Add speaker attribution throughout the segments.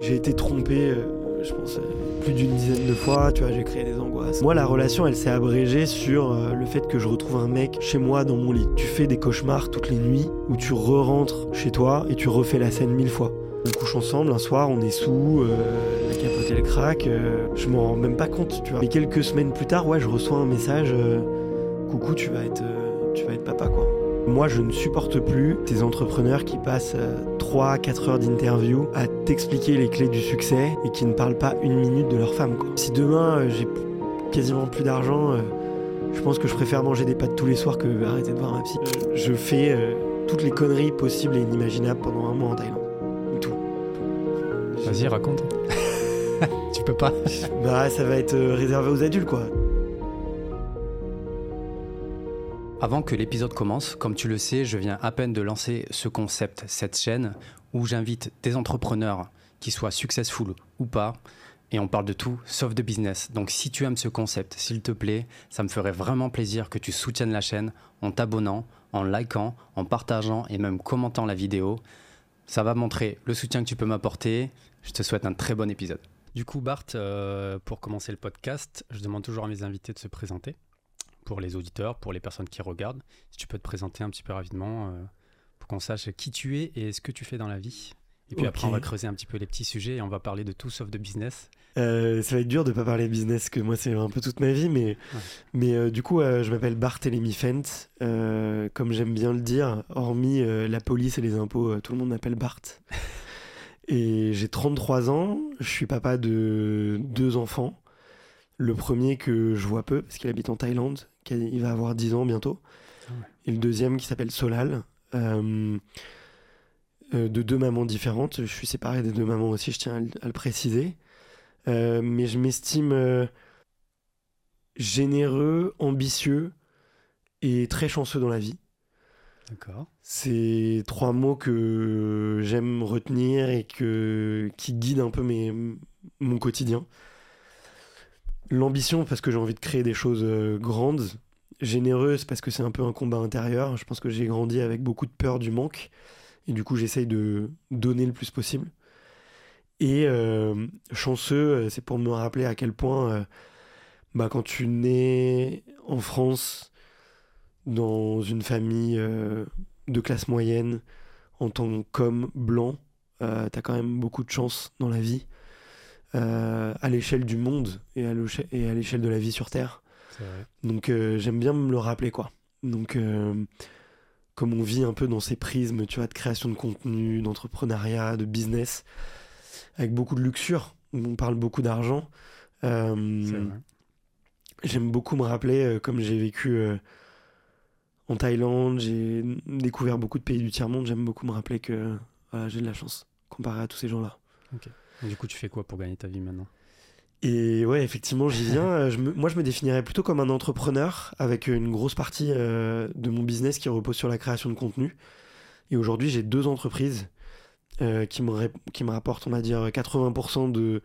Speaker 1: J'ai été trompé, euh, je pense, euh, plus d'une dizaine de fois, tu vois, j'ai créé des angoisses. Moi, la relation, elle s'est abrégée sur euh, le fait que je retrouve un mec chez moi dans mon lit. Tu fais des cauchemars toutes les nuits où tu re-rentres chez toi et tu refais la scène mille fois. On couche ensemble, un soir, on est sous, la capote elle craque, je m'en rends même pas compte, tu vois. Et quelques semaines plus tard, ouais, je reçois un message, coucou, tu vas être, tu vas être papa, quoi. Moi, je ne supporte plus ces entrepreneurs qui passent 3-4 heures d'interview à t'expliquer les clés du succès et qui ne parlent pas une minute de leur femme. Quoi. Si demain, euh, j'ai quasiment plus d'argent, euh, je pense que je préfère manger des pâtes tous les soirs que arrêter de voir ma psy. Je fais euh, toutes les conneries possibles et inimaginables pendant un mois en Thaïlande. Tout.
Speaker 2: Vas-y, raconte. tu peux pas.
Speaker 1: bah, ça va être réservé aux adultes, quoi.
Speaker 2: Avant que l'épisode commence, comme tu le sais, je viens à peine de lancer ce concept, cette chaîne, où j'invite des entrepreneurs, qui soient successful ou pas, et on parle de tout sauf de business. Donc si tu aimes ce concept, s'il te plaît, ça me ferait vraiment plaisir que tu soutiennes la chaîne en t'abonnant, en likant, en partageant et même commentant la vidéo. Ça va montrer le soutien que tu peux m'apporter. Je te souhaite un très bon épisode. Du coup, Bart, euh, pour commencer le podcast, je demande toujours à mes invités de se présenter pour les auditeurs, pour les personnes qui regardent. Si tu peux te présenter un petit peu rapidement euh, pour qu'on sache qui tu es et ce que tu fais dans la vie. Et puis après, on va creuser un petit peu les petits sujets et on va parler de tout sauf de business.
Speaker 1: Euh, ça va être dur de pas parler business, que moi c'est un peu toute ma vie, mais, mais euh, du coup, je m'appelle Barthélemy Fent, comme j'aime bien le dire, hormis la police et les impôts, tout le monde m'appelle Bart. et j'ai 33 ans, je suis papa de deux enfants. Le premier que je vois peu, parce qu'il habite en Thaïlande, il va avoir 10 ans bientôt. Ah Et le deuxième qui s'appelle Solal. Euh, euh, de deux mamans différentes. Je suis séparé des deux mamans aussi, je tiens à, le préciser. Euh, mais je m'estime généreux, ambitieux et très chanceux dans la vie.
Speaker 2: D'accord.
Speaker 1: C'est trois mots que j'aime retenir et que, qui guident un peu mes, mon quotidien. L'ambition, parce que j'ai envie de créer des choses euh, grandes. Généreuse, parce que c'est un peu un combat intérieur. Je pense que j'ai grandi avec beaucoup de peur du manque. Et du coup, j'essaye de donner le plus possible. Et euh, chanceux, euh, c'est pour me rappeler à quel point, bah, quand tu nais en France, dans une famille de classe moyenne, en tant qu'homme blanc, t'as quand même beaucoup de chance dans la vie. Euh, à l'échelle du monde et à l'échelle de la vie sur Terre. Donc euh, j'aime bien me le rappeler quoi. Donc euh, comme on vit un peu dans ces prismes, tu vois, de création de contenu, d'entrepreneuriat, de business, avec beaucoup de luxure, on parle beaucoup d'argent. j'aime beaucoup me rappeler, comme j'ai vécu en Thaïlande, j'ai découvert beaucoup de pays du tiers-monde, j'aime beaucoup me rappeler que j'ai de la chance comparé à tous ces gens-là.
Speaker 2: Du coup, tu fais quoi pour gagner ta vie maintenant?
Speaker 1: Et ouais, effectivement, j'y viens. Euh, moi, je me définirais plutôt comme un entrepreneur avec une grosse partie euh, de mon business qui repose sur la création de contenu. Et aujourd'hui, j'ai deux entreprises euh, qui, me qui me rapportent, on va dire, 80% de,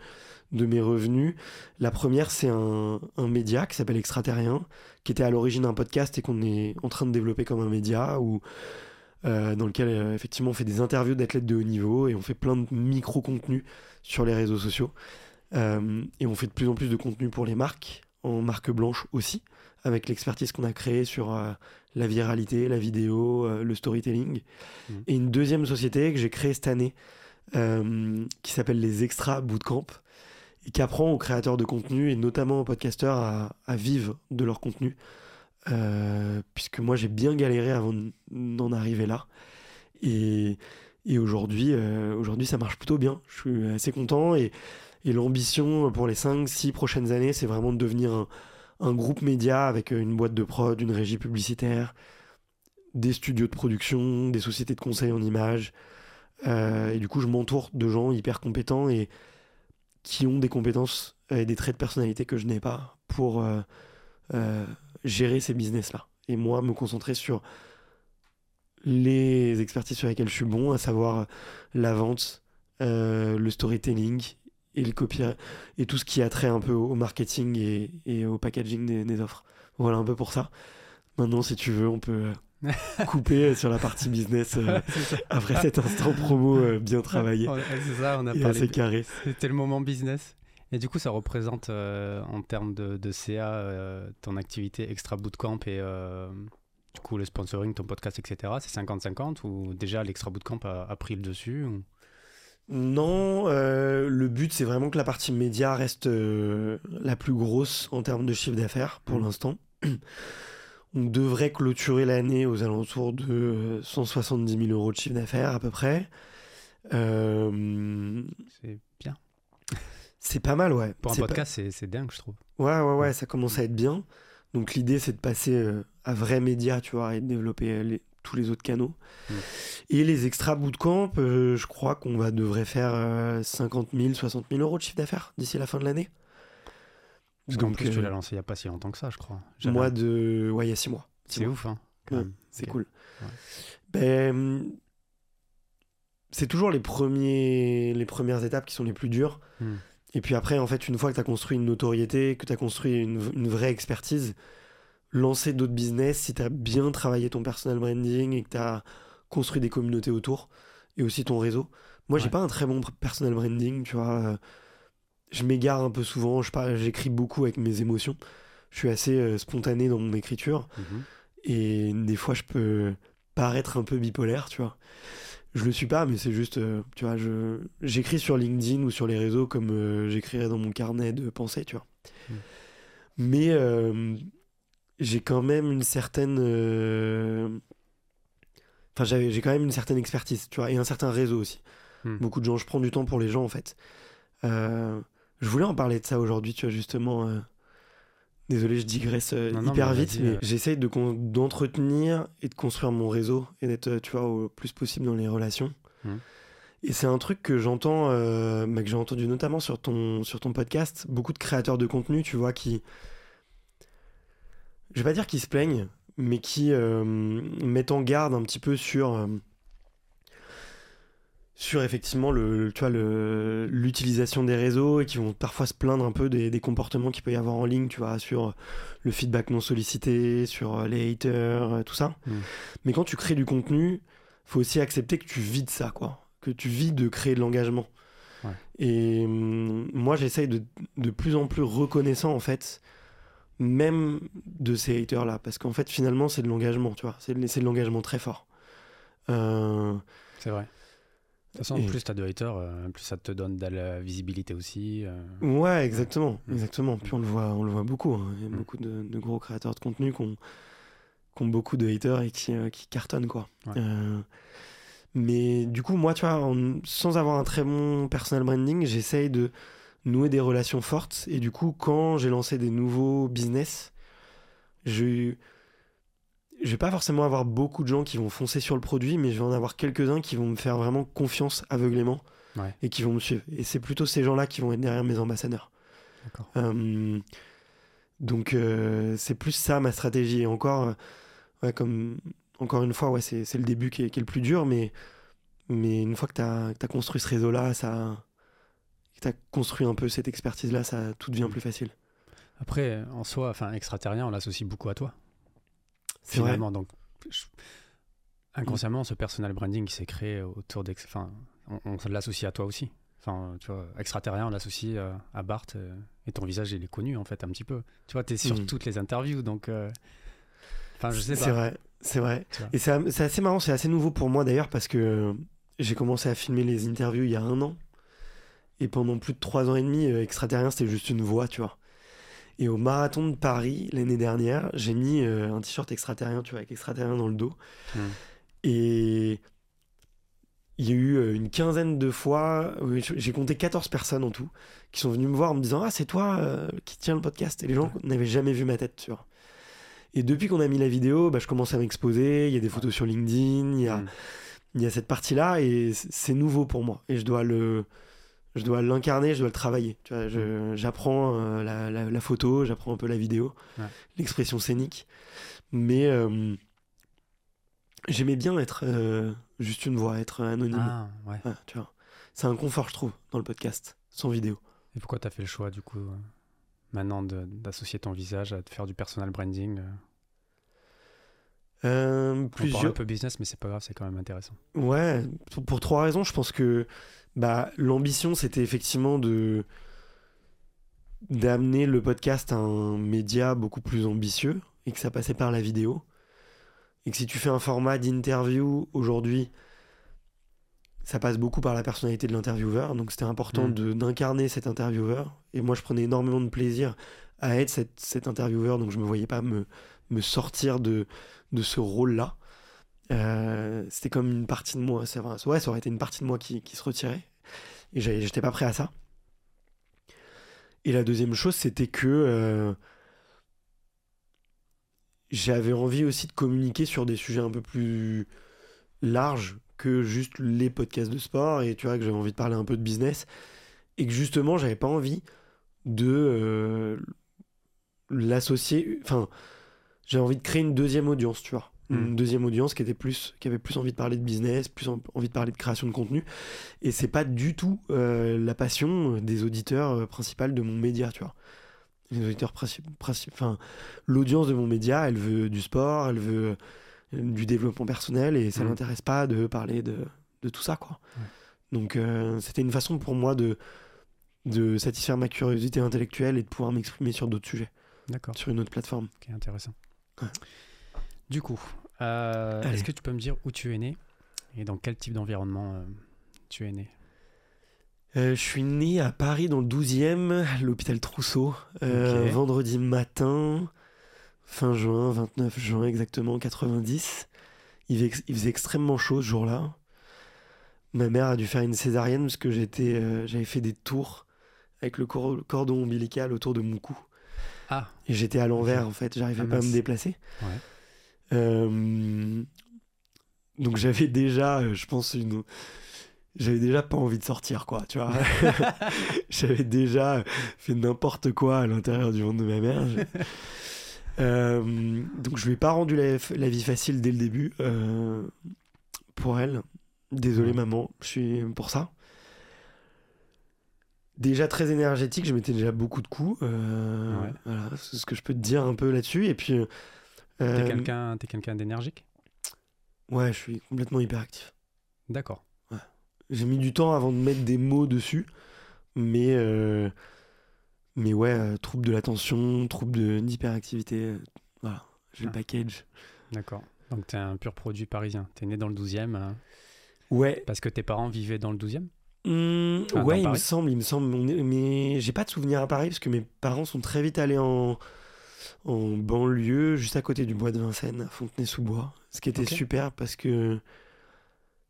Speaker 1: de mes revenus. La première, c'est un, un, média qui s'appelle Extraterrien, qui était à l'origine un podcast et qu'on est en train de développer comme un média où euh, dans lequel euh, effectivement on fait des interviews d'athlètes de haut niveau et on fait plein de micro-contenus sur les réseaux sociaux. Euh, et on fait de plus en plus de contenu pour les marques, en marque blanche aussi, avec l'expertise qu'on a créée sur la viralité, la vidéo, le storytelling. Mmh. Et une deuxième société que j'ai créée cette année, qui s'appelle les Extra Bootcamp, et qui apprend aux créateurs de contenu, et notamment aux podcasteurs, à, à vivre de leur contenu euh, puisque moi j'ai bien galéré avant d'en arriver là. Et, et aujourd'hui, euh, aujourd'hui ça marche plutôt bien. Je suis assez content et, et l'ambition pour les 5-6 prochaines années, c'est vraiment de devenir un, un, groupe média avec une boîte de prod, une régie publicitaire, des studios de production, des sociétés de conseil en images. Euh, et du coup, je m'entoure de gens hyper compétents et qui ont des compétences et des traits de personnalité que je n'ai pas pour gérer ces business-là. Et moi, me concentrer sur les expertises sur lesquelles je suis bon, à savoir la vente, euh, le storytelling et le copy et tout ce qui a trait un peu au marketing et, au packaging des, offres. Voilà un peu pour ça. Maintenant, si tu veux, on peut couper sur la partie business euh, après cet instant promo euh, bien travaillé.
Speaker 2: C'est ça, on a
Speaker 1: et
Speaker 2: parlé.
Speaker 1: assez carré.
Speaker 2: C'était le moment business. Et du coup, ça représente euh, en termes de, de CA euh, ton activité extra bootcamp et euh, du coup le sponsoring, ton podcast, etc. C'est 50-50 ou déjà l'extra bootcamp a, a pris le dessus ou-
Speaker 1: Non, le but c'est vraiment que la partie média reste la plus grosse en termes de chiffre d'affaires pour
Speaker 2: Mhm.
Speaker 1: l'instant. On devrait clôturer l'année aux alentours de euh, 170 000 euros de chiffre d'affaires à peu près.
Speaker 2: C'est.
Speaker 1: C'est pas mal, ouais.
Speaker 2: Pour un
Speaker 1: pas-
Speaker 2: podcast, c'est dingue, je trouve.
Speaker 1: Ouais, ouais, ouais, ça commence à être bien. Donc l'idée, c'est de passer euh, à vrai média, tu vois, et de développer euh, les- tous les autres canaux. Et les extra bootcamp, euh, je crois qu'on va devrait faire euh, 50 000, 60 000 euros de chiffre d'affaires d'ici la fin de l'année.
Speaker 2: Parce qu'en plus, tu l'as lancé il n'y a pas si longtemps que ça, je crois. Un-
Speaker 1: de... Ouais, il y a six mois.
Speaker 2: C'est ouf, hein.
Speaker 1: Ouais. C'est cool.
Speaker 2: Ouais.
Speaker 1: Ben, c'est toujours les, premiers, les premières étapes qui sont les plus dures.
Speaker 2: Hmm.
Speaker 1: Et puis après, en fait, une fois que tu as construit une notoriété, que tu as construit une, une vraie expertise, lancer d'autres business, si tu as bien travaillé ton personal branding et que tu as construit des communautés autour, et aussi ton réseau. Moi, j'ai
Speaker 2: Ouais.
Speaker 1: pas un très bon personal branding, tu vois. euh, Je m'égare un peu souvent, j'écris beaucoup avec mes émotions. Je suis assez euh, spontané dans mon écriture.
Speaker 2: Mhm.
Speaker 1: Et des fois, je peux paraître un peu bipolaire, tu vois. Je le suis pas, mais c'est juste, euh, tu vois, je j'écris sur LinkedIn ou sur les réseaux comme euh, j'écrirais dans mon carnet de pensée, tu vois.
Speaker 2: Mm.
Speaker 1: Mais euh, j'ai quand même une certaine, enfin, j'avais- j'ai quand même une certaine expertise, tu vois, et un certain réseau aussi.
Speaker 2: Mm.
Speaker 1: Beaucoup de gens, je prends du temps pour les gens, en fait. Je voulais en parler de ça aujourd'hui, tu vois, justement. Désolé, je digresse euh,
Speaker 2: Non, non,
Speaker 1: hyper
Speaker 2: mais
Speaker 1: vite, mais
Speaker 2: euh.
Speaker 1: j'essaye de d'entretenir et de construire mon réseau et d'être, euh, tu vois, au plus possible dans les relations.
Speaker 2: Mhm.
Speaker 1: Et c'est un truc que j'entends, euh, bah, que j'ai entendu notamment sur ton, sur ton podcast, beaucoup de créateurs de contenu, tu vois, qui, je vais pas dire qu'ils se plaignent, mais qui euh, mettent en garde un petit peu sur, euh, sur effectivement le, tu vois, le, l'utilisation des réseaux et qui vont parfois se plaindre un peu des, des comportements qu'il peut y avoir en ligne, tu vois, sur le feedback non sollicité, sur euh, les haters, euh, tout ça.
Speaker 2: Mm.
Speaker 1: Mais quand tu crées du contenu, faut aussi accepter que tu vis de ça, quoi. Que tu vis de créer de l'engagement.
Speaker 2: Ouais.
Speaker 1: Et hum, moi, j'essaye de, de plus en plus reconnaissant, en fait, même de ces haters-là. Parce qu'en fait, finalement, c'est de l'engagement, tu vois. C'est de, c'est de l'engagement très fort. Euh,
Speaker 2: C'est vrai. De toute façon,
Speaker 1: Et-
Speaker 2: plus tu as de haters, euh, plus ça te donne de la visibilité aussi. euh.
Speaker 1: Ouais, exactement,
Speaker 2: Mm.
Speaker 1: exactement. Puis on le voit, on le voit beaucoup. hein. Il y a
Speaker 2: Mm.
Speaker 1: beaucoup de, de gros créateurs de contenu qui ont, qui ont beaucoup de haters et qui, euh, qui cartonnent, quoi.
Speaker 2: Ouais.
Speaker 1: Euh, mais du coup, moi, tu vois, en- sans avoir un très bon personal branding, j'essaye de nouer des relations fortes. Et du coup, quand j'ai lancé des nouveaux business, je je vais pas forcément avoir beaucoup de gens qui vont foncer sur le produit, mais je vais en avoir quelques-uns qui vont me faire vraiment confiance aveuglément
Speaker 2: Ouais.
Speaker 1: et qui vont me suivre. Et c'est plutôt ces gens-là qui vont être derrière mes ambassadeurs. Euh, donc euh, c'est plus ça ma stratégie. Et encore, euh, ouais, comme encore une fois, ouais, c'est le début qui est, qui est le plus dur, mais mais une fois que tu as, construit ce réseau-là, ça, que tu as construit un peu cette expertise-là, ça tout devient plus facile.
Speaker 2: Après, en soi, enfin, extraterrien, on l'associe beaucoup à toi.
Speaker 1: C'est vrai.
Speaker 2: finalement. Donc, je- inconsciemment, ce personal branding qui s'est créé autour d'ex... Enfin, on, on l'associe à toi aussi. Enfin, tu vois, extraterrien, on l'associe euh, à Bart. euh, et ton visage, il est connu, en fait, un petit peu. Tu vois, tu es sur
Speaker 1: Mhm.
Speaker 2: toutes les interviews, donc... euh, Enfin, je sais
Speaker 1: C'est
Speaker 2: pas.
Speaker 1: vrai, c'est vrai.
Speaker 2: Tu vois.
Speaker 1: Et c'est c'est assez marrant, c'est assez nouveau pour moi d'ailleurs parce que j'ai commencé à filmer les interviews il y a un an. Et pendant plus de trois ans et demi, Extraterrien, c'était juste une voix, tu vois. Et au marathon de Paris, l'année dernière, j'ai mis euh, un t-shirt extraterrien, tu vois, avec extraterrien dans le dos.
Speaker 2: Hmm.
Speaker 1: Et il y a eu euh, une quinzaine de fois, j'ai compté 14 personnes en tout, qui sont venues me voir en me disant Ah, c'est toi euh, qui tiens le podcast? Et les gens n'avaient jamais vu ma tête, tu vois. Et depuis qu'on a mis la vidéo, bah, je commence à m'exposer. Il y a des photos sur LinkedIn, il y a,
Speaker 2: Mm.
Speaker 1: il y a cette partie-là, et c'est nouveau pour moi. Et je dois le. Je dois l'incarner, je dois le travailler. Tu vois, je- j'apprends euh, la, la- la photo, j'apprends un peu la vidéo,
Speaker 2: Ouais.
Speaker 1: l'expression scénique. Mais euh, j'aimais bien être euh, juste une voix, être anonyme.
Speaker 2: Ah, ouais.
Speaker 1: Ouais, tu vois. C'est un confort, je trouve, dans le podcast, sans vidéo.
Speaker 2: Et pourquoi tu as fait le choix, du coup, maintenant, de- d'associer ton visage à te faire du personal branding Euh, On parle un
Speaker 1: plusieurs.
Speaker 2: peu business, mais c'est pas grave, c'est quand même intéressant.
Speaker 1: Ouais, pour, pour trois raisons. Je pense que bah, l'ambition, c'était effectivement de d'amener le podcast à un média beaucoup plus ambitieux et que ça passait par la vidéo. Et que si tu fais un format d'interview aujourd'hui, ça passe beaucoup par la personnalité de l'intervieweur. Donc c'était important
Speaker 2: Mm.
Speaker 1: d'incarner cet intervieweur. Et moi, je prenais énormément de plaisir à être cet, cet intervieweur. Donc je me voyais pas me, me sortir de, de ce rôle-là. Euh, c'était comme une partie de moi. C'est vrai. Ouais, ça aurait été une partie de moi qui, qui se retirait. Et j'étais pas prêt à ça. Et la deuxième chose, c'était que euh, j'avais envie aussi de communiquer sur des sujets un peu plus larges que juste les podcasts de sport. Et tu vois, que j'avais envie de parler un peu de business. Et que justement, j'avais pas envie de euh, l'associer. Enfin, j'avais envie de créer une deuxième audience, tu vois. Une
Speaker 2: Mm.
Speaker 1: deuxième audience qui était plus, qui avait plus envie de parler de business, plus en- envie de parler de création de contenu. Et c'est pas du tout euh, la passion des auditeurs euh, principaux de mon média, tu vois. Les auditeurs principaux, enfin, l'audience de mon média, elle veut du sport, elle veut euh, du développement personnel et ça
Speaker 2: Mm.
Speaker 1: l'intéresse pas de parler de, de tout ça, quoi. Donc, euh, c'était une façon pour moi de, de satisfaire ma curiosité intellectuelle et de pouvoir m'exprimer sur d'autres sujets,
Speaker 2: D'accord,
Speaker 1: sur une autre plateforme.
Speaker 2: ok, intéressant.
Speaker 1: Ouais.
Speaker 2: Du coup, euh, est-ce que tu peux me dire où tu es né et dans quel type d'environnement euh, tu es né?
Speaker 1: Euh, je suis né à Paris dans le 12e, à l'hôpital Trousseau, vendredi matin, fin juin, 29 juin exactement, 90. Il, faisait- il faisait extrêmement chaud ce jour-là. Ma mère a dû faire une césarienne parce que j'étais, j'avais fait des tours avec le cor- cordon ombilical autour de mon cou.
Speaker 2: Ah,
Speaker 1: Et j'étais à l'envers en fait, j'arrivais
Speaker 2: Ah,
Speaker 1: pas à me déplacer.
Speaker 2: Ouais.
Speaker 1: Euh, donc j'avais déjà, euh, je pense, une. J'avais déjà pas envie de sortir, quoi, tu vois. j'avais déjà fait n'importe quoi à l'intérieur du ventre de ma mère. Euh, donc je lui ai pas rendu la, la vie facile dès le début euh, pour elle. Désolé maman, je suis pour ça. Déjà très énergétique, je mettais déjà beaucoup de coups. euh,
Speaker 2: Ouais.
Speaker 1: Voilà, c'est ce que je peux te dire un peu là-dessus. Et puis. Euh,
Speaker 2: t'es quelqu'un d'énergique?
Speaker 1: Ouais, je suis complètement hyperactif.
Speaker 2: D'accord.
Speaker 1: J'ai mis du temps avant de mettre des mots dessus, mais euh, mais ouais, euh, trouble de l'attention, trouble d'hyperactivité, voilà, j'ai
Speaker 2: Ah.
Speaker 1: le package.
Speaker 2: D'accord. Donc t'es un pur produit parisien. T'es né dans le 12e euh,
Speaker 1: Ouais,
Speaker 2: parce que tes parents vivaient dans le 12e
Speaker 1: Hum,
Speaker 2: Ah,
Speaker 1: ouais, il me semble, il me semble, mais j'ai pas de souvenir à Paris parce que mes parents sont très vite allés en en banlieue, juste à côté du bois de Vincennes, à Fontenay-sous-Bois, ce qui était super parce que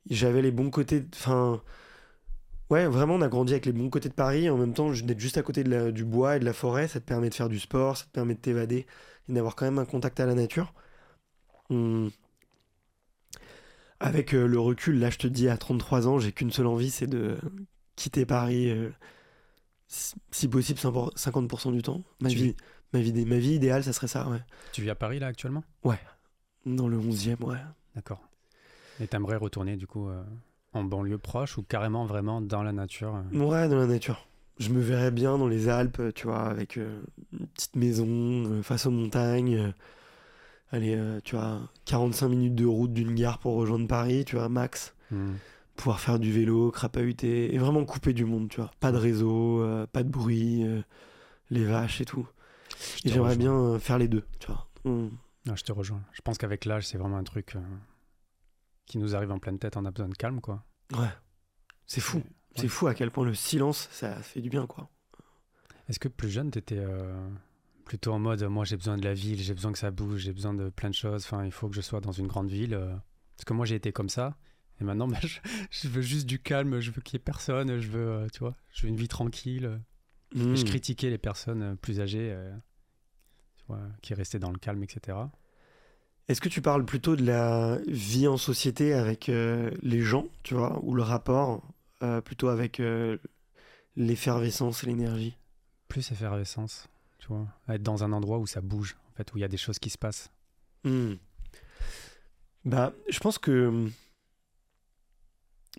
Speaker 1: j'avais les bons côtés, enfin. Ouais, vraiment, on a grandi avec les bons côtés de Paris. En même temps, d'être juste à côté de la- du bois et de la forêt, ça te permet de faire du sport, ça te permet de t'évader et d'avoir quand même un contact à la nature. Hum. Avec euh, le recul, là, je te dis, à 33 ans, j'ai qu'une seule envie, c'est de quitter Paris, euh, si, si possible, 50% du temps. Ma
Speaker 2: Tu
Speaker 1: vie, ma, vie, ma vie idéale, ça serait ça, ouais.
Speaker 2: Tu vis à Paris là actuellement?
Speaker 1: Dans le 11e, ouais.
Speaker 2: D'accord. Et t'aimerais retourner du coup euh, en banlieue proche ou carrément vraiment dans la nature euh?
Speaker 1: Ouais, dans la nature. Je me verrais bien dans les Alpes, tu vois, avec euh, une petite maison face aux montagnes. allez, tu vois, 45 minutes de route d'une gare pour rejoindre Paris, tu vois, max.
Speaker 2: Hmm.
Speaker 1: Pouvoir faire du vélo, crapahuter, et vraiment couper du monde, tu vois. Pas de réseau, pas de bruit, les vaches et tout.
Speaker 2: Je
Speaker 1: Et
Speaker 2: te
Speaker 1: j'aimerais bien faire les deux, tu vois. Mm.
Speaker 2: Non, je te rejoins. Je pense qu'avec l'âge, c'est vraiment un truc euh, qui nous arrive en pleine tête. On a besoin de calme, quoi.
Speaker 1: Ouais. C'est fou.
Speaker 2: Ouais.
Speaker 1: C'est fou à quel point le silence, ça fait du bien, quoi.
Speaker 2: Est-ce que plus jeune, t'étais euh, plutôt en mode moi j'ai besoin de la ville, j'ai besoin que ça bouge, j'ai besoin de plein de choses, enfin il faut que je sois dans une grande ville euh, Parce que moi j'ai été comme ça. Et maintenant, bah, je, je veux juste du calme, je veux qu'il y ait personne, je veux, tu vois, je veux une vie tranquille.
Speaker 1: Mm.
Speaker 2: Je critiquais les personnes plus âgées vois, qui restaient dans le calme, etc.
Speaker 1: Est-ce que tu parles plutôt de la vie en société avec euh, les gens, tu vois, ou le rapport euh, plutôt avec euh, l'effervescence et l'énergie?
Speaker 2: Plus effervescence, tu vois, être dans un endroit où ça bouge, en fait, où il y a des choses qui se passent.
Speaker 1: Hmm. Bah, je pense que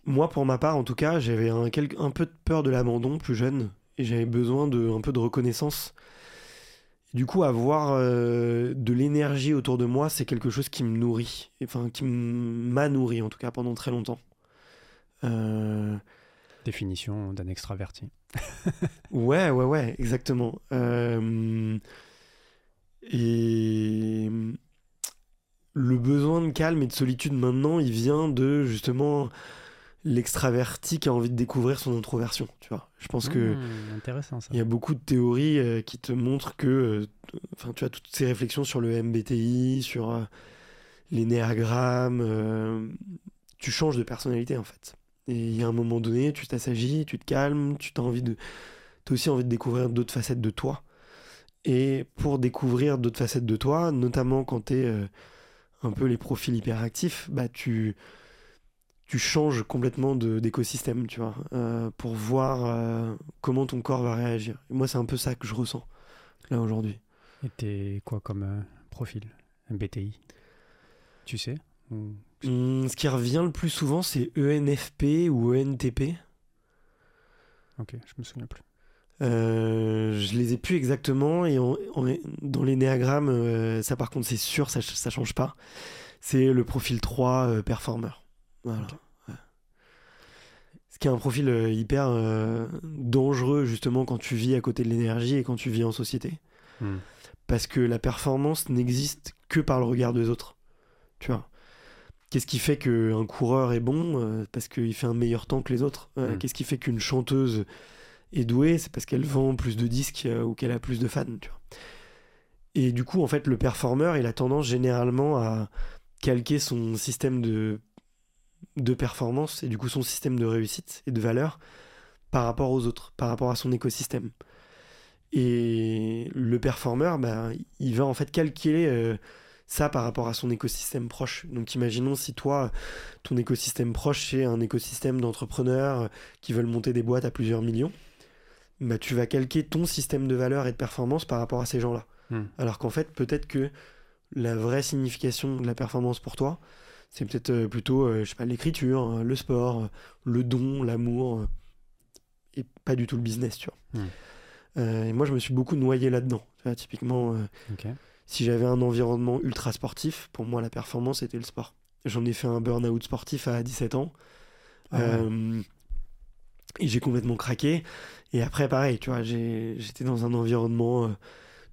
Speaker 1: moi, pour ma part, en tout cas, j'avais un, un peu de peur de l'abandon plus jeune et j'avais besoin de un peu de reconnaissance. Du coup, avoir euh, de l'énergie autour de moi, c'est quelque chose qui me nourrit. Enfin, qui m'a nourri, en tout cas, pendant très longtemps. Euh,
Speaker 2: Définition d'un extraverti.
Speaker 1: ouais, ouais, ouais, exactement. Euh, et le besoin de calme et de solitude maintenant, il vient de justement l'extraverti qui a envie de découvrir son introversion, tu vois. Je pense que
Speaker 2: Mmh, intéressant ça.
Speaker 1: il y a beaucoup de théories euh, qui te montrent que, euh, enfin, tu as toutes ces réflexions sur le MBTI, sur euh, les néagrammes, euh, tu changes de personnalité en fait. Et il y a un moment donné, tu t'assagis, tu te calmes, tu as envie de, as aussi envie de découvrir d'autres facettes de toi. Et pour découvrir d'autres facettes de toi, notamment quand tu es un peu les profils hyperactifs, bah tu tu changes complètement d'écosystème, tu vois, euh, pour voir euh, comment ton corps va réagir. Et moi, c'est un peu ça que je ressens là aujourd'hui.
Speaker 2: Et t'es quoi comme euh, profil? MBTI Tu sais? Ou-
Speaker 1: Hum, ce qui revient le plus souvent, c'est ENFP ou ENTP.
Speaker 2: Ok, je me souviens plus.
Speaker 1: Euh, je les ai plus exactement et en- en- dans les néagrammes, euh, ça par contre c'est sûr, ça, ça change pas. C'est le profil 3 euh, performer. Voilà. Qui un profil euh, hyper euh, dangereux justement quand tu vis à côté de l'énergie et quand tu vis en société.
Speaker 2: Hmm.
Speaker 1: Parce que la performance n'existe que par le regard des autres. Tu vois. Qu'est-ce qui fait qu'un coureur est bon Euh, Parce qu'il fait un meilleur temps que les autres. Euh,
Speaker 2: Mm.
Speaker 1: Qu'est-ce qui fait qu'une chanteuse est douée C'est parce qu'elle vend plus de disques ou qu'elle a plus de fans. Tu vois. Et du coup, en fait, le performeur, il a tendance généralement à calquer son système de, de performance et du coup son système de réussite et de valeur par rapport aux autres, par rapport à son écosystème. Et le performeur, bah, il va en fait calculer euh, ça par rapport à son écosystème proche. Donc imaginons si toi, ton écosystème proche, c'est un écosystème d'entrepreneurs euh, qui veulent monter des boîtes à plusieurs millions, bah, tu vas calquer ton système de valeur et de performance par rapport à ces gens-là.
Speaker 2: Hmm.
Speaker 1: Alors qu'en fait, peut-être que la vraie signification de la performance pour toi, c'est peut-être euh, plutôt, euh, je sais pas, l'écriture, euh, le sport, euh, le don, l'amour, et pas du tout le business, tu vois.
Speaker 2: Hmm.
Speaker 1: Euh, et moi, je me suis beaucoup noyé là-dedans. Typiquement, euh, si j'avais un environnement ultra sportif, pour moi, la performance, c'était le sport. J'en ai fait un burn-out sportif à 17 ans.
Speaker 2: Ah ouais.
Speaker 1: Euh, et j'ai complètement craqué. Et après, pareil, tu vois, j'étais dans un environnement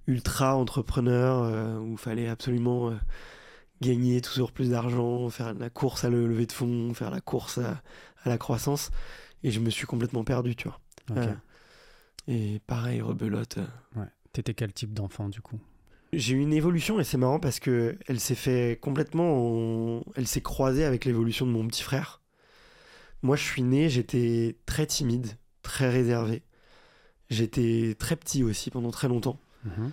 Speaker 1: ultra entrepreneur où il fallait absolument gagner toujours plus d'argent, faire la course à le lever de fonds, faire la course à, à la croissance. Et je me suis complètement perdu, tu vois. Euh, et pareil, rebelote. euh,
Speaker 2: Ouais. T'étais quel type d'enfant du coup?
Speaker 1: J'ai eu une évolution et c'est marrant parce que elle s'est fait complètement. en- Elle s'est croisée avec l'évolution de mon petit frère. Moi, je suis né, j'étais très timide, très réservé. J'étais très petit aussi pendant très longtemps.
Speaker 2: Mhm.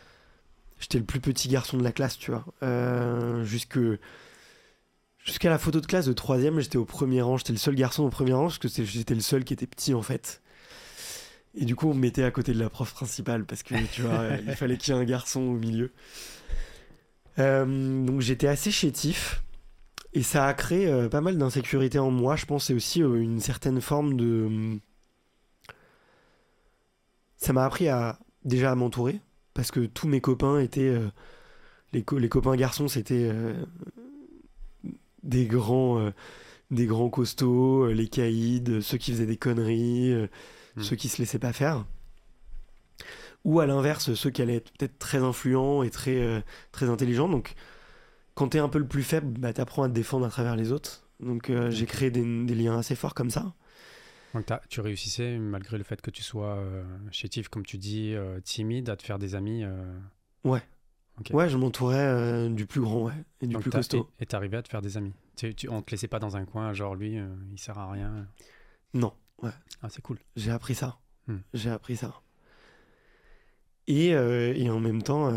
Speaker 1: J'étais le plus petit garçon de la classe, tu vois. Euh, jusque. Jusqu'à la photo de classe de troisième, j'étais au premier rang. J'étais le seul garçon au premier rang parce que c'est- j'étais le seul qui était petit en fait. Et du coup, on me mettait à côté de la prof principale parce que tu vois, il fallait qu'il y ait un garçon au milieu. Euh, donc j'étais assez chétif et ça a créé euh, pas mal d'insécurité en moi. Je pense et aussi euh, une certaine forme de. Ça m'a appris à déjà à m'entourer parce que tous mes copains étaient euh, les, co- les copains garçons c'était euh, des grands euh, des grands costauds les caïds ceux qui faisaient des conneries euh,
Speaker 2: Mm.
Speaker 1: ceux qui se laissaient pas faire. Ou à l'inverse ceux qui allaient être peut-être très influents et très très intelligents. Donc quand t'es un peu le plus faible bah, t'apprends à te défendre à travers les autres. Donc j'ai créé des, des liens assez forts comme ça
Speaker 2: Donc t'as- tu réussissais, malgré le fait que tu sois euh, chétif, comme tu dis, euh, timide, à te faire des amis. euh, Ok.
Speaker 1: ouais je m'entourais du plus grand ouais et du
Speaker 2: donc
Speaker 1: plus
Speaker 2: t'as-
Speaker 1: costaud
Speaker 2: Et t'arrivais à te faire des amis. Tu, tu- on te laissait pas dans un coin, genre lui, il sert à rien.
Speaker 1: non
Speaker 2: Ah, c'est cool.
Speaker 1: J'ai appris ça.
Speaker 2: Hmm.
Speaker 1: J'ai appris ça. Et, et en même temps,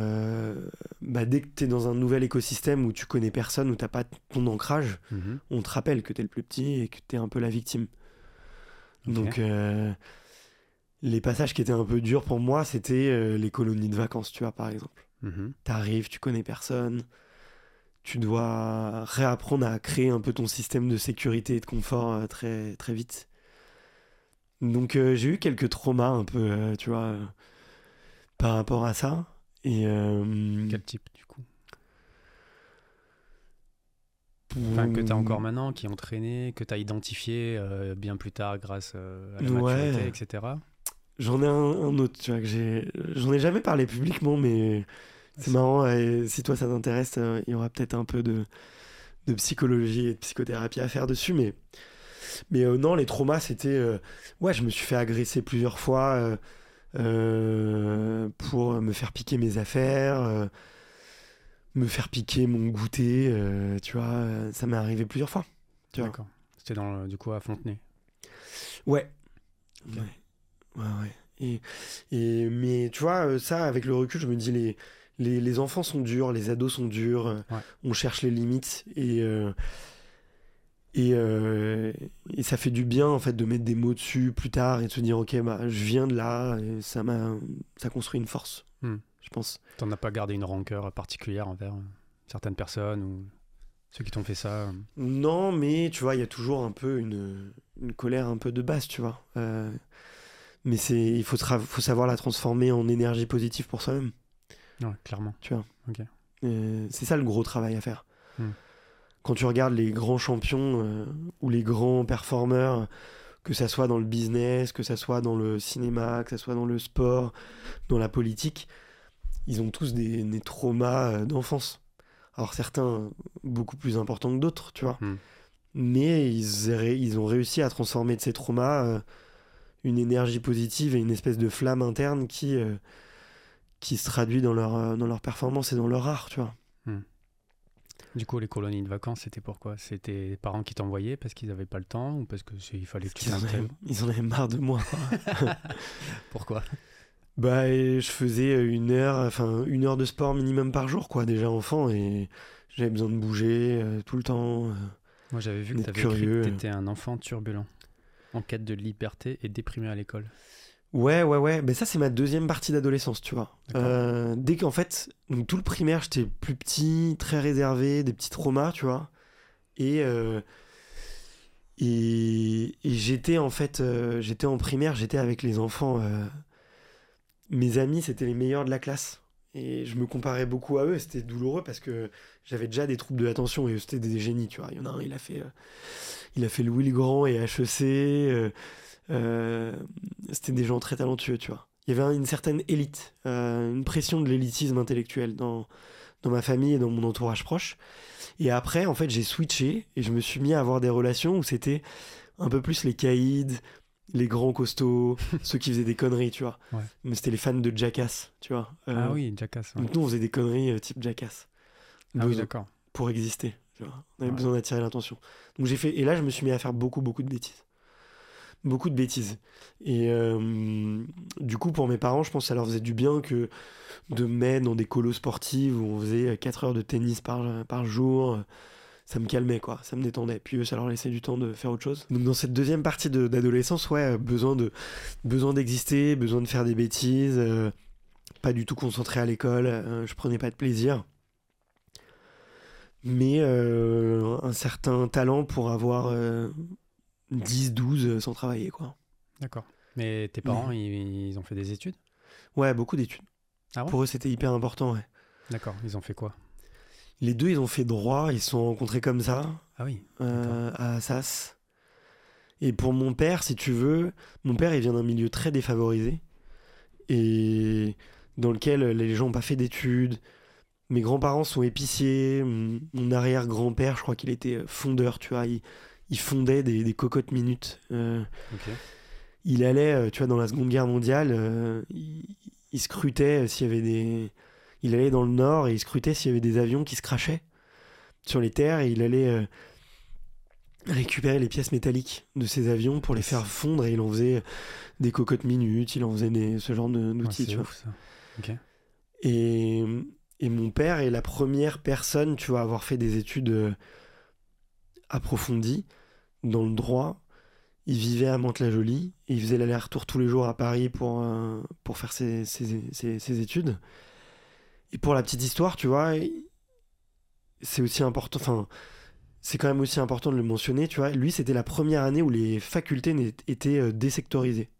Speaker 1: bah, dès que tu es dans un nouvel écosystème où tu connais personne, où tu pas ton ancrage,
Speaker 2: Mhm.
Speaker 1: on te rappelle que tu es le plus petit et que tu es un peu la victime. Donc, euh, les passages qui étaient un peu durs pour moi, c'était euh, les colonies de vacances, tu vois, par exemple.
Speaker 2: Mhm.
Speaker 1: T'arrives, tu connais personne, tu dois réapprendre à créer un peu ton système de sécurité et de confort euh, très, très vite. Donc j'ai eu quelques traumas un peu, tu vois, par rapport à ça. Et.
Speaker 2: Quel type, du coup Enfin, que tu as encore maintenant, qui ont traîné, que tu as identifié euh, bien plus tard grâce euh, à la
Speaker 1: Ouais.
Speaker 2: maturité, etc.
Speaker 1: J'en ai un, un autre, tu vois, que j'ai. J'en ai jamais parlé publiquement, mais c'est marrant. et si toi ça t'intéresse, euh, il y aura peut-être un peu de, de psychologie et de psychothérapie à faire dessus, mais. Mais euh, non, les traumas, c'était. Ouais, je me suis fait agresser plusieurs fois pour me faire piquer mes affaires, me faire piquer mon goûter, euh, tu vois, euh, ça m'est arrivé plusieurs fois.
Speaker 2: D'accord. C'était dans du coup à Fontenay.
Speaker 1: Ouais. Ouais. Ouais, ouais. Et, et, mais tu vois, euh, ça, avec le recul, je me dis, les, les, les enfants sont durs, les ados sont durs,
Speaker 2: Ouais.
Speaker 1: on cherche les limites et, euh, et, euh, et ça fait du bien, en fait, de mettre des mots dessus plus tard et de se dire, ok, bah, je viens de là et ça m'a, ça construit une force,
Speaker 2: Hmm.
Speaker 1: Je pense.
Speaker 2: T'en as pas gardé une rancœur particulière envers euh, certaines personnes ou ceux qui t'ont fait ça euh,
Speaker 1: Non, mais tu vois, il y a toujours un peu une, une colère un peu de base, tu vois. Euh, mais c'est, il faut, savoir la transformer en énergie positive pour soi-même.
Speaker 2: Ouais, clairement.
Speaker 1: Euh, c'est ça le gros travail à faire.
Speaker 2: Hmm.
Speaker 1: Quand tu regardes les grands champions euh, ou les grands performeurs, que ça soit dans le business, que ça soit dans le cinéma, que ça soit dans le sport, dans la politique, ils ont tous des, des traumas euh, d'enfance. Alors certains beaucoup plus importants que d'autres, tu vois.
Speaker 2: Hmm.
Speaker 1: Mais ils, ont réussi à transformer de ces traumas euh, une énergie positive et une espèce de flamme interne qui, euh, qui se traduit dans leur, dans leur performance et dans leur art, tu vois.
Speaker 2: Du coup, les colonies de vacances, c'était pourquoi C'était les parents qui t'envoyaient parce qu'ils n'avaient pas le temps ou parce que c'est- il fallait que tu
Speaker 1: Ils en, avaient, ils en avaient marre de moi. quoi.
Speaker 2: Pourquoi?
Speaker 1: Bah, je faisais une heure, enfin une heure de sport minimum par jour, quoi, déjà enfant, et j'avais besoin de bouger euh, tout le temps. euh.
Speaker 2: Moi, j'avais vu que
Speaker 1: D'être
Speaker 2: tu avais écrit
Speaker 1: curieux.
Speaker 2: que t'étais un enfant turbulent, en quête de liberté et déprimé à l'école.
Speaker 1: Ouais, ouais, ouais. Mais ça, c'est ma deuxième partie d'adolescence, tu vois.
Speaker 2: D'accord.
Speaker 1: Euh, dès qu'en fait, donc tout le primaire, j'étais plus petit, très réservé, des petits traumas, tu vois. Et, euh, et, et j'étais en fait, euh, j'étais en primaire, j'étais avec les enfants. euh, mes amis, c'était les meilleurs de la classe. Et je me comparais beaucoup à eux, et c'était douloureux parce que j'avais déjà des troubles de l'attention et c'était des génies, tu vois. Il y en a un, il a fait, euh, il a fait Louis le Grand et HEC. euh, euh, c'était des gens très talentueux, tu vois. Il y avait une certaine élite, une pression de l'élitisme intellectuel dans, dans ma famille et dans mon entourage proche. Et après, en fait, j'ai switché et je me suis mis à avoir des relations où c'était un peu plus les caïds, les grands costauds, ceux qui faisaient des conneries, tu vois.
Speaker 2: Ouais.
Speaker 1: Mais c'était les fans de Jackass, tu vois. Euh,
Speaker 2: Ah oui, Jackass. ouais.
Speaker 1: Donc nous, on faisait des conneries euh, type Jackass.
Speaker 2: Ah oui, d'accord.
Speaker 1: pour exister. Tu vois. On avait
Speaker 2: Ouais.
Speaker 1: besoin d'attirer l'attention. Donc j'ai fait et là je me suis mis à faire beaucoup beaucoup de bêtises. Beaucoup de bêtises. Et euh, du coup pour mes parents, je pense que ça leur faisait du bien que de me mettre dans des colos sportives où on faisait 4 heures de tennis par, par jour. Ça me calmait quoi, ça me détendait. Puis eux, ça leur laissait du temps de faire autre chose. Donc dans cette deuxième partie de- d'adolescence, ouais, besoin de besoin d'exister, besoin de faire des bêtises, euh, pas du tout concentré à l'école, euh, je prenais pas de plaisir mais euh, un certain talent pour avoir euh, 10, 12 sans travailler, quoi.
Speaker 2: D'accord. Mais tes parents, ils, ils ont fait des études?
Speaker 1: Ouais, beaucoup d'études.
Speaker 2: Ah ouais?
Speaker 1: Pour eux, c'était hyper important, ouais.
Speaker 2: D'accord. Ils ont fait quoi?
Speaker 1: Les deux, ils ont fait droit, ils se sont rencontrés comme ça,
Speaker 2: Ah oui.
Speaker 1: euh, à Assas. Et pour mon père, si tu veux, mon père, il vient d'un milieu très défavorisé, et dans lequel les gens n'ont pas fait d'études. Mes grands-parents sont épiciers, mon arrière-grand-père, je crois qu'il était fondeur, tu vois, il, il fondait des, des cocottes minutes. euh, il allait, euh, tu vois, dans la Seconde Guerre mondiale, euh, il, il scrutait s'il y avait des... Il allait dans le nord et il scrutait s'il y avait des avions qui se crachaient sur les terres et il allait euh, récupérer les pièces métalliques de ces avions pour les faire fondre et il en faisait des cocottes minutes, il en faisait des, ce genre
Speaker 2: Ouais,
Speaker 1: d'outils,
Speaker 2: c'est
Speaker 1: tu vois.
Speaker 2: ouf, ça. Ok.
Speaker 1: Et, et mon père est la première personne, tu vois, à avoir fait des études euh, approfondies dans le droit. Il vivait à Mantes-la-Jolie et il faisait l'aller-retour tous les jours à Paris pour, euh, pour faire ses, ses- ses- ses études. Et pour la petite histoire, tu vois, c'est aussi important, enfin, c'est quand même aussi important de le mentionner, tu vois. Lui, c'était la première année où les facultés étaient euh, désectorisées.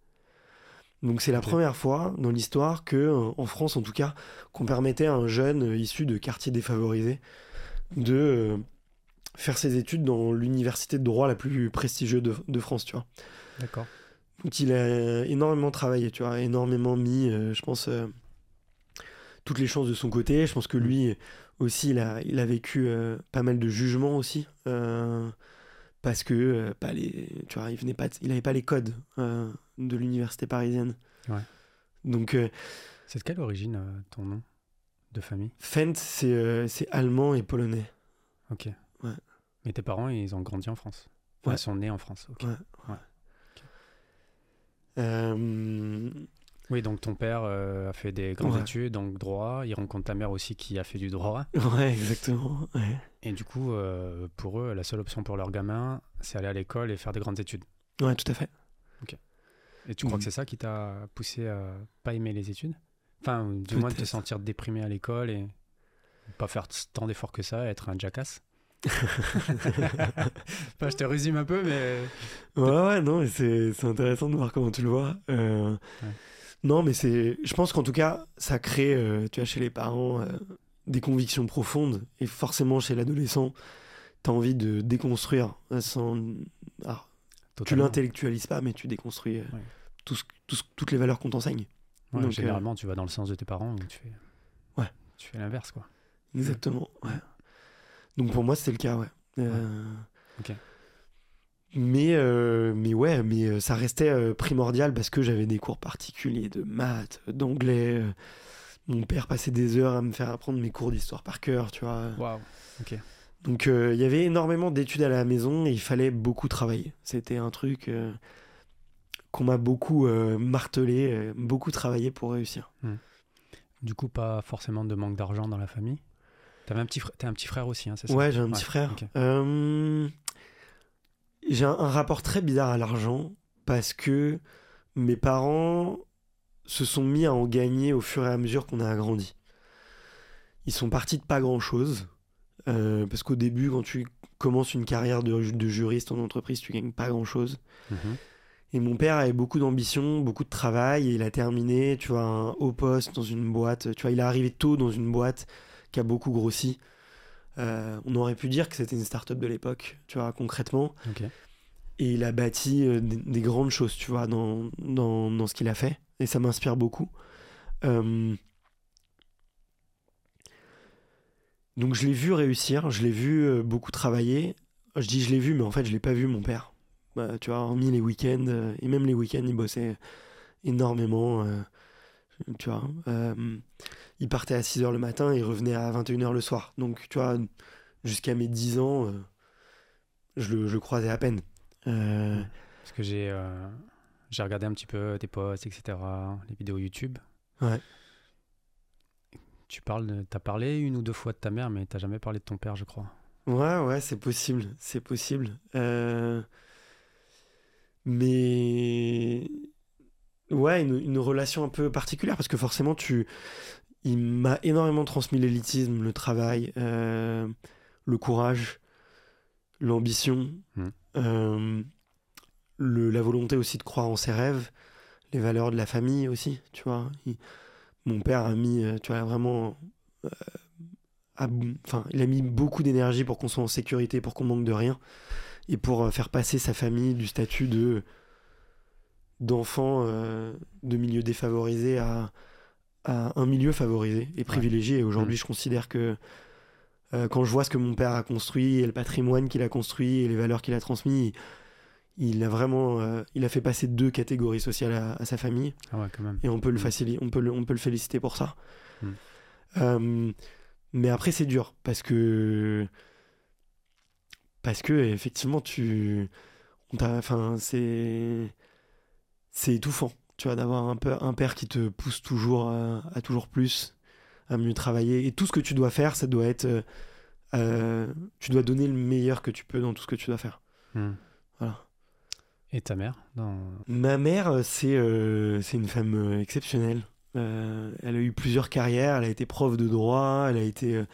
Speaker 1: Donc c'est la première fois dans l'histoire que, euh, en France en tout cas, qu'on permettait à un jeune euh, issu de quartiers défavorisés de faire ses études dans l'université de droit la plus prestigieuse de, de France, tu vois.
Speaker 2: D'accord.
Speaker 1: Donc il a énormément travaillé, tu vois, énormément mis, euh, je pense, euh, toutes les chances de son côté. Je pense que lui aussi, il a, il a vécu euh, pas mal de jugements aussi, euh, parce que euh, pas les, tu vois, il venait pas, de- il avait pas les codes de l'université parisienne.
Speaker 2: Ouais.
Speaker 1: Donc
Speaker 2: C'est de quelle origine ton nom de famille?
Speaker 1: Fent, c'est c'est allemand et polonais.
Speaker 2: Ok.
Speaker 1: Ouais.
Speaker 2: Mais tes parents, ils ont grandi en France? Enfin,
Speaker 1: Ouais.
Speaker 2: Ils sont nés en France. Ok.
Speaker 1: Ouais. Euh,
Speaker 2: Oui, donc ton père euh, a fait des grandes
Speaker 1: Ouais.
Speaker 2: études, donc droit. Il rencontre ta mère aussi qui a fait du droit.
Speaker 1: ouais, exactement. ouais.
Speaker 2: Et du coup, euh, pour eux, la seule option pour leur gamin, c'est aller à l'école et faire des grandes études.
Speaker 1: Ouais, tout à fait.
Speaker 2: Et tu crois que c'est ça qui t'a poussé à pas aimer les études? Enfin, du moins de te sentir déprimé à l'école et pas faire tant d'efforts que ça, être un jackass? Enfin, je te résume un peu, mais.
Speaker 1: Ouais, ouais, non, mais c'est intéressant de voir comment tu le vois. Euh, Non, mais c'est. Je pense qu'en tout cas, ça crée, euh, tu vois, chez les parents, euh, des convictions profondes. Et forcément, chez l'adolescent, t'as envie de déconstruire. euh, Sans... Alors, tu l'intellectualises pas, mais tu déconstruis euh,
Speaker 2: Ouais.
Speaker 1: tout ce- tout ce- toutes les valeurs qu'on t'enseigne.
Speaker 2: Ouais,
Speaker 1: Donc,
Speaker 2: généralement, tu vas dans le sens de tes parents ou tu fais.
Speaker 1: Ouais.
Speaker 2: Tu fais l'inverse, quoi.
Speaker 1: Exactement, ouais. Donc pour moi, c'était le cas, ouais.
Speaker 2: Ok.
Speaker 1: Mais, euh, mais ouais, mais euh, ça restait euh, primordial parce que j'avais des cours particuliers de maths, d'anglais. Mon père passait des heures à me faire apprendre mes cours d'histoire par cœur, tu vois.
Speaker 2: Waouh. Ok.
Speaker 1: Donc euh, il y avait énormément d'études à la maison et il fallait beaucoup travailler. C'était un truc euh, qu'on m'a beaucoup euh, martelé, beaucoup travaillé pour réussir.
Speaker 2: Du coup, pas forcément de manque d'argent dans la famille. T'avais un petit frère, t'as un petit frère aussi, hein, c'est ça?
Speaker 1: Ouais, j'ai un petit frère.
Speaker 2: ok.
Speaker 1: Euh, j'ai un, un rapport très bizarre à l'argent parce que mes parents se sont mis à en gagner au fur et à mesure qu'on a grandi. Ils sont partis de pas grand chose. parce qu'au début, quand tu commences une carrière de, de juriste en entreprise, tu gagnes pas grand chose.
Speaker 2: Mhm.
Speaker 1: Et mon père avait beaucoup d'ambition, beaucoup de travail, et il a terminé, tu vois, un haut poste dans une boîte. Tu vois, il est arrivé tôt dans une boîte qui a beaucoup grossi. Euh, on aurait pu dire que c'était une start-up de l'époque, tu vois, concrètement. Et il a bâti euh, des, des grandes choses, tu vois, dans, dans, dans ce qu'il a fait. Et ça m'inspire beaucoup. Euh, Donc je l'ai vu réussir, je l'ai vu beaucoup travailler. Je dis je l'ai vu, mais en fait je l'ai pas vu mon père. Bah, tu vois, hormis les week-ends, et même les week-ends, il bossait énormément. Tu vois, euh, il partait à 6h le matin, il revenait à 21h le soir. Donc tu vois, jusqu'à mes 10 ans, euh, je, le, je le croisais à peine. Euh,
Speaker 2: Parce que j'ai j'ai regardé un petit peu tes posts, etc., les vidéos YouTube.
Speaker 1: Ouais.
Speaker 2: Tu parles, de- t'as parlé une ou deux fois de ta mère, mais t'as jamais parlé de ton père, je crois.
Speaker 1: Ouais, ouais, c'est possible, c'est possible. Mais ouais, une, une relation un peu particulière parce que forcément, tu, il m'a énormément transmis l'élitisme, le travail, euh, le courage, l'ambition,
Speaker 2: Mhm.
Speaker 1: euh, le, la volonté aussi de croire en ses rêves, les valeurs de la famille aussi, tu vois. Il- mon père a mis, euh, tu vois, vraiment euh, a- enfin, il a mis beaucoup d'énergie pour qu'on soit en sécurité, pour qu'on manque de rien, et pour faire passer sa famille du statut de d'enfant euh, de milieu défavorisé à, à un milieu favorisé et privilégié. Et aujourd'hui, je considère que euh, quand je vois ce que mon père a construit et le patrimoine qu'il a construit et les valeurs qu'il a transmis, il a vraiment, euh, il a fait passer deux catégories sociales à- à sa famille
Speaker 2: Ah ouais, quand même.
Speaker 1: et on peut le
Speaker 2: Mm.
Speaker 1: faciliter, on peut le, on peut le féliciter pour ça.
Speaker 2: Mm.
Speaker 1: Mais après c'est dur parce que parce que effectivement tu, enfin c'est c'est étouffant, tu vois, d'avoir un père, un père qui te pousse toujours à, à toujours plus, à mieux travailler et tout ce que tu dois faire, ça doit être, euh, euh, tu dois donner le meilleur que tu peux dans tout ce que tu dois faire.
Speaker 2: Hmm.
Speaker 1: Voilà.
Speaker 2: Et ta mère dans...
Speaker 1: Ma mère, euh, c'est euh, une femme euh, exceptionnelle. Euh, elle a eu plusieurs carrières. Elle a été prof de droit. Elle a été, euh,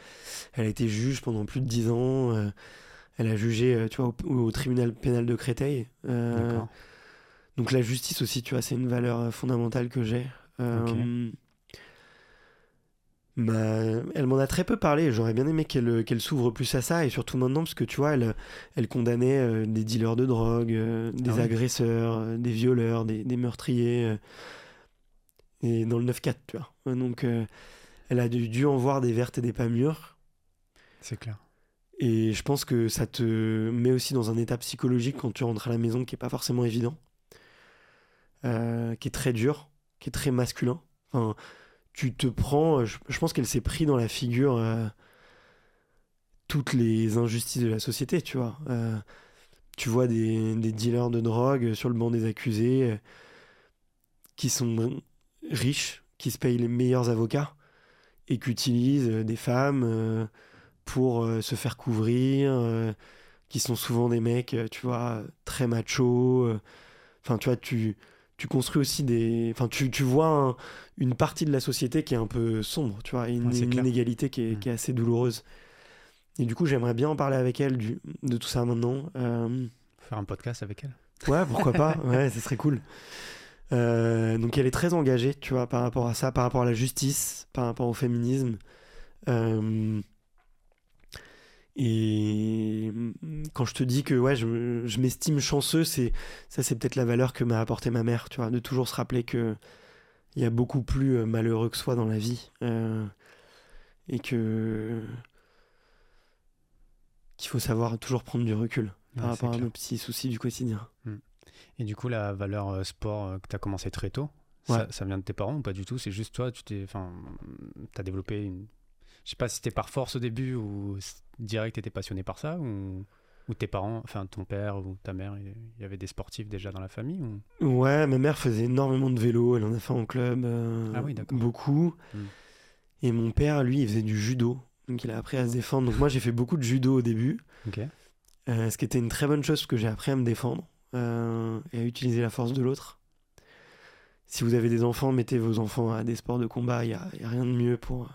Speaker 1: elle a été juge pendant plus de dix ans. euh, elle a jugé, euh, tu vois, au, au tribunal pénal de Créteil. Euh. Donc la justice aussi, tu vois, c'est une valeur euh, fondamentale que j'ai. Euh, bah, elle m'en a très peu parlé. J'aurais bien aimé qu'elle qu'elle s'ouvre plus à ça et surtout maintenant parce que tu vois, elle, elle condamnait euh, des dealers de drogue, euh, des
Speaker 2: Ah oui.
Speaker 1: agresseurs, euh, des violeurs, des, des meurtriers. euh, et dans le 9-4, tu vois. Euh, Donc euh, elle a dû, dû en voir des vertes et des pas mûres.
Speaker 2: C'est clair.
Speaker 1: Et je pense que ça te met aussi dans un état psychologique quand tu rentres à la maison qui est pas forcément évident, euh, qui est très dur, qui est très masculin. Enfin, tu te prends, je, pense qu'elle s'est pris dans la figure euh, toutes les injustices de la société, tu vois. Euh, tu vois des, des dealers de drogue sur le banc des accusés qui sont riches, qui se payent les meilleurs avocats et qui utilisent des femmes. pour se faire couvrir, qui sont souvent des mecs, tu vois, très machos. Enfin, tu vois, tu, tu construis aussi des... Enfin, tu, tu vois un- une partie de la société qui est un peu sombre, tu vois, et une,
Speaker 2: Ouais,
Speaker 1: une inégalité qui est, qui est assez douloureuse. Et du coup, j'aimerais bien en parler avec elle du- de tout ça maintenant. Euh,
Speaker 2: Faire un podcast avec elle.
Speaker 1: Ouais, pourquoi pas Ouais, ce serait cool. Euh, donc elle est très engagée, tu vois, par rapport à ça, par rapport à la justice, par rapport au féminisme. Euh, Et quand je te dis que ouais, je, je m'estime chanceux, c'est ça, c'est peut-être la valeur que m'a apporté ma mère, tu vois, de toujours se rappeler que il y a beaucoup plus euh, malheureux que soi dans la vie euh, et que qu'il faut savoir toujours prendre du recul par
Speaker 2: Ouais,
Speaker 1: rapport à
Speaker 2: clair.
Speaker 1: nos petits soucis du quotidien.
Speaker 2: Et du coup, la valeur euh, sport que tu as commencé très tôt,
Speaker 1: Ouais.
Speaker 2: ça, ça vient de tes parents ou pas du tout? C'est juste toi, tu t'es, enfin, as développé une. Je sais pas si c'était par force au début ou direct t'étais passionné par ça ou, ou tes parents, enfin ton père ou ta mère, il y avait des sportifs déjà dans la famille ou...
Speaker 1: Ouais, ma mère faisait énormément de vélo, elle en a fait en club, euh,
Speaker 2: Ah oui,
Speaker 1: beaucoup.
Speaker 2: Mm.
Speaker 1: Et mon père, lui, il faisait du judo, donc il a appris à se défendre. Donc moi, j'ai fait beaucoup de judo au début,
Speaker 2: Ok.
Speaker 1: euh, ce qui était une très bonne chose parce que j'ai appris à me défendre euh, et à utiliser la force de l'autre. Si vous avez des enfants, mettez vos enfants à des sports de combat, il n'y a rien de mieux pour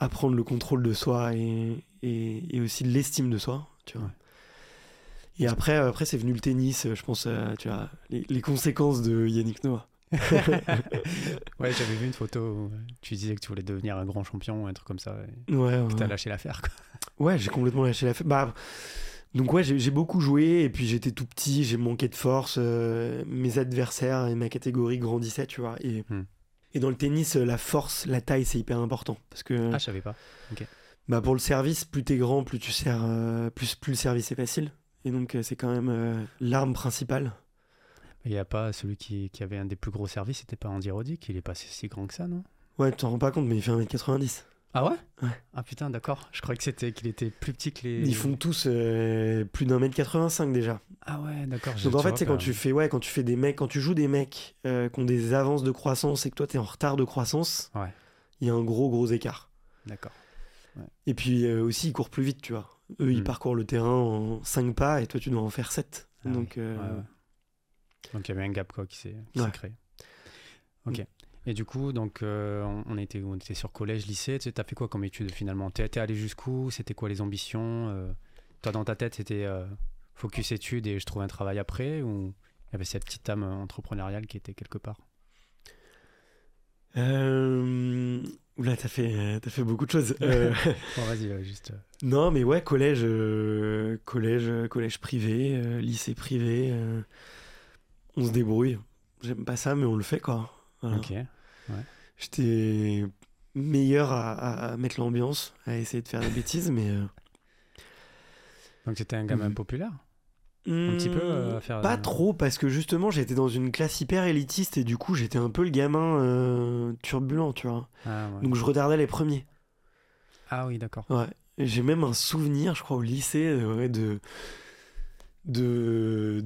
Speaker 1: euh, apprendre le contrôle de soi et, et, et aussi l'estime de soi, tu vois.
Speaker 2: Ouais.
Speaker 1: Et après, après c'est venu le tennis, euh, je pense, euh, tu vois, les, les conséquences de Yannick Noah.
Speaker 2: Ouais, j'avais vu une photo où tu disais que tu voulais devenir un grand champion, un truc comme ça, et
Speaker 1: Ouais, ouais.
Speaker 2: t'as lâché l'affaire. quoi.
Speaker 1: Ouais, j'ai complètement lâché la Bah, donc ouais, j'ai j'ai beaucoup joué et puis j'étais tout petit, j'ai manqué de force, euh, mes adversaires et ma catégorie grandissaient, tu vois. Et,
Speaker 2: Hmm.
Speaker 1: Et dans le tennis, euh, la force, la taille, c'est hyper important parce que
Speaker 2: Ah, je savais pas.
Speaker 1: bah, pour le service, plus t'es grand, plus tu sers, euh, plus plus le service est facile. Et donc euh, c'est quand même euh, l'arme principale.
Speaker 2: Il n'y a pas celui qui, qui avait un des plus gros services, c'était pas Andy Roddick, il est pas si, si grand que ça, non?
Speaker 1: Ouais, tu t'en rends pas compte, mais il fait 1m90.
Speaker 2: Ah ouais?
Speaker 1: Ouais.
Speaker 2: Ah putain, d'accord. Je croyais que c'était qu'il était plus petit que les.
Speaker 1: Ils font tous euh, plus d'un mètre 85 déjà.
Speaker 2: Ah ouais, d'accord.
Speaker 1: Donc en fait, c'est quand tu fais ouais, quand tu fais des mecs, quand tu joues des mecs euh, qui ont des avances de croissance et que toi t'es en retard de croissance,
Speaker 2: Ouais.
Speaker 1: il y a un gros gros écart.
Speaker 2: D'accord.
Speaker 1: Et puis euh, aussi ils courent plus vite, tu vois. Eux ils
Speaker 2: Mm.
Speaker 1: parcourent le terrain en 5 pas et toi tu dois en faire 7.
Speaker 2: Ah
Speaker 1: Donc
Speaker 2: oui, il y avait un gap quoi qui s'est créé. Ok. Et du coup, donc euh, on, était on était sur collège, lycée. Tu as fait quoi comme études finalement? T'es t'es allé jusqu'où? C'était quoi les ambitions Euh, Toi dans ta tête c'était euh, focus études et je trouve un travail après ou il y avait cette petite âme entrepreneuriale qui était quelque part?
Speaker 1: Euh, Oula, t'as fait, t'as fait beaucoup de choses.
Speaker 2: Bon vas-y, juste.
Speaker 1: non, mais ouais, collège, collège, collège privé, lycée privé. on se débrouille. J'aime pas ça, mais on le fait quoi. Voilà.
Speaker 2: Ok.
Speaker 1: J'étais meilleur à, à- à mettre l'ambiance, à essayer de faire des bêtises, mais. euh,
Speaker 2: Donc c'était un gamin
Speaker 1: Mhm.
Speaker 2: populaire? Un petit peu, euh, à faire,
Speaker 1: Pas
Speaker 2: euh,
Speaker 1: trop, parce que justement, j'étais dans une classe hyper élitiste et du coup, j'étais un peu le gamin euh, turbulent, tu vois.
Speaker 2: Ah, ouais.
Speaker 1: Donc, je retardais les premiers.
Speaker 2: Ah oui, d'accord.
Speaker 1: Ouais. J'ai même un souvenir, je crois, au lycée, euh, ouais, de. De,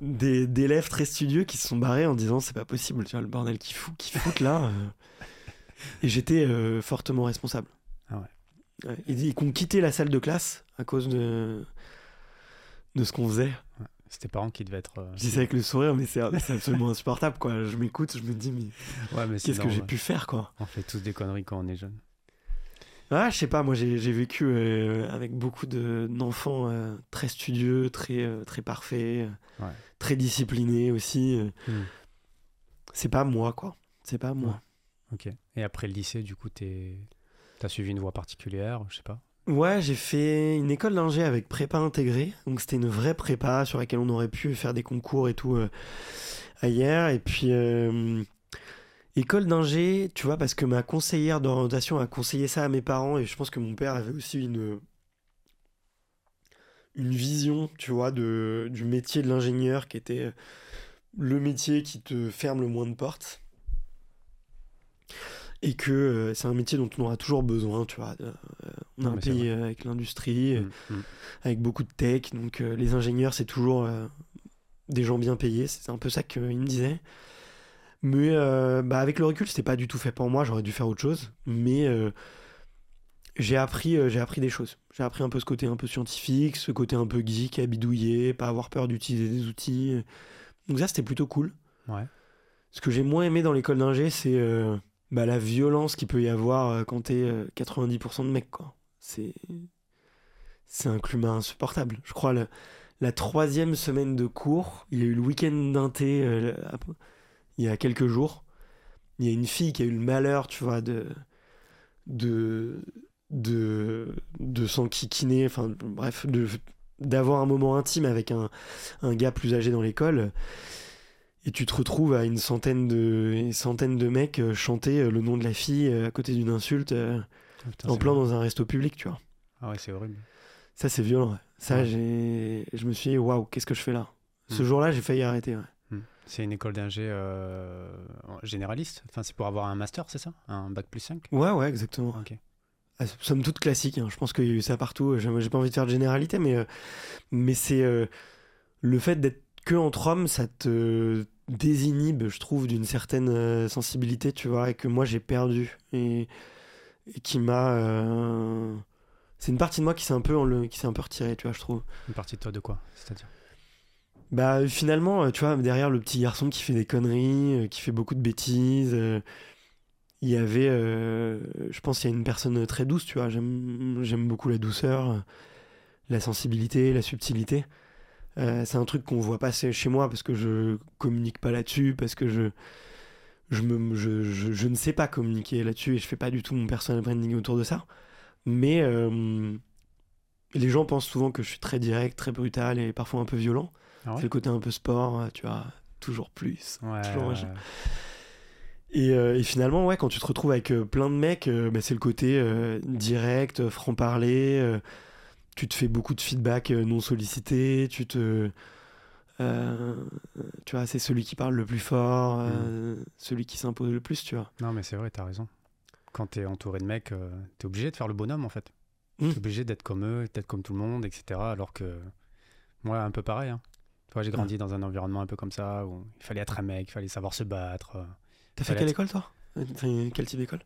Speaker 1: d'élèves très studieux qui se sont barrés en disant c'est pas possible tu vois le bordel qu'ils foutent, qu'ils foutent là euh. et j'étais euh, fortement responsable.
Speaker 2: Ah
Speaker 1: Ouais, et, et qu'on quittait la salle de classe à cause de de ce qu'on faisait.
Speaker 2: C'est tes parents qui devaient être. euh,
Speaker 1: je dis ça avec le sourire mais c'est absolument insupportable quoi. Je m'écoute je me dis mais
Speaker 2: Ouais, mais
Speaker 1: qu'est-ce que j'ai pu faire quoi?
Speaker 2: On fait tous des conneries quand on est jeune.
Speaker 1: Ah, je sais pas, moi j'ai vécu euh, avec beaucoup de- d'enfants euh, très studieux, très, euh, très parfaits,
Speaker 2: Ouais.
Speaker 1: très disciplinés aussi.
Speaker 2: Hmm.
Speaker 1: C'est pas moi, quoi. C'est pas moi.
Speaker 2: Ok. Et après le lycée, du coup, t'as suivi une voie particulière, je sais pas?
Speaker 1: Ouais, j'ai fait une école d'ingé avec prépa intégrée. Donc c'était une vraie prépa sur laquelle on aurait pu faire des concours et tout ailleurs. Et puis, école d'ingé, tu vois, parce que ma conseillère d'orientation a conseillé ça à mes parents et je pense que mon père avait aussi une, une vision, tu vois, de, du métier de l'ingénieur qui était le métier qui te ferme le moins de portes. Et que euh, c'est un métier dont on aura toujours besoin, tu vois. euh, on a un pays euh, avec l'industrie, euh,
Speaker 2: Mm, mm.
Speaker 1: avec beaucoup de tech, donc euh, les ingénieurs, c'est toujours des gens bien payés, c'est un peu ça qu'il me disait. Mais euh, bah, avec le recul, c'était pas du tout fait pour moi, j'aurais dû faire autre chose. Mais euh, j'ai appris, euh, j'ai appris des choses. J'ai appris un peu ce côté un peu scientifique, ce côté un peu geek, à bidouiller, pas avoir peur d'utiliser des outils. Donc ça, c'était plutôt cool.
Speaker 2: Ouais.
Speaker 1: Ce que j'ai moins aimé dans l'école d'ingé, c'est bah, la violence qu'il peut y avoir quand t'es euh, 90% de mecs, quoi. C'est... C'est un climat insupportable. Je crois le- la troisième semaine de cours, il y a eu le week-end d'inté le- ap- il y a quelques jours. Il y a une fille qui a eu le malheur, tu vois, de... de de, de s'enquiquiner, enfin bref, de, d'avoir un moment intime avec un, un gars plus âgé dans l'école et tu te retrouves à une centaine de, une centaine de mecs euh, chanter euh, le nom de la fille euh, à côté d'une insulte
Speaker 2: putain,
Speaker 1: en plein dans un resto public, tu vois.
Speaker 2: Ah ouais, c'est horrible.
Speaker 1: Ça, c'est violent. ouais. Ça,
Speaker 2: Ouais.
Speaker 1: j'ai, je me suis dit, waouh, qu'est-ce que je fais là? Ce
Speaker 2: Mm.
Speaker 1: jour-là, j'ai failli arrêter. ouais.
Speaker 2: C'est une école d'ingé euh, généraliste Enfin, c'est pour avoir un master, c'est ça? Un bac plus 5
Speaker 1: Ouais, ouais, exactement.
Speaker 2: Ok.
Speaker 1: Ah, somme toute classique. hein. Je pense qu'il y a eu ça partout. J'ai pas envie de faire de généralité, mais, euh, mais c'est euh, le fait d'être que entre hommes, ça te désinhibe, je trouve, d'une certaine sensibilité, tu vois, et que moi j'ai perdu et, et qui m'a. C'est une partie de moi qui s'est un peu enle- qui s'est un peu retirée, tu vois, je trouve.
Speaker 2: Une partie de toi de quoi? C'est-à-dire?
Speaker 1: Bah finalement, euh, tu vois, derrière le petit garçon qui fait des conneries, euh, qui fait beaucoup de bêtises, euh, il y avait, je pense, qu'il y a une personne très douce, tu vois. J'aime, beaucoup la douceur, la sensibilité, la subtilité. C'est un truc qu'on voit passer chez moi parce que je communique pas là-dessus, parce que je, je, me, je, je, ne sais pas communiquer là-dessus et je fais pas du tout mon personal branding autour de ça. Mais les gens pensent souvent que je suis très direct, très brutal et parfois un peu violent.
Speaker 2: Ah ouais
Speaker 1: C'est le côté un peu sport, euh, tu vois, toujours plus.
Speaker 2: Ouais,
Speaker 1: toujours machin.
Speaker 2: ouais.
Speaker 1: Et, euh, et finalement, ouais, quand tu te retrouves avec euh, plein de mecs, euh, bah, c'est le côté direct, franc-parler. tu te fais beaucoup de feedback non sollicité. Tu te. tu vois, c'est celui qui parle le plus fort, euh, celui qui s'impose le plus, tu vois.
Speaker 2: Non, mais c'est vrai, t'as raison. Quand t'es entouré de mecs, t'es obligé de faire le bonhomme en fait.
Speaker 1: Mm.
Speaker 2: T'es obligé d'être comme eux, d'être comme tout le monde, etc. Alors que moi, un peu pareil. Hein. Tu vois, j'ai grandi dans un environnement un peu comme ça où il fallait être un mec, il fallait savoir se battre. euh.
Speaker 1: T'as fait quelle
Speaker 2: être-
Speaker 1: école, toi? Quel type d'école?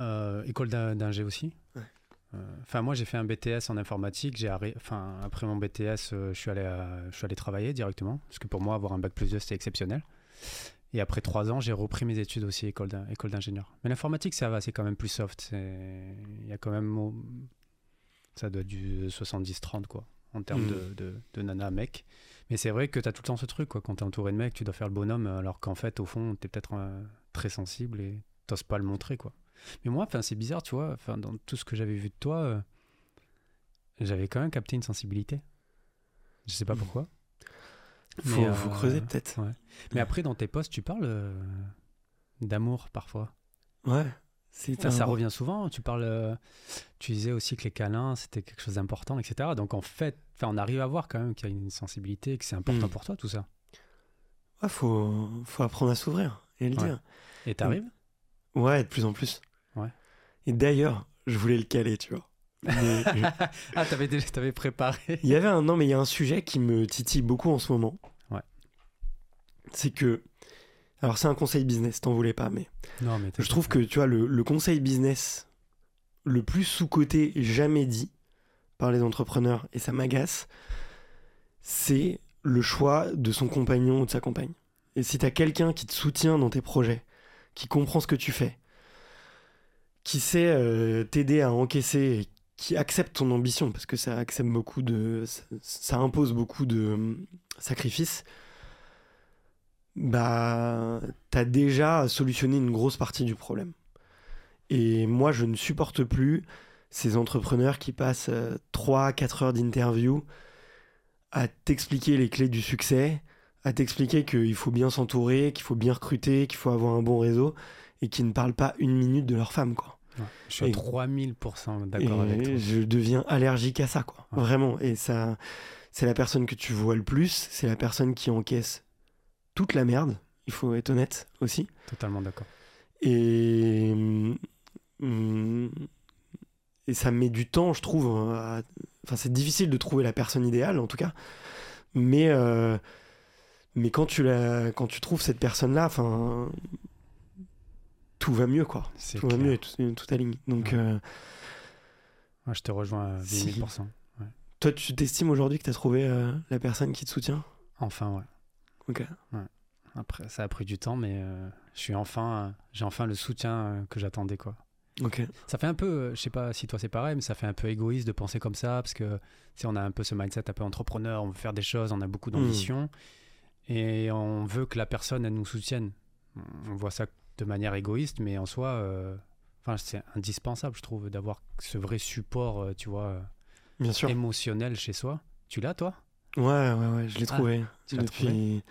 Speaker 2: Euh, école d'in- d'ingé aussi.
Speaker 1: Ouais.
Speaker 2: Euh, moi, j'ai fait un BTS en informatique. J'ai Enfin, après mon BTS, euh, je suis allé, à- je suis allé travailler directement parce que pour moi, avoir un bac plus 2 c'était exceptionnel. Et après trois ans, j'ai repris mes études aussi école d'in- école d'ingénieur. Mais l'informatique, ça va, c'est quand même plus soft. Il y a quand même, ça doit être du 70-30 quoi, en termes
Speaker 1: Mhm.
Speaker 2: de, de, de nana mec. Mais c'est vrai que tu as tout le temps ce truc quoi. Quand t'es entouré de mecs, tu dois faire le bonhomme, alors qu'en fait, au fond, t'es peut-être euh, très sensible et t'oses pas le montrer quoi. Mais moi, enfin, c'est bizarre, tu vois. Enfin, dans tout ce que j'avais vu de toi, euh, j'avais quand même capté une sensibilité. Je sais pas
Speaker 1: Mhm.
Speaker 2: pourquoi.
Speaker 1: faut,
Speaker 2: Mais,
Speaker 1: faut
Speaker 2: euh,
Speaker 1: creuser peut-être.
Speaker 2: ouais. Mais après, dans tes posts, tu parles d'amour parfois.
Speaker 1: Ouais.
Speaker 2: Enfin, ça revient souvent. Tu parles, euh, tu disais aussi que les câlins c'était quelque chose d'important, etc. Donc en fait, on arrive à voir quand même qu'il y a une sensibilité, que c'est important
Speaker 1: Mm.
Speaker 2: pour toi tout ça.
Speaker 1: Ouais, faut, faut apprendre à s'ouvrir et le
Speaker 2: Ouais.
Speaker 1: dire.
Speaker 2: Et t'arrives?
Speaker 1: Ouais, de plus en plus.
Speaker 2: Ouais.
Speaker 1: Et d'ailleurs, je voulais le caler, tu vois. Mais
Speaker 2: Ah, t'avais déjà, t'avais préparé.
Speaker 1: il y avait un non, mais il y a un sujet qui me titille beaucoup en ce moment.
Speaker 2: Ouais.
Speaker 1: C'est que, alors c'est un conseil business, t'en voulais pas, mais
Speaker 2: Non, mais
Speaker 1: je trouve que tu vois le, le conseil business le plus sous coté jamais dit par les entrepreneurs et ça m'agace, c'est le choix de son compagnon ou de sa compagne. Et si t'as quelqu'un qui te soutient dans tes projets, qui comprend ce que tu fais, qui sait euh, t'aider à encaisser, et qui accepte ton ambition, parce que ça accepte beaucoup de, ça, ça impose beaucoup de euh, sacrifices, bah, t'as déjà solutionné une grosse partie du problème. Et moi, je ne supporte plus ces entrepreneurs qui passent 3-4 heures d'interview à t'expliquer les clés du succès, à t'expliquer qu'il faut bien s'entourer, qu'il faut bien recruter, qu'il faut avoir un bon réseau, et qui ne parlent pas une minute de leur femme, quoi.
Speaker 2: Ouais, je suis à
Speaker 1: Et-
Speaker 2: 3000% d'accord avec toi.
Speaker 1: Je deviens allergique à ça, quoi.
Speaker 2: Ouais.
Speaker 1: Vraiment. Et ça, c'est la personne que tu vois le plus, c'est la personne qui encaisse toute la merde. Il faut être honnête aussi.
Speaker 2: Totalement d'accord.
Speaker 1: Et, et ça met du temps, je trouve. à- Enfin, c'est difficile de trouver la personne idéale, en tout cas. Mais, euh, mais quand, tu la, quand tu trouves cette personne-là, enfin, tout va mieux, quoi. Tout va mieux et tout, tout aligne. Donc,
Speaker 2: Ouais.
Speaker 1: euh,
Speaker 2: Ouais, je te rejoins à
Speaker 1: Si.
Speaker 2: 1000%.
Speaker 1: toi, tu t'estimes aujourd'hui que tu as trouvé euh, la personne qui te soutient?
Speaker 2: Enfin, ouais.
Speaker 1: Ok.
Speaker 2: Après, ça a pris du temps, mais euh, je suis enfin, euh, j'ai enfin le soutien euh, que j'attendais, quoi.
Speaker 1: Ok.
Speaker 2: Ça fait un peu, euh, je sais pas si toi c'est pareil, mais ça fait un peu égoïste de penser comme ça, parce que sais, on a un peu ce mindset un peu entrepreneur, on veut faire des choses, on a beaucoup d'ambition, et on veut que la personne, elle nous soutienne. On voit ça de manière égoïste, mais en soi, enfin, c'est indispensable, je trouve, d'avoir ce vrai support, tu vois,
Speaker 1: Bien sûr.
Speaker 2: émotionnel chez soi. Tu l'as, toi?
Speaker 1: Ouais, ouais, ouais, je l'ai
Speaker 2: Ah,
Speaker 1: trouvé.
Speaker 2: tu
Speaker 1: depuis...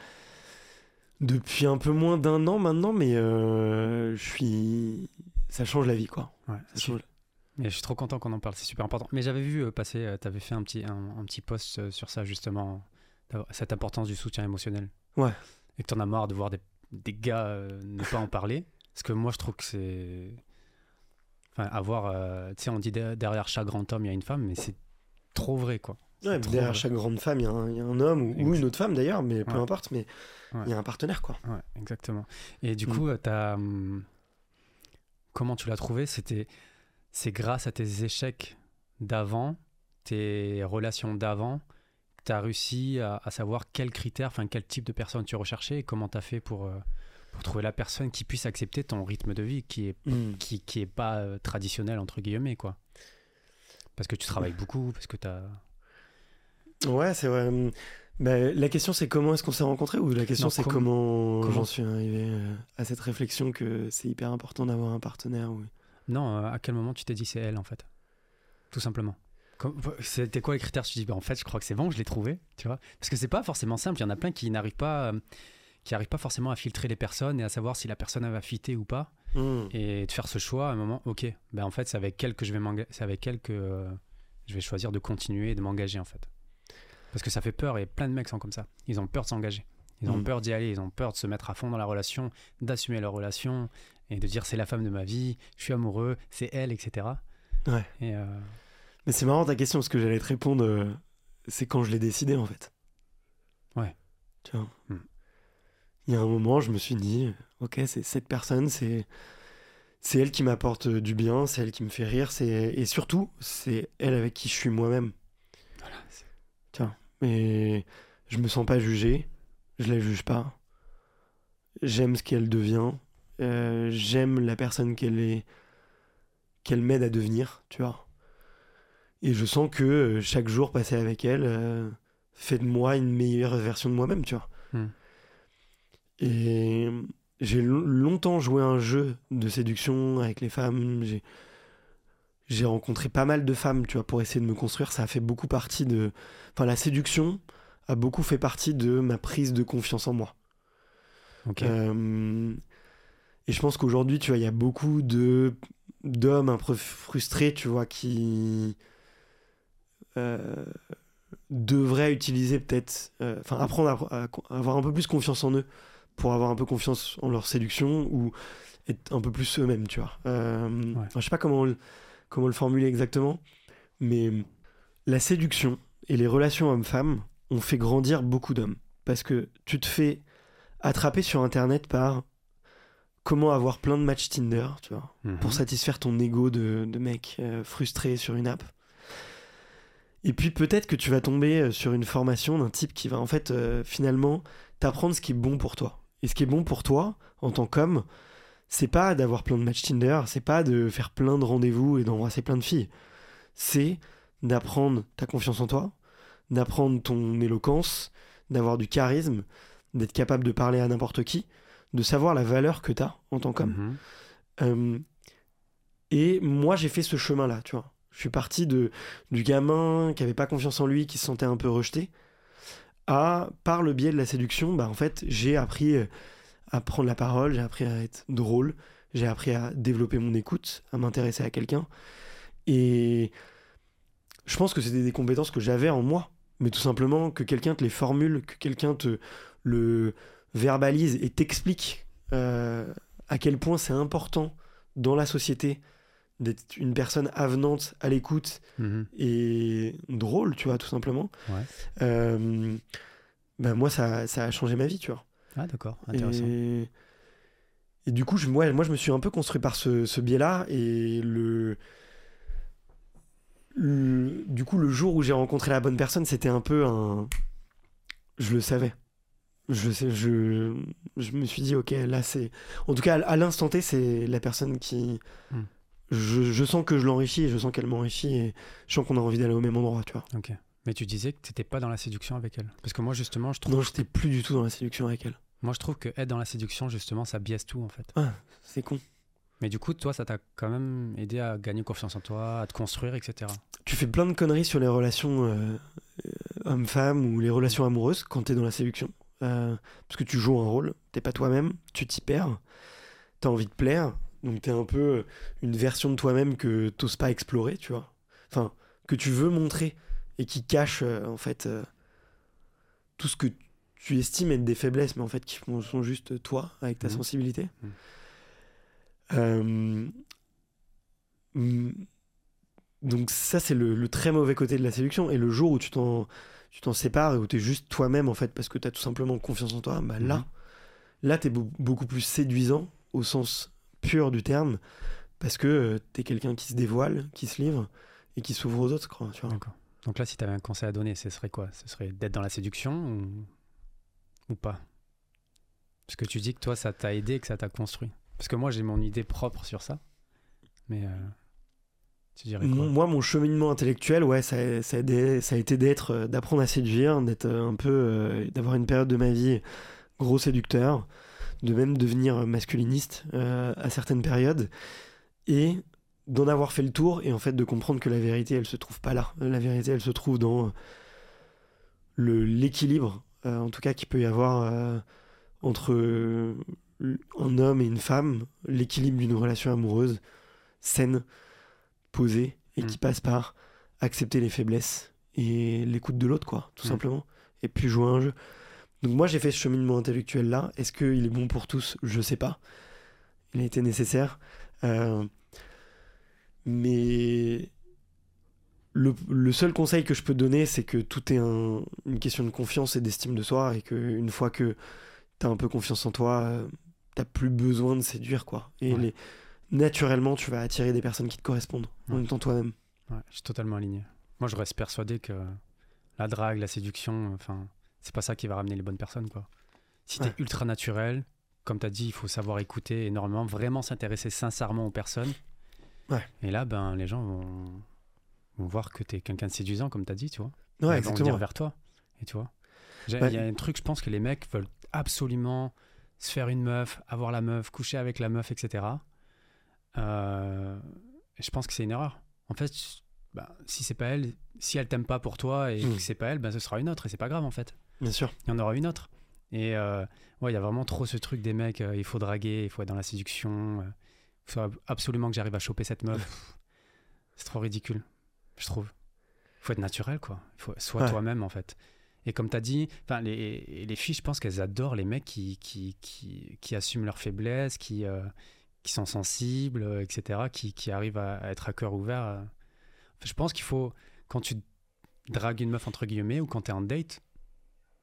Speaker 1: depuis un peu moins d'un an maintenant, mais euh, je suis. Ça change la vie, quoi.
Speaker 2: Ouais,
Speaker 1: Ça change-
Speaker 2: Mais je suis trop content qu'on en parle, c'est super important. Mais j'avais vu euh, passer, tu avais fait un petit, un, un petit post euh, sur ça, justement, cette importance du soutien émotionnel.
Speaker 1: Ouais.
Speaker 2: Et que tu en as marre de voir des, des gars euh, ne pas en parler. Parce que moi, je trouve que c'est. Enfin, avoir. euh, tu sais, on dit de- derrière chaque grand homme, il y a une femme, mais c'est trop vrai, quoi.
Speaker 1: Ouais, derrière chaque grande femme, il y, a un- il y a un homme ou, une autre femme d'ailleurs, mais peu
Speaker 2: Ouais.
Speaker 1: importe, mais il
Speaker 2: Ouais.
Speaker 1: y a un partenaire, quoi.
Speaker 2: Ouais, exactement. Et du
Speaker 1: Mm.
Speaker 2: coup, euh, hum, comment tu l'as trouvé? C'était, c'est grâce à tes échecs d'avant, tes relations d'avant, que tu as réussi à, à savoir quels critères, enfin quel type de personne tu recherchais et comment tu as fait pour, euh, pour trouver la personne qui puisse accepter ton rythme de vie qui est
Speaker 1: Mm.
Speaker 2: qui, qui est pas euh, traditionnel entre guillemets quoi. Parce que tu travailles beaucoup, parce que tu as
Speaker 1: Ouais, c'est vrai. Hum, bah, la question, c'est comment est-ce qu'on s'est rencontrés ou la question, c'est
Speaker 2: com-
Speaker 1: comment,
Speaker 2: comment-
Speaker 1: j'en suis arrivé euh, à cette réflexion que c'est hyper important d'avoir un partenaire. Oui.
Speaker 2: Non, euh, à quel moment tu t'es dit c'est elle en fait? Tout simplement. C'était quoi les critères? Tu te dis bah, en fait je crois que c'est bon, je l'ai trouvé, tu vois? Parce que c'est pas forcément simple. Il y en a plein qui n'arrivent pas, euh, qui arrivent pas forcément à filtrer les personnes et à savoir si la personne va fitter ou pas
Speaker 1: Mm.
Speaker 2: et de faire ce choix à un moment. Ok, ben en fait c'est avec elle que je vais c'est avec elle que je vais choisir de continuer et de m'engager en fait. Parce que ça fait peur et plein de mecs sont comme ça. Ils ont peur de s'engager. Ils ont
Speaker 1: Mm.
Speaker 2: peur d'y aller, ils ont peur de se mettre à fond dans la relation, d'assumer leur relation et de dire c'est la femme de ma vie, je suis amoureux, c'est elle, etc.
Speaker 1: Ouais.
Speaker 2: Et euh,
Speaker 1: Mais c'est marrant ta question, parce que j'allais te répondre, euh, c'est quand je l'ai décidé en fait.
Speaker 2: Ouais.
Speaker 1: Tu vois.
Speaker 2: Hmm.
Speaker 1: Il y a un moment, je me suis dit, ok, c'est cette personne, c'est c'est elle qui m'apporte euh, du bien, c'est elle qui me fait rire, c'est et surtout, c'est elle avec qui je suis moi-même.
Speaker 2: voilà, c'est-
Speaker 1: mais je me sens pas jugé, je la juge pas. J'aime ce qu'elle devient, euh, j'aime la personne qu'elle est, qu'elle m'aide à devenir, tu vois. Et je sens que euh, chaque jour passé avec elle euh, fait de moi une meilleure version de moi-même, tu vois.
Speaker 2: Hmm.
Speaker 1: Et j'ai lo- longtemps joué un jeu de séduction avec les femmes. J'ai j'ai rencontré pas mal de femmes, tu vois, pour essayer de me construire. Ça a fait beaucoup partie de. Enfin, la séduction a beaucoup fait partie de ma prise de confiance en moi.
Speaker 2: ok.
Speaker 1: Euh, et je pense qu'aujourd'hui, tu vois, il y a beaucoup de d'hommes un peu frustrés, tu vois, qui euh, devraient utiliser peut-être, euh, enfin, apprendre à, avoir un peu plus confiance en eux pour avoir un peu confiance en leur séduction ou être un peu plus eux-mêmes, tu vois. Euh, enfin, je sais pas comment comment le formuler exactement, mais la séduction et les relations hommes-femmes ont fait grandir beaucoup d'hommes parce que tu te fais attrapé sur internet par comment avoir plein de matchs Tinder, tu vois,
Speaker 2: Mhm.
Speaker 1: pour satisfaire ton ego de, de mec euh, frustré sur une app. Et puis peut-être que tu vas tomber euh, sur une formation d'un type qui va en fait euh, finalement t'apprendre ce qui est bon pour toi. Et ce qui est bon pour toi en tant qu'homme, c'est pas d'avoir plein de matchs Tinder, c'est pas de faire plein de rendez-vous et d'embrasser plein de filles. C'est d'apprendre ta confiance en toi, d'apprendre ton éloquence, d'avoir du charisme, d'être capable de parler à n'importe qui, de savoir la valeur que tu as en tant qu'homme.
Speaker 2: Mhm.
Speaker 1: Euh, et moi, j'ai fait ce chemin-là, tu vois. Je suis parti de, du gamin qui avait pas confiance en lui, qui se sentait un peu rejeté, à, par le biais de la séduction, bah, en fait, j'ai appris euh, à prendre la parole, j'ai appris à être drôle, j'ai appris à développer mon écoute, à m'intéresser à quelqu'un. Et je pense que c'était des compétences que j'avais en moi, mais tout simplement que quelqu'un te les formule, que quelqu'un te le verbalise et t'explique euh, à quel point c'est important dans la société d'être une personne avenante à l'écoute
Speaker 2: Mhm.
Speaker 1: et drôle, tu vois, tout simplement.
Speaker 2: Ouais.
Speaker 1: Euh, bah, moi, ça, ça a changé ma vie, tu vois.
Speaker 2: Ah, d'accord, intéressant.
Speaker 1: Et, et du coup, je, ouais, moi, je me suis un peu construit par ce, ce biais-là. Et le, le- Du coup, le jour où j'ai rencontré la bonne personne, c'était un peu un. Je le savais. Je, sais, je, je me suis dit, ok, là, c'est. En tout cas, à, à l'instant T, c'est la personne qui.
Speaker 2: Hmm.
Speaker 1: Je, je sens que je l'enrichis et je sens qu'elle m'enrichit et je sens qu'on a envie d'aller au même endroit, tu vois.
Speaker 2: Ok. Mais tu disais que t'étais pas dans la séduction avec elle. Parce que moi, justement, je trouve,
Speaker 1: Non, j'étais plus du tout dans la séduction avec elle.
Speaker 2: Moi, je trouve que être dans la séduction, justement, ça biaise tout, en fait.
Speaker 1: C'est con.
Speaker 2: Mais du coup, toi, ça t'a quand même aidé à gagner confiance en toi, à te construire, etc.
Speaker 1: tu fais plein de conneries sur les relations euh, euh, homme-femme ou les relations amoureuses quand t'es dans la séduction. Euh, parce que tu joues un rôle, t'es pas toi-même, tu t'y perds, t'as envie de plaire, donc t'es un peu une version de toi-même que t'oses pas explorer, tu vois. Enfin, que tu veux montrer et qui cache euh, en fait euh, tout ce que tu estimes être des faiblesses, mais en fait qui sont juste toi avec ta
Speaker 2: Mhm.
Speaker 1: sensibilité.
Speaker 2: Mhm.
Speaker 1: Euh, mm, donc ça c'est le, le très mauvais côté de la séduction et le jour où tu t'en tu t'en sépares et où tu es juste toi-même en fait parce que tu as tout simplement confiance en toi bah là
Speaker 2: Mhm.
Speaker 1: là tu es beaucoup plus séduisant au sens pur du terme parce que tu es quelqu'un qui se dévoile qui se livre et qui s'ouvre aux autres quoi, tu vois.
Speaker 2: D'accord. Donc là, si t'avais un conseil à donner, ce serait quoi? Ce serait d'être dans la séduction ou, ou pas Parce que tu dis que toi, ça t'a aidé que ça t'a construit. Parce que moi, j'ai mon idée propre sur ça. Mais euh, tu dirais quoi?
Speaker 1: Moi, mon cheminement intellectuel, ouais, ça, a- été d'être, euh, d'apprendre à séduire, d'être euh, un peu, d'avoir une période de ma vie gros séducteur, de même devenir masculiniste à certaines périodes, et d'en avoir fait le tour, et en fait de comprendre que la vérité, elle se trouve pas là. La vérité, elle se trouve dans le l'équilibre, euh, en tout cas, qu'il peut y avoir euh, entre euh, un homme et une femme, l'équilibre d'une relation amoureuse saine, posée, et
Speaker 2: Mm.
Speaker 1: qui passe par accepter les faiblesses et l'écoute de l'autre, quoi, tout
Speaker 2: Mm.
Speaker 1: simplement, et puis jouer un jeu. Donc moi, j'ai fait ce cheminement intellectuel-là. Est-ce qu'il est bon pour tous? Je sais pas. Il a été nécessaire. Euh, mais le, le seul conseil que je peux donner, c'est que tout est un- une question de confiance et d'estime de soi, et qu'une fois que tu as un peu confiance en toi, euh, t'as plus besoin de séduire, quoi. Et
Speaker 2: Ouais.
Speaker 1: les- naturellement, tu vas attirer des personnes qui te correspondent, en
Speaker 2: Ouais.
Speaker 1: étant toi-même.
Speaker 2: Ouais, je suis totalement aligné. Moi, je reste persuadé que la drague, la séduction, enfin, c'est pas ça qui va ramener les bonnes personnes, quoi. Si t'es ultra naturel, comme t'as dit, il faut savoir écouter énormément, vraiment s'intéresser sincèrement aux personnes. Et là, ben, les gens vont, vont voir que t'es quelqu'un de séduisant, comme t'as dit, tu vois.
Speaker 1: Ouais,
Speaker 2: Ils vont venir vers toi. Et tu vois. Il
Speaker 1: Ouais.
Speaker 2: y a un truc, je pense que les mecs veulent absolument se faire une meuf, avoir la meuf, coucher avec la meuf, etc. Euh, je pense que c'est une erreur. En fait, bah, si c'est pas elle, si elle t'aime pas pour toi et
Speaker 1: Mm.
Speaker 2: que c'est pas elle, ben ce sera une autre et c'est pas grave en fait.
Speaker 1: Bien sûr.
Speaker 2: Il y en aura une autre. Et euh, ouais, il y a vraiment trop ce truc des mecs, euh, il faut draguer, il faut être dans la séduction, il faut ab- absolument que j'arrive à choper cette meuf. C'est trop ridicule, je trouve. Il faut être naturel, quoi. Faut sois
Speaker 1: Ouais.
Speaker 2: toi-même, en fait. Et comme tu as dit, les, les filles, je pense qu'elles adorent les mecs qui, qui, qui, qui assument leurs faiblesses, qui, euh, qui sont sensibles, euh, etc., qui, qui arrivent à, à être à cœur ouvert. euh. Enfin, je pense qu'il faut, quand tu dragues une meuf, entre guillemets, ou quand tu es en date,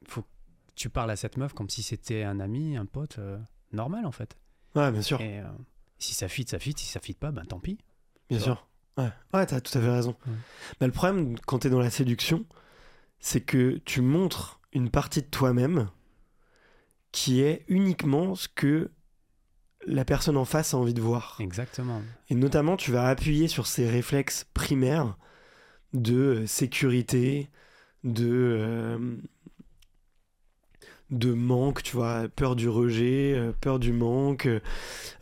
Speaker 2: faut que tu parles à cette meuf comme si c'était un ami, un pote euh, normal, en fait.
Speaker 1: Ouais, bien sûr.
Speaker 2: Et euh, si ça fit, ça fit. Si ça fit pas, ben tant pis.
Speaker 1: Bien sûr. Ouais, ouais t'as tout à fait raison.
Speaker 2: Ouais.
Speaker 1: Bah, le problème, quand t'es dans la séduction, c'est que tu montres une partie de toi-même qui est uniquement ce que la personne en face a envie de voir.
Speaker 2: Exactement.
Speaker 1: Et notamment, tu vas appuyer sur ces réflexes primaires de euh, sécurité, de, euh, de manque, tu vois, peur du rejet, euh, peur du manque,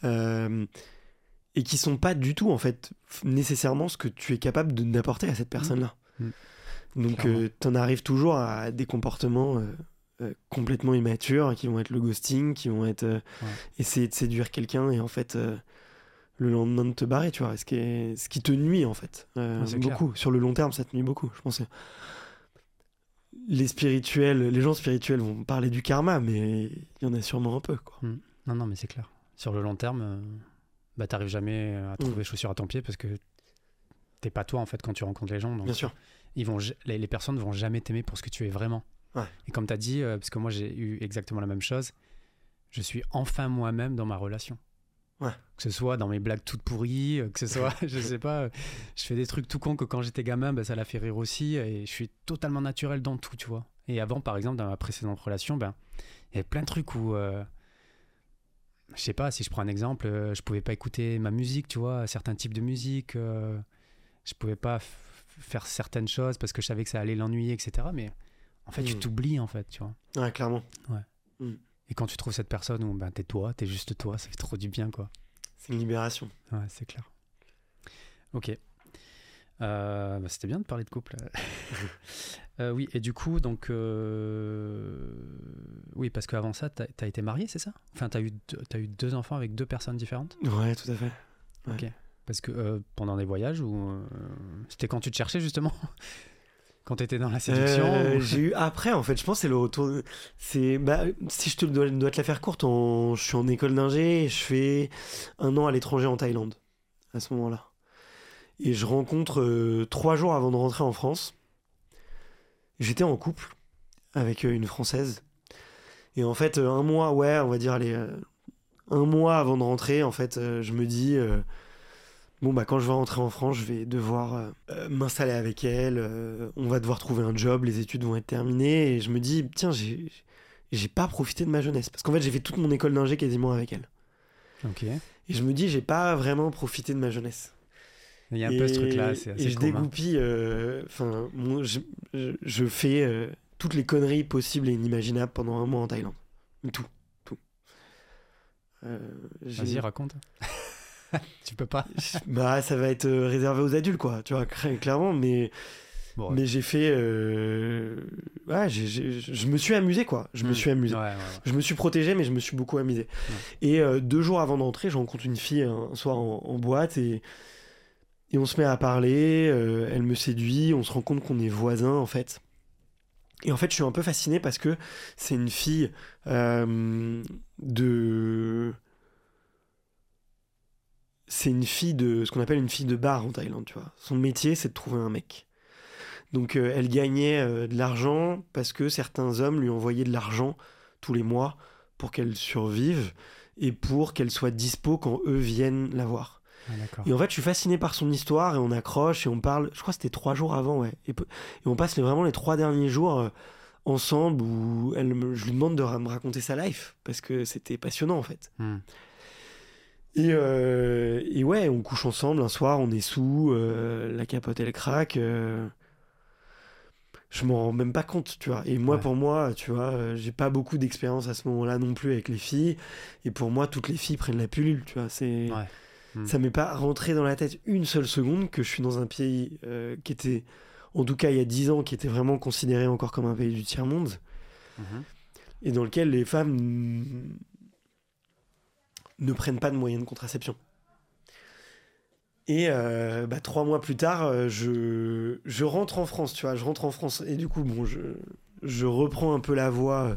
Speaker 1: euh, et qui sont pas du tout, en fait, nécessairement ce que tu es capable d'apporter à cette personne-là.
Speaker 2: Mm.
Speaker 1: Donc,
Speaker 2: Clairement.
Speaker 1: tu en arrives toujours à des comportements euh, euh, complètement immatures, qui vont être le ghosting, qui vont être euh,
Speaker 2: Ouais.
Speaker 1: essayer de séduire quelqu'un et en fait. euh, le lendemain de te barrer, tu vois, ce qui, est, ce qui te nuit en fait, euh,
Speaker 2: Ouais, clair.
Speaker 1: beaucoup. Sur le long terme, ça te nuit beaucoup, je pense. Les spirituels, les gens spirituels vont parler du karma, mais il y en a sûrement un peu, quoi.
Speaker 2: Non, non, mais c'est clair. Sur le long terme, euh, bah, t'arrives jamais à trouver
Speaker 1: Mm.
Speaker 2: chaussures à ton pied parce que t'es pas toi en fait quand tu rencontres les gens. Donc
Speaker 1: Bien sûr.
Speaker 2: ils vont, les, les personnes vont jamais t'aimer pour ce que tu es vraiment.
Speaker 1: Ouais.
Speaker 2: Et comme tu as dit, euh, parce que moi j'ai eu exactement la même chose, je suis enfin moi-même dans ma relation.
Speaker 1: Ouais.
Speaker 2: Que ce soit dans mes blagues toutes pourries, euh, que ce soit, je sais pas, euh, je fais des trucs tout cons que quand j'étais gamin, bah, ça l'a fait rire aussi. Et je suis totalement naturel dans tout, tu vois. Et avant, par exemple, dans ma précédente relation, ben, il y avait plein de trucs où. euh, je sais pas, si je prends un exemple, euh, je pouvais pas écouter ma musique, tu vois, certains types de musique. euh, je pouvais pas faire certaines choses parce que je savais que ça allait l'ennuyer, etc. Mais en fait, tu
Speaker 1: Mm.
Speaker 2: t'oublies, en fait, tu vois.
Speaker 1: Ouais, clairement.
Speaker 2: Et quand tu trouves cette personne où ben, t'es toi, t'es juste toi, ça fait trop du bien, quoi.
Speaker 1: C'est une libération.
Speaker 2: Ouais, c'est clair. Ok. Euh, bah, C'était bien de parler de couple. Euh, oui, et du coup, donc. euh, Oui, parce qu'avant ça, t'as as été marié, c'est ça? Enfin, t'as eu, deux- eu deux enfants avec deux personnes différentes?
Speaker 1: Ouais, tout à fait. Ouais.
Speaker 2: Ok. Parce que euh, pendant des voyages ou. C'était quand tu te cherchais, justement? Quand t'étais dans la séduction ou-
Speaker 1: J'ai eu après, en fait, je pense que c'est le retour. C'est bah, si je te dois, dois te la faire courte, en- je suis en école d'ingé et je fais un an à l'étranger en Thaïlande à ce moment-là. Et je rencontre trois jours avant de rentrer en France. J'étais en couple avec euh, une française. Et en fait, euh, un mois, ouais, on va dire, allez, euh, un mois avant de rentrer, en fait, je me dis, euh, bon, bah, quand je vais rentrer en France, je vais devoir euh, m'installer avec elle, euh, on va devoir trouver un job, les études vont être terminées, et je me dis, tiens, j'ai, j'ai pas profité de ma jeunesse. Parce qu'en fait, j'ai fait toute mon école d'ingé quasiment avec elle.
Speaker 2: Ok.
Speaker 1: Et je me dis, j'ai pas vraiment profité de ma jeunesse.
Speaker 2: Il y a un peu ce
Speaker 1: Et-
Speaker 2: truc-là,
Speaker 1: Et je
Speaker 2: commun.
Speaker 1: dégoupille, euh, enfin, je, je- je fais euh, toutes les conneries possibles et inimaginables pendant un mois en Thaïlande. Tout, tout. Euh,
Speaker 2: Vas-y, raconte. tu peux pas
Speaker 1: bah, ça va être réservé aux adultes, quoi, tu vois, cla- clairement, mais,
Speaker 2: Bon,
Speaker 1: mais j'ai fait. je me suis amusé, quoi. Je me
Speaker 2: Hmm.
Speaker 1: suis amusé.
Speaker 2: Ouais.
Speaker 1: Je me suis protégé, mais je me suis beaucoup amusé. Et deux jours avant d'entrer, je rencontre une fille un soir en, en boîte et, et on se met à parler. euh, elle me séduit, on se rend compte qu'on est voisins en fait. Et en fait, je suis un peu fasciné parce que c'est une fille euh, de. C'est une fille de ce qu'on appelle une fille de bar en Thaïlande, tu vois. Son métier, c'est de trouver un mec. Donc, euh, elle gagnait de l'argent parce que certains hommes lui envoyaient de l'argent tous les mois pour qu'elle survive et pour qu'elle soit dispo quand eux viennent la voir.
Speaker 2: Ah.
Speaker 1: Et en fait, je suis fasciné par son histoire et on accroche et on parle. Je crois que c'était trois jours avant, ouais. Et, on passe les- vraiment les trois derniers jours euh, ensemble où elle me- je lui demande de me raconter sa life parce que c'était passionnant en fait.
Speaker 2: Hmm.
Speaker 1: Et, euh, et ouais, on couche ensemble un soir, on est sous, euh, la capote elle craque. euh, je m'en rends même pas compte, tu vois. Et moi,
Speaker 2: Ouais.
Speaker 1: pour moi, tu vois, j'ai pas beaucoup d'expérience à ce moment-là non plus avec les filles. Et pour moi, toutes les filles prennent la pilule, tu vois. C'est,
Speaker 2: Ouais. Mm.
Speaker 1: ça m'est pas rentré dans la tête une seule seconde que je suis dans un pays euh, qui était, en tout cas il y a dix ans, qui était vraiment considéré encore comme un pays du tiers monde
Speaker 2: Mhm.
Speaker 1: et dans lequel les femmes ne prennent pas de moyens de contraception. Et euh, bah, trois mois plus tard, euh, je, je rentre en France, tu vois, je rentre en France. Et du coup, bon, je, je reprends un peu la voie,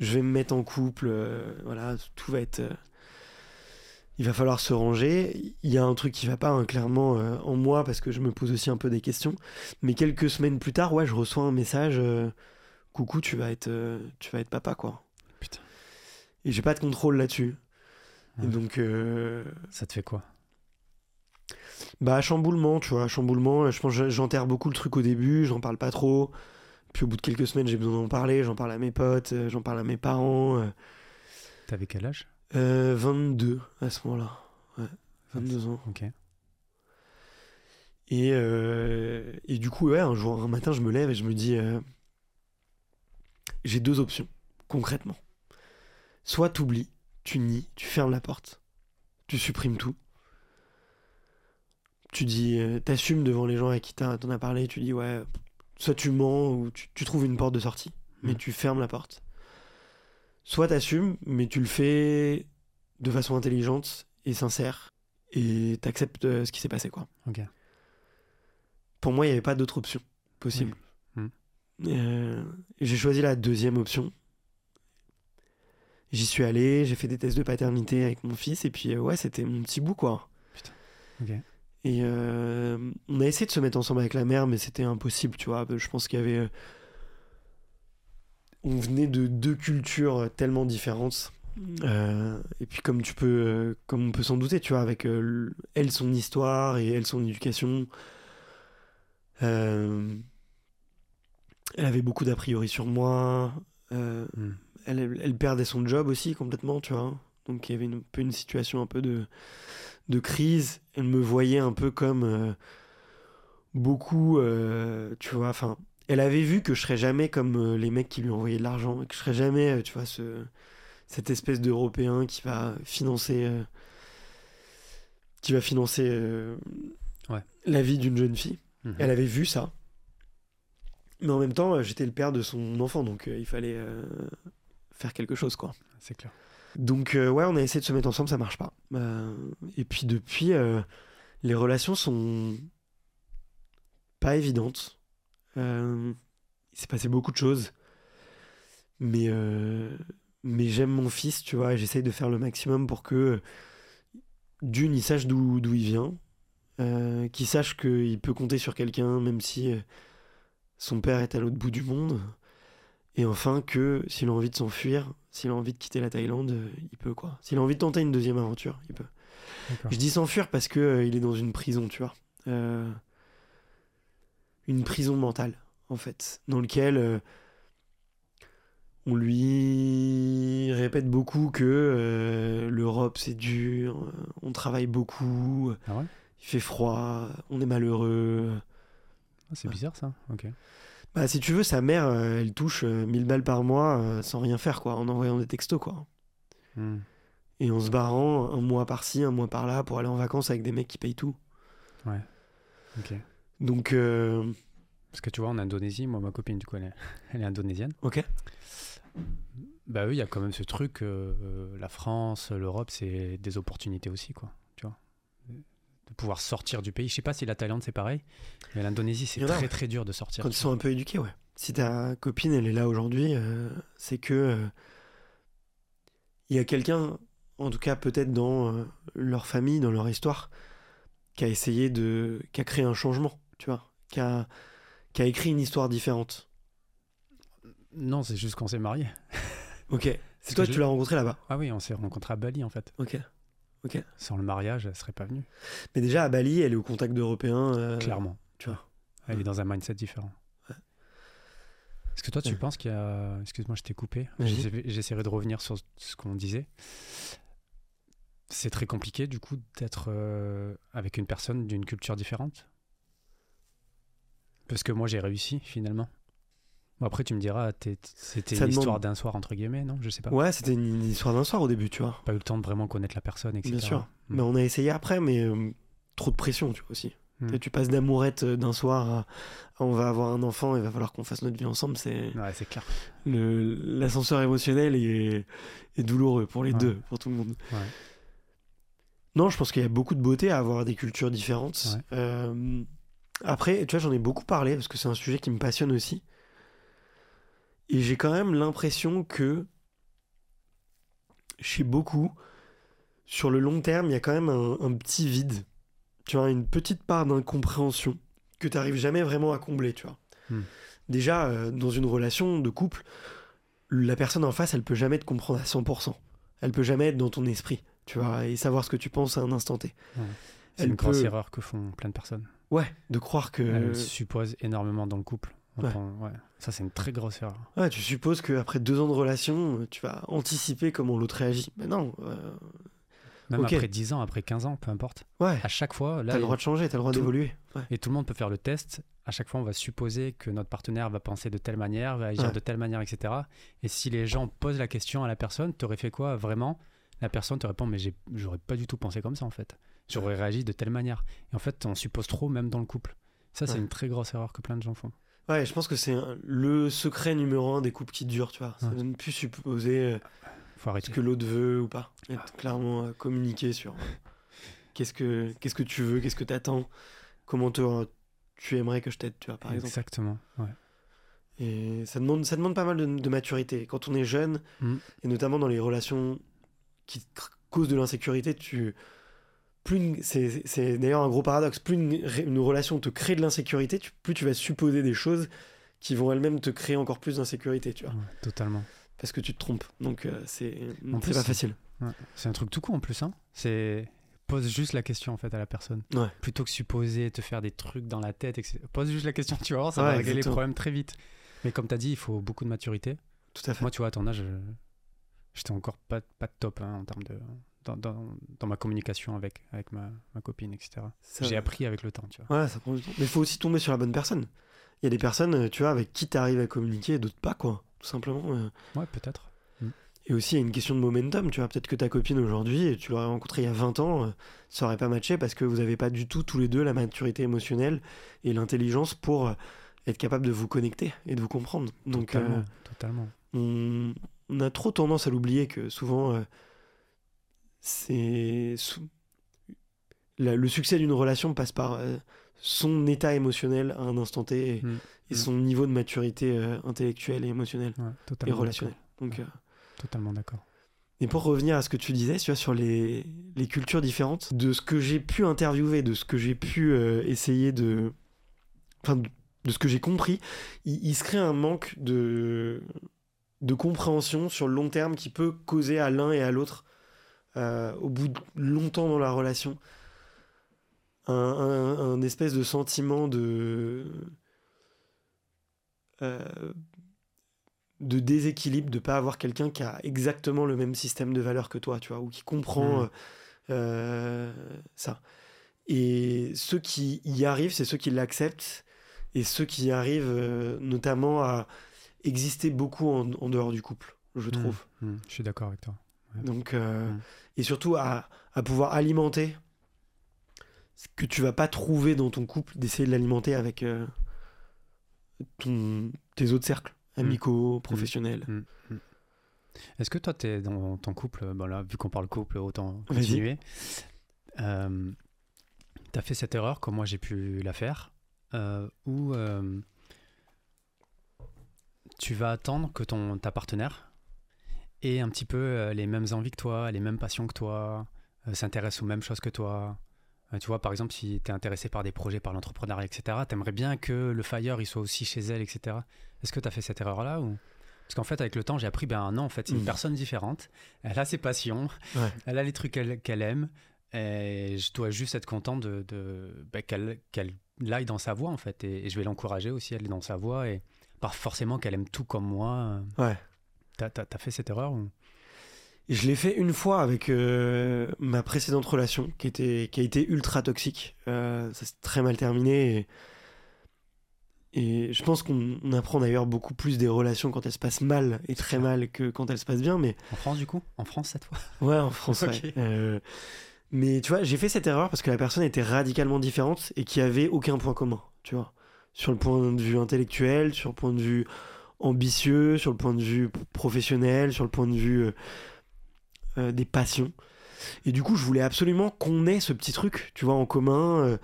Speaker 1: je vais me mettre en couple, euh, voilà, tout va être... il va falloir se ranger. Il y a un truc qui va pas, hein, clairement, euh, en moi, parce que je me pose aussi un peu des questions. Mais quelques semaines plus tard, ouais, je reçois un message... euh, coucou, tu vas être, euh, tu vas être papa, quoi.
Speaker 2: Putain.
Speaker 1: Et j'ai pas de contrôle là-dessus. Et donc,
Speaker 2: Ça te fait quoi?
Speaker 1: Bah, chamboulement, tu vois, chamboulement. Je pense j'enterre beaucoup le truc au début, j'en parle pas trop. Puis au bout de quelques semaines, j'ai besoin d'en parler, j'en parle à mes potes, j'en parle à mes parents.
Speaker 2: T'avais quel âge?
Speaker 1: Euh, 22 à ce moment-là. Ouais, 22 ans.
Speaker 2: Ok.
Speaker 1: Et, euh, et du coup, ouais, un jour, un matin, je me lève et je me dis euh, j'ai deux options, concrètement. Soit t'oublies, tu nies, tu fermes la porte, tu supprimes tout. Tu dis, euh, t'assumes devant les gens avec qui t'en as parlé, tu dis ouais, soit tu mens ou tu, tu trouves une porte de sortie, mais
Speaker 2: Mhm.
Speaker 1: tu fermes la porte. Soit t'assumes, mais tu le fais de façon intelligente et sincère et t'acceptes euh, ce qui s'est passé, quoi. Pour moi, il n'y avait pas d'autre option possible.
Speaker 2: Oui.
Speaker 1: Euh, j'ai choisi la deuxième option. J'y suis allé, j'ai fait des tests de paternité avec mon fils, et puis euh, ouais, c'était mon petit bout, quoi. Et on a essayé de se mettre ensemble avec la mère, mais c'était impossible, tu vois. Je pense qu'il y avait. On venait de deux cultures tellement différentes. Euh, et puis, comme tu peux, euh, comme on peut s'en douter, tu vois, avec euh, elle son histoire et elle son éducation, euh, elle avait beaucoup d'a priori sur moi. euh,
Speaker 2: Hmm.
Speaker 1: elle, elle perdait son job aussi complètement, tu vois. Donc il y avait une, un peu une situation un peu de, de crise. Elle me voyait un peu comme euh, beaucoup, euh, tu vois. Enfin, elle avait vu que je serais jamais comme euh, les mecs qui lui envoyaient de l'argent, que je serais jamais, euh, tu vois, ce, cette espèce d'Européen qui va financer, euh, qui va financer euh,
Speaker 2: Ouais.
Speaker 1: la vie d'une jeune fille.
Speaker 2: Mhm.
Speaker 1: Elle avait vu ça. Mais en même temps, j'étais le père de son enfant, donc il fallait faire quelque chose, quoi.
Speaker 2: C'est clair.
Speaker 1: Donc euh, ouais, on a essayé de se mettre ensemble, ça marche pas. Euh, et puis depuis, euh, les relations sont pas évidentes. Euh, il s'est passé beaucoup de choses, mais euh, mais j'aime mon fils, tu vois, et j'essaye de faire le maximum pour que d'une, il sache d'où d'où il vient, euh, qu'il sache qu'il peut compter sur quelqu'un, même si son père est à l'autre bout du monde. Et enfin que s'il a envie de s'enfuir, s'il a envie de quitter la Thaïlande, il peut quoi. S'il a envie de tenter une deuxième aventure, il peut. Je dis s'enfuir parce que euh, il est dans une prison, tu vois. Euh, une prison mentale, en fait, dans lequel euh, on lui répète beaucoup que euh, l'Europe c'est dur, euh, on travaille beaucoup,
Speaker 2: Ah ouais?
Speaker 1: il fait froid, on est malheureux.
Speaker 2: Ah, C'est bizarre ça. Ok.
Speaker 1: Bah, si tu veux, sa mère, euh, elle touche euh, 1000 balles par mois sans rien faire, quoi, en envoyant des textos, quoi.
Speaker 2: Hmm.
Speaker 1: Et en se barrant un mois par-ci, un mois par-là pour aller en vacances avec des mecs qui payent tout.
Speaker 2: Ok.
Speaker 1: Donc, euh,
Speaker 2: Parce que tu vois, en Indonésie, moi, ma copine, du coup, elle est, elle est indonésienne.
Speaker 1: ok.
Speaker 2: Bah eux, il y a quand même ce truc, euh, la France, l'Europe, c'est des opportunités aussi, quoi. Tu vois De pouvoir sortir du pays. Je sais pas si la Thaïlande, c'est pareil, mais l'Indonésie, c'est
Speaker 1: a,
Speaker 2: très
Speaker 1: ouais.
Speaker 2: très dur de sortir.
Speaker 1: Quand ils sont un peu éduqués, ouais. Si ta copine, elle est là aujourd'hui, euh, c'est que il y a quelqu'un, en tout cas peut-être dans leur famille, dans leur histoire, qui a essayé de, qui a créé un changement, tu vois, qui a, qui a écrit une histoire différente.
Speaker 2: Non, c'est juste qu'on s'est mariés.
Speaker 1: Ok. C'est toi tu l'as rencontré là-bas?
Speaker 2: Ah oui, on s'est rencontrés à Bali, en fait.
Speaker 1: Ok.
Speaker 2: Sans le mariage, elle serait pas venue,
Speaker 1: Mais déjà à Bali, elle est au contact d'Européens. euh,
Speaker 2: clairement.
Speaker 1: tu vois.
Speaker 2: Elle
Speaker 1: Ouais.
Speaker 2: est dans un mindset différent.
Speaker 1: Ouais.
Speaker 2: Est-ce que toi, tu
Speaker 1: Ouais.
Speaker 2: penses qu'il y a... Excuse-moi, je t'ai coupé. J'essaierai de revenir sur ce qu'on disait. C'est très compliqué, du coup, d'être euh, avec une personne d'une culture différente? Parce que moi, j'ai réussi, finalement. Bon, après, tu me diras, c'était une
Speaker 1: demande-
Speaker 2: histoire d'un soir, entre guillemets, non? Je sais pas.
Speaker 1: Ouais, c'était une, histoire d'un soir au début, tu vois.
Speaker 2: Pas eu le temps de vraiment connaître la personne, etc.
Speaker 1: Bien sûr.
Speaker 2: Mm.
Speaker 1: Mais on a essayé après, mais euh, trop de pression, tu vois aussi.
Speaker 2: Mm.
Speaker 1: Tu passes d'amourette euh, d'un soir à, on va avoir un enfant, il va falloir qu'on fasse notre vie ensemble. C'est
Speaker 2: Ouais, c'est clair.
Speaker 1: l'ascenseur émotionnel est, est douloureux pour les
Speaker 2: Ouais.
Speaker 1: deux, pour tout le monde.
Speaker 2: Ouais.
Speaker 1: Non, je pense qu'il y a beaucoup de beauté à avoir des cultures différentes.
Speaker 2: Ouais.
Speaker 1: Euh, après, tu vois, j'en ai beaucoup parlé parce que c'est un sujet qui me passionne aussi. Et j'ai quand même l'impression que chez beaucoup, sur le long terme, il y a quand même un, un petit vide. Tu vois, une petite part d'incompréhension que tu n'arrives jamais vraiment à combler, tu vois.
Speaker 2: Hmm.
Speaker 1: Déjà, euh, dans une relation de couple, la personne en face, elle peut jamais te comprendre à 100%. Elle peut jamais être dans ton esprit, tu vois, et savoir ce que tu penses à un instant T.
Speaker 2: Ouais. C'est une grosse erreur que font plein de personnes.
Speaker 1: Ouais, de croire que...
Speaker 2: Elles supposent énormément dans le couple.
Speaker 1: Ouais.
Speaker 2: prend- ouais. Ça, c'est une très grosse erreur.
Speaker 1: Ouais, tu supposes qu'après deux ans de relation, tu vas anticiper comment l'autre réagit. Mais non, euh,
Speaker 2: Même après 10 ans, après 15 ans, peu importe.
Speaker 1: ouais,
Speaker 2: À chaque fois, là,
Speaker 1: t'as le droit de changer, t'as le droit
Speaker 2: tout-
Speaker 1: d'évoluer. Ouais.
Speaker 2: et tout le monde peut faire le test. À chaque fois, on va supposer que notre partenaire va penser de telle manière, va agir
Speaker 1: Ouais.
Speaker 2: de telle manière, etc. Et si les gens posent la question à la personne, t'aurais fait quoi vraiment? La personne te répond, mais j'aurais pas du tout pensé comme ça en fait. J'aurais réagi de telle manière. Et en fait, on suppose trop même dans le couple. Ça, c'est
Speaker 1: Ouais.
Speaker 2: une très grosse erreur que plein de gens font.
Speaker 1: Ouais, je pense que c'est le secret numéro un des couples qui durent, tu vois. C'est
Speaker 2: Ouais.
Speaker 1: de ne plus supposer euh,
Speaker 2: Faut
Speaker 1: ce que l'autre veut ou pas. Et de clairement euh, communiquer sur euh, qu'est-ce que qu'est-ce que tu veux, qu'est-ce que t'attends, comment te- tu aimerais que je t'aide, tu vois, par exemple.
Speaker 2: Exactement. Ouais.
Speaker 1: Et ça demande, ça demande pas mal de, de maturité. Quand on est jeune,
Speaker 2: Mm.
Speaker 1: et notamment dans les relations qui causent de l'insécurité, tu. Plus c'est d'ailleurs un gros paradoxe. Plus une, relation te crée de l'insécurité, plus tu vas supposer des choses qui vont elles-mêmes te créer encore plus d'insécurité, tu vois.
Speaker 2: Ouais, totalement.
Speaker 1: Parce que tu te trompes. Donc euh, c'est pas facile.
Speaker 2: Ouais. C'est un truc tout con en plus. Hein. C'est pose juste la question en fait à la personne.
Speaker 1: Ouais.
Speaker 2: Plutôt que supposer, te faire des trucs dans la tête, etc. Pose juste la question, tu vas voir, ça va régler les problèmes très vite. Mais comme tu as dit, il faut beaucoup de maturité.
Speaker 1: Tout à fait.
Speaker 2: Moi, tu vois, à ton âge, j'étais encore pas, pas top hein, en termes de. Dans, dans- dans ma communication avec, avec ma, ma copine, etc. J'ai appris avec le temps, tu vois.
Speaker 1: Ouais, ça prend du temps. Mais il faut aussi tomber sur la bonne personne. Il y a des personnes, euh, tu vois, avec qui tu arrives à communiquer et d'autres pas, quoi. Tout simplement. euh.
Speaker 2: Ouais, peut-être.
Speaker 1: Et aussi, il y a une question de momentum, tu vois. Peut-être que ta copine aujourd'hui, tu l'aurais rencontrée il y a 20 ans, euh, ça aurait pas matché parce que vous n'avez pas du tout, tous les deux, la maturité émotionnelle et l'intelligence pour être capable de vous connecter et de vous comprendre. Donc, euh,
Speaker 2: Totalement. totalement.
Speaker 1: on, on a trop tendance à l'oublier que souvent, euh, c'est. le succès d'une relation passe par euh, son état émotionnel à un instant T et,
Speaker 2: Mm.
Speaker 1: et
Speaker 2: Mm.
Speaker 1: son niveau de maturité euh, intellectuelle et émotionnelle
Speaker 2: Ouais,
Speaker 1: et relationnelle. Donc, euh,
Speaker 2: Totalement d'accord.
Speaker 1: et pour revenir à ce que tu disais, tu vois, sur les, les cultures différentes, de ce que j'ai pu interviewer, de ce que j'ai pu euh, essayer de. Enfin, de, de ce que j'ai compris, il, il se crée un manque de, de compréhension sur le long terme qui peut causer à l'un et à l'autre, euh, au bout de longtemps dans la relation, un, un- un espèce de sentiment de. euh, de déséquilibre, de pas avoir quelqu'un qui a exactement le même système de valeurs que toi, tu vois, ou qui comprend
Speaker 2: Mhm.
Speaker 1: euh, ça. Et ceux qui y arrivent, c'est ceux qui l'acceptent, et ceux qui y arrivent euh, notamment à exister beaucoup en, en dehors du couple, je
Speaker 2: Mm.
Speaker 1: trouve.
Speaker 2: Mm, Je suis d'accord avec toi.
Speaker 1: Donc, euh,
Speaker 2: Mhm.
Speaker 1: et surtout à, à pouvoir alimenter ce que tu vas pas trouver dans ton couple, d'essayer de l'alimenter avec euh, ton, tes autres cercles, amicaux, professionnels.
Speaker 2: Est-ce que toi, tu es dans ton couple, bon là, vu qu'on parle couple, autant continuer. Euh, tu as fait cette erreur, comme moi j'ai pu la faire, euh, où tu vas attendre que ton, ta partenaire ait un petit peu euh, les mêmes envies que toi, les mêmes passions que toi, euh, s'intéresse aux mêmes choses que toi. Euh, tu vois, par exemple, si tu es intéressé par des projets, par l'entrepreneuriat, etc., tu aimerais bien que le fire il soit aussi chez elle, etc. Est-ce que tu as fait cette erreur-là ou... Parce qu'en fait, avec le temps, j'ai appris, ben non, en fait, c'est une
Speaker 1: Mm.
Speaker 2: personne différente. Elle a ses passions,
Speaker 1: Ouais.
Speaker 2: elle a les trucs qu'elle aime. Et je dois juste être content de, de- ben, qu'elle qu'elle aille dans sa voie, en fait. Et, et je vais l'encourager aussi à aller dans sa voie. Et pas forcément qu'elle aime tout comme moi.
Speaker 1: Ouais.
Speaker 2: T'as fait cette erreur ou...
Speaker 1: Je l'ai fait une fois avec euh, ma précédente relation qui, était, qui a été ultra toxique. Euh, ça s'est très mal terminé. Et, et je pense qu'on on apprend d'ailleurs beaucoup plus des relations quand elles se passent mal et très mal que quand elles se passent bien. Mais
Speaker 2: En France, du coup? En France, cette fois?
Speaker 1: Ouais, en France,
Speaker 2: Ok.
Speaker 1: ouais. Euh, mais tu vois, j'ai fait cette erreur parce que la personne était radicalement différente et qui avait aucun point commun, tu vois. Sur le point de vue intellectuel, sur le point de vue ambitieux, sur le point de vue professionnel, sur le point de vue euh, euh, des passions. Et du coup, je voulais absolument qu'on ait ce petit truc, tu vois, en commun,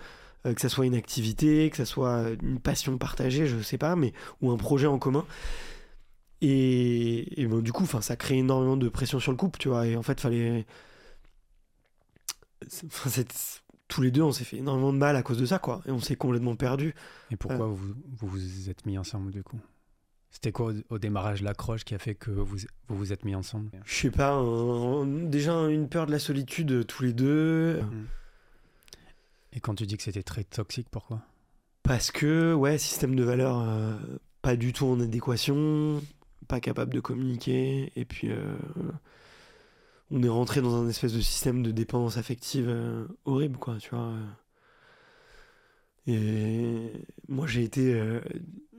Speaker 1: euh, que ça soit une activité, que ça soit une passion partagée, je sais pas, mais ou un projet en commun. Et, et bon, du coup, ça crée énormément de pression sur le couple, tu vois. Et en fait, fallait. tous les deux, on s'est fait énormément de mal à cause de ça, quoi. Et on s'est complètement perdu.
Speaker 2: Et pourquoi vous, vous vous êtes mis ensemble, du coup? C'était quoi au, au démarrage l'accroche qui a fait que vous vous, vous êtes mis ensemble?
Speaker 1: Je sais pas, un- déjà une peur de la solitude euh, tous les deux.
Speaker 2: Et quand tu dis que c'était très toxique, pourquoi?
Speaker 1: Parce que, ouais, système de valeurs euh, pas du tout en adéquation, pas capable de communiquer, et puis euh, on est rentré dans un espèce de système de dépendance affective euh, horrible, quoi, tu vois. Et moi, j'ai été, euh,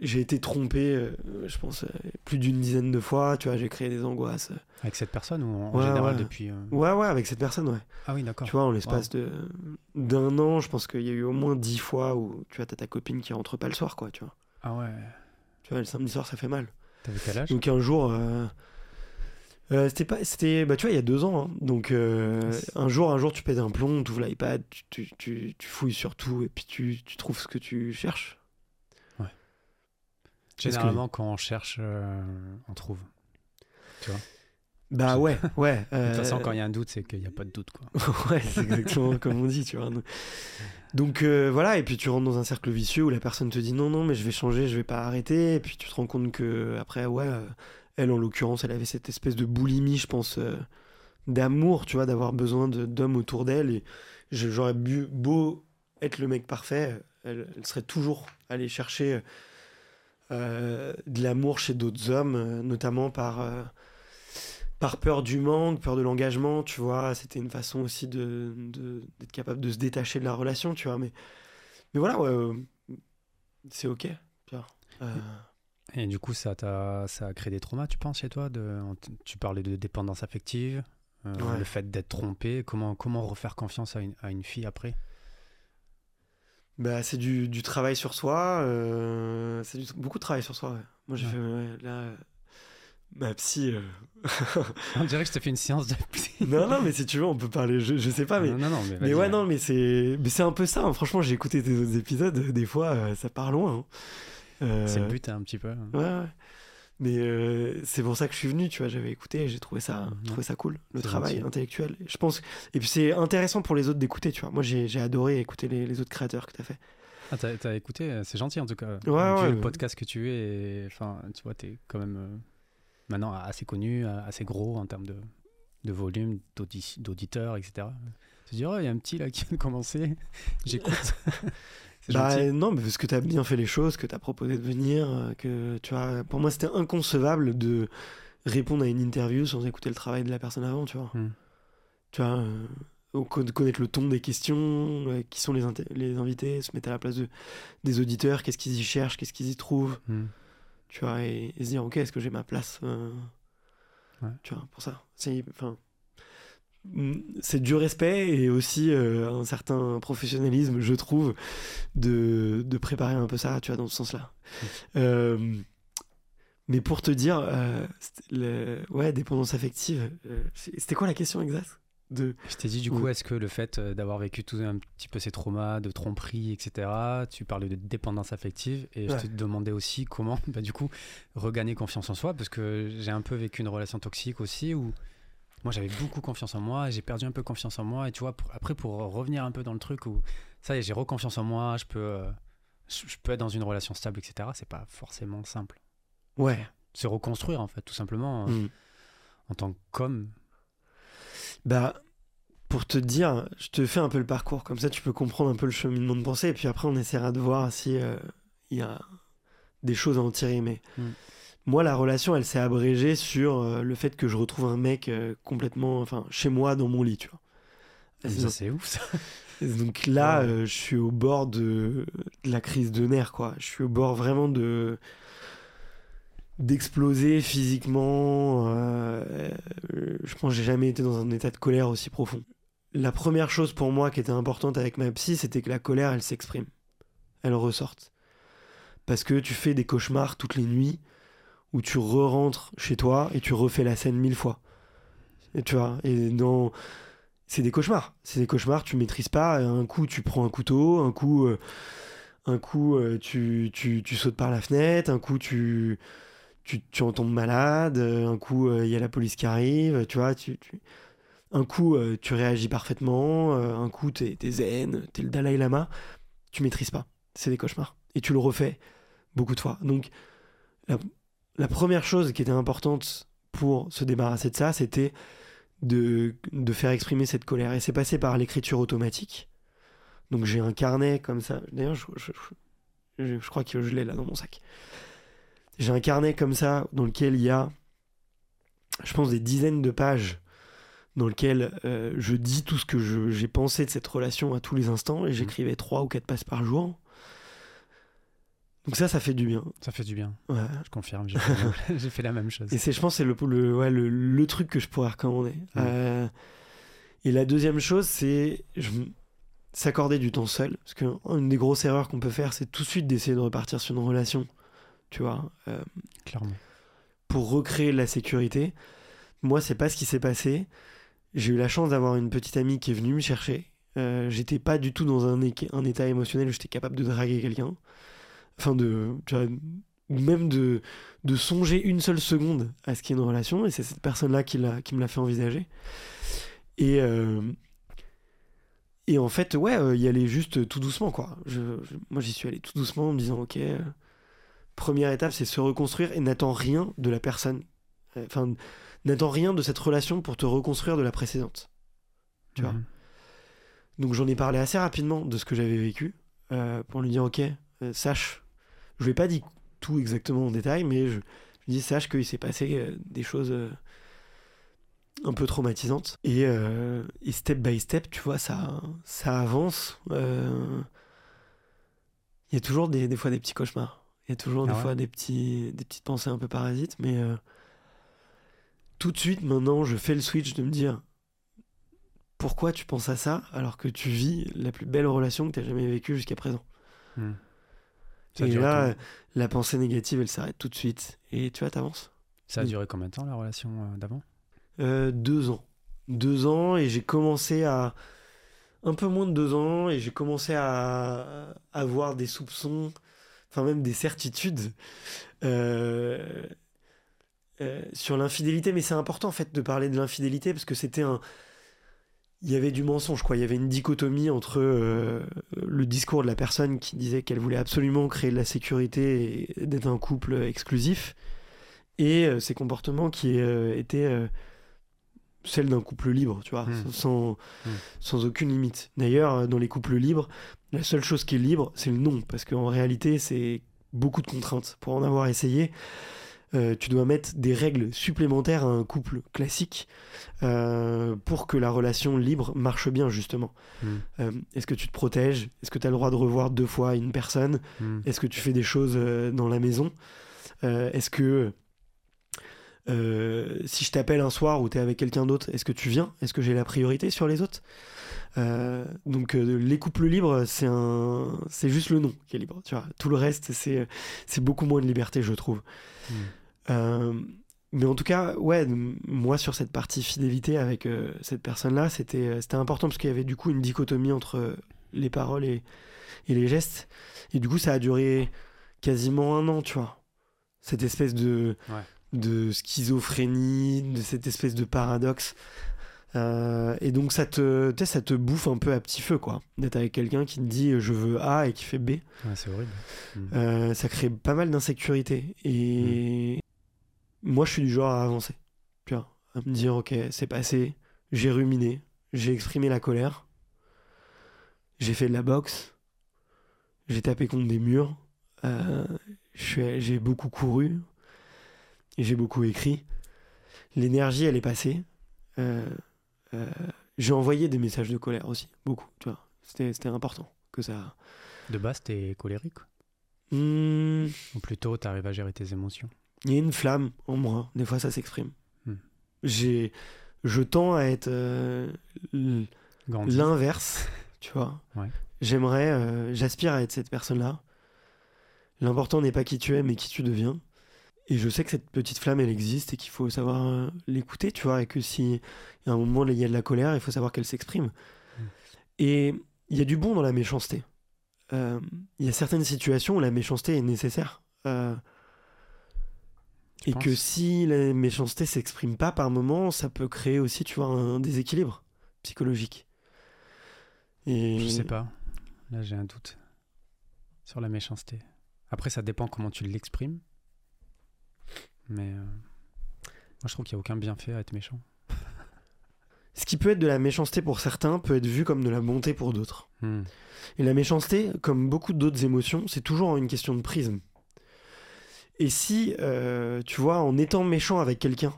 Speaker 1: j'ai été trompé, euh, je pense, euh, plus d'une dizaine de fois, tu vois, j'ai créé des angoisses.
Speaker 2: Avec cette personne ou en
Speaker 1: Ouais,
Speaker 2: général
Speaker 1: ouais.
Speaker 2: depuis.
Speaker 1: Ouais, ouais, avec cette personne, ouais.
Speaker 2: Ah oui, d'accord.
Speaker 1: Tu vois, en l'espace de d'un an, je pense qu'il y a eu au moins dix fois où tu vois, t'as ta copine qui rentre pas le soir, quoi, tu vois.
Speaker 2: Ah ouais.
Speaker 1: Tu vois, le samedi soir, ça fait mal.
Speaker 2: T'avais quel âge?
Speaker 1: Donc un jour, euh, c'était pas, c'était, bah tu vois, il y a deux ans. hein. Donc euh, un jour, un jour, tu pètes un plomb, tu ouvres l'iPad, tu, tu, tu, tu fouilles sur tout et puis tu, tu trouves ce que tu cherches. Que-
Speaker 2: Généralement, quand on cherche, euh, on trouve.
Speaker 1: Bah ouais, ouais.
Speaker 2: De toute façon,
Speaker 1: euh,
Speaker 2: quand il y a un doute, c'est qu'il n'y a pas de doute. Quoi.
Speaker 1: ouais, c'est exactement comme on dit, tu vois. Donc euh, voilà, et puis tu rentres dans un cercle vicieux où la personne te dit non, non, mais je vais changer, je vais pas arrêter. Et puis tu te rends compte que après, ouais, euh, elle en l'occurrence, elle avait cette espèce de boulimie, je pense, euh, d'amour, tu vois, d'avoir besoin d'hommes autour d'elle. J'aurais beau être le mec parfait, elle, serait toujours allée chercher euh, de l'amour chez d'autres hommes, euh, notamment par. par peur du manque, peur de l'engagement, tu vois, c'était une façon aussi de de- d'être capable de se détacher de la relation, tu vois, mais mais voilà, c'est ok.
Speaker 2: Et du coup, ça, a créé des traumas, tu penses, chez toi de, Tu parlais de dépendance affective, euh,
Speaker 1: Ouais.
Speaker 2: le fait d'être trompé. Comment, comment refaire confiance à une, à une fille après?
Speaker 1: Bah, c'est du, du travail sur soi, euh, c'est beaucoup de travail sur soi, ouais. Moi, j'ai
Speaker 2: Ouais.
Speaker 1: fait, ouais, là, euh, ma psy, euh,
Speaker 2: On dirait que je te fais une séance de.
Speaker 1: non, non, mais si tu veux, on peut parler, je, je sais pas, mais,
Speaker 2: non, non, non, mais,
Speaker 1: ouais, non, mais c'est, mais c'est un peu ça, hein. franchement, j'ai écouté tes autres épisodes, des fois, ça part loin, hein. Euh,
Speaker 2: C'est le but, hein, un petit peu.
Speaker 1: Ouais, ouais. Mais euh, c'est pour ça que je suis venu, tu vois, j'avais écouté et j'ai trouvé ça,
Speaker 2: Mhm.
Speaker 1: trouvé ça cool, le travail
Speaker 2: gentil.
Speaker 1: intellectuel. Je pense, et puis c'est intéressant pour les autres d'écouter, tu vois. Moi, j'ai adoré écouter les, les autres créateurs que tu as fait.
Speaker 2: Ah, t'as, écouté, euh, c'est gentil en tout cas.
Speaker 1: Ouais, ouais,
Speaker 2: le podcast que tu es, enfin, tu vois, t'es quand même euh, maintenant assez connu, assez gros en termes de, de volume, d'audi- d'auditeurs, etc. Tu te dis, oh, il y a un petit là qui vient de commencer, j'écoute.
Speaker 1: Bah non, mais parce que tu as bien fait les choses, que tu as proposé de venir, euh, que tu vois, pour moi, c'était inconcevable de répondre à une interview sans écouter le travail de la personne avant, tu vois.
Speaker 2: Hmm.
Speaker 1: Tu vois, euh, connaître le ton des questions, euh, qui sont les, les invités, se mettre à la place de, des auditeurs, qu'est-ce qu'ils y cherchent, qu'est-ce qu'ils y trouvent.
Speaker 2: Hmm.
Speaker 1: tu vois, et, et se dire, ok, est-ce que j'ai ma place euh,
Speaker 2: Ouais.
Speaker 1: Tu vois, pour ça. C'est, enfin, c'est du respect et aussi euh, un certain professionnalisme, je trouve, de, de préparer un peu ça, tu vois, dans ce sens-là. Euh, mais pour te dire, euh, le- ouais, dépendance affective, c'était quoi la question exacte de...
Speaker 2: Je t'ai dit du coup, est-ce que le fait d'avoir vécu tout un petit peu ces traumas, de tromperie, etc., tu parlais de dépendance affective, et
Speaker 1: Ouais.
Speaker 2: je te demandais aussi comment, bah, du coup, regagner confiance en soi, parce que j'ai un peu vécu une relation toxique aussi, où moi j'avais beaucoup confiance en moi, j'ai perdu un peu confiance en moi, et tu vois, pour- après pour revenir un peu dans le truc où, ça y est, j'ai reconfiance en moi, je peux, euh, je, je peux être dans une relation stable, etc., c'est pas forcément simple.
Speaker 1: Ouais.
Speaker 2: Se reconstruire, en fait, tout simplement, euh,
Speaker 1: Mm.
Speaker 2: en tant qu'homme.
Speaker 1: Bah, pour te dire, je te fais un peu le parcours, comme ça tu peux comprendre un peu le cheminement de pensée, et puis après on essaiera de voir si euh, il y a des choses à en tirer. Mais
Speaker 2: Mm.
Speaker 1: Moi, la relation, elle s'est abrégée sur euh, le fait que je retrouve un mec euh, complètement, enfin, chez moi, dans mon lit, tu vois.
Speaker 2: Ça, c'est ouf, ça.
Speaker 1: Donc là,
Speaker 2: Ouais.
Speaker 1: euh, je suis au bord de, de la crise de nerfs, quoi. Je suis au bord vraiment de d'exploser physiquement. je pense que j'ai jamais été dans un état de colère aussi profond. La première chose pour moi qui était importante avec ma psy, c'était que la colère, elle s'exprime, elle ressorte. Parce que tu fais des cauchemars toutes les nuits où tu re-rentres chez toi et tu refais la scène mille fois. Tu vois, et c'est des cauchemars. C'est des cauchemars, tu maîtrises pas. Un coup, tu prends un couteau, un coup, euh, un coup euh, tu, tu, sautes par la fenêtre, un coup, tu, tu, tu en tombes malade, euh, un coup, il y a la police qui arrive, tu vois. Tu, Un coup, tu réagis parfaitement, un coup, t'es es zen, t'es le Dalai Lama. Tu maîtrises pas. C'est des cauchemars. Et tu le refais beaucoup de fois. Donc, la, la première chose qui était importante pour se débarrasser de ça, c'était de, de faire exprimer cette colère. Et c'est passé par l'écriture automatique. Donc j'ai un carnet comme ça. D'ailleurs, je, je- je- je crois que je l'ai là dans mon sac. j'ai un carnet comme ça dans lequel il y a, je pense, des dizaines de pages dans lequel euh, je dis tout ce que j'ai pensé de cette relation à tous les instants et j'écrivais trois ou quatre pages par jour. Donc ça, ça fait du bien.
Speaker 2: Ça fait du bien,
Speaker 1: Ouais.
Speaker 2: je confirme. J'ai fait, la même- j'ai fait la même chose.
Speaker 1: Et c'est, je pense, que c'est le, le, ouais, le, le truc que je pourrais recommander. Euh, et la deuxième chose, c'est s'accorder du temps seul. Parce qu'une des grosses erreurs qu'on peut faire, c'est tout de suite d'essayer de repartir sur une relation, tu vois, euh,
Speaker 2: Clairement.
Speaker 1: pour recréer de la sécurité. Moi, c'est pas ce qui s'est passé. J'ai eu la chance d'avoir une petite amie qui est venue me chercher. Euh, j'étais pas du tout dans un état émotionnel où j'étais capable de draguer quelqu'un. Enfin, de. Tu vois, ou même de, de songer une seule seconde à ce qu'il y ait une relation. Et c'est cette personne-là qui, l'a- qui me l'a fait envisager. Et. euh, et en fait, ouais, euh, y aller juste tout doucement, quoi. Je, je- moi, j'y suis allé tout doucement en me disant, ok, euh, première étape, c'est se reconstruire et n'attends rien de la personne. Euh, Enfin, n'attends rien de cette relation pour te reconstruire de la précédente. Tu vois.
Speaker 2: Mhm.
Speaker 1: Donc j'en ai parlé assez rapidement de ce que j'avais vécu pour lui dire ok, sache, je lui ai pas dit tout exactement en détail, mais je, dis sache qu'il s'est passé euh, des choses euh, un peu traumatisantes et, euh, et step by step, tu vois, ça, ça avance. euh, Il y a toujours des, des fois des petits cauchemars, il y a toujours
Speaker 2: Ah
Speaker 1: des
Speaker 2: ouais
Speaker 1: fois des petits, des petites pensées un peu parasites, mais euh, tout de suite maintenant, je fais le switch de me dire pourquoi tu penses à ça alors que tu vis la plus belle relation que tu as jamais vécue jusqu'à présent.
Speaker 2: Mhm. Ça
Speaker 1: Et là, la pensée négative, elle s'arrête tout de suite. Et tu vois, t'avances.
Speaker 2: ça a duré combien de temps la relation euh, d'avant?
Speaker 1: Euh, deux ans. Deux ans, et j'ai commencé à. Un peu moins de deux ans, et j'ai commencé à avoir des soupçons, enfin même des certitudes euh, sur l'infidélité. Mais c'est important en fait de parler de l'infidélité parce que c'était un. Il y avait du mensonge, quoi. Il y avait une dichotomie entre euh, le discours de la personne qui disait qu'elle voulait absolument créer de la sécurité et d'être un couple exclusif, et euh, ses comportements qui euh, étaient celles d'un couple libre, tu vois,
Speaker 2: Mm.
Speaker 1: sans,
Speaker 2: Mm.
Speaker 1: sans aucune limite. D'ailleurs, dans les couples libres, la seule chose qui est libre, c'est le non, parce qu'en réalité, c'est beaucoup de contraintes. Pour en avoir essayé, euh, tu dois mettre des règles supplémentaires à un couple classique euh, pour que la relation libre marche bien, justement.
Speaker 2: Mm.
Speaker 1: Euh, Est-ce que tu te protèges? Est-ce que tu as le droit de revoir deux fois une personne?
Speaker 2: Mhm.
Speaker 1: est-ce que tu fais des choses dans la maison? Est-ce que euh, si je t'appelle un soir où tu es avec quelqu'un d'autre, est-ce que tu viens? Est-ce que j'ai la priorité sur les autres? Euh, Donc euh, les couples libres, c'est un, c'est juste le nom qui est libre. Tu vois, tout le reste, c'est c'est beaucoup moins de liberté, je trouve. Euh, mais en tout cas, ouais, moi sur cette partie fidélité avec cette personne-là, c'était c'était important parce qu'il y avait du coup une dichotomie entre les paroles et, et les gestes. Et du coup, ça a duré quasiment un an, tu vois. Cette espèce de,
Speaker 2: Ouais.
Speaker 1: De schizophrénie, de cette espèce de paradoxe. Euh, et donc, ça te, ça te bouffe un peu à petit feu, quoi. D'être avec quelqu'un qui te dit je veux A et qui fait B.
Speaker 2: Ouais, c'est horrible.
Speaker 1: Euh, ça crée pas mal d'insécurité. Et moi, je suis du genre à avancer. Tu vois, à me dire, ok, c'est passé, j'ai ruminé, j'ai exprimé la colère, j'ai fait de la boxe, j'ai tapé contre des murs, euh, j'ai beaucoup couru et j'ai beaucoup écrit. L'énergie, elle est passée. Euh, euh, j'ai envoyé des messages de colère aussi, beaucoup, tu vois. C'était c'était important que ça.
Speaker 2: De base, t'es colérique.
Speaker 1: Hmm,
Speaker 2: Ou plutôt, t'arrives à gérer tes émotions.
Speaker 1: Il y a une flamme en moi, des fois ça s'exprime.
Speaker 2: Hmm.
Speaker 1: J'ai, je tends à être euh, l'inverse, tu vois.
Speaker 2: Ouais.
Speaker 1: J'aimerais, j'aspire à être cette personne-là. L'important n'est pas qui tu es, mais qui tu deviens. Et je sais que cette petite flamme, elle existe et qu'il faut savoir euh, l'écouter, tu vois, et que si à un moment il y a de la colère, il faut savoir qu'elle s'exprime.
Speaker 2: Hmm.
Speaker 1: Et il y a du bon dans la méchanceté. Euh, Il y a certaines situations où la méchanceté est nécessaire. Euh, et que si la méchanceté s'exprime pas par moment, ça peut créer aussi, tu vois, un déséquilibre psychologique. Et
Speaker 2: Je sais pas. Là, j'ai un doute sur la méchanceté. Après, ça dépend comment tu l'exprimes. Mais euh, moi, je trouve qu'il n'y a aucun bienfait à être méchant.
Speaker 1: Ce qui peut être de la méchanceté pour certains peut être vu comme de la bonté pour d'autres.
Speaker 2: Hmm.
Speaker 1: Et la méchanceté, comme beaucoup d'autres émotions, c'est toujours une question de prisme. Et si, euh, tu vois, en étant méchant avec quelqu'un,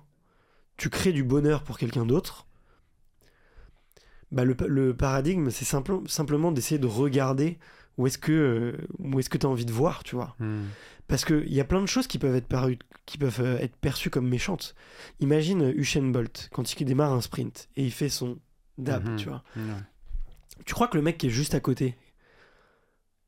Speaker 1: tu crées du bonheur pour quelqu'un d'autre, bah le, le paradigme, c'est simple- simplement d'essayer de regarder où est-ce que euh, où est-ce que tu as envie de voir, tu vois.
Speaker 2: Hmm.
Speaker 1: Parce qu'il y a plein de choses qui peuvent être, parues, qui peuvent euh, être perçues comme méchantes. Imagine Usain Bolt, quand il démarre un sprint et il fait son dab,
Speaker 2: Mhm.
Speaker 1: tu vois. Tu crois que le mec qui est juste à côté,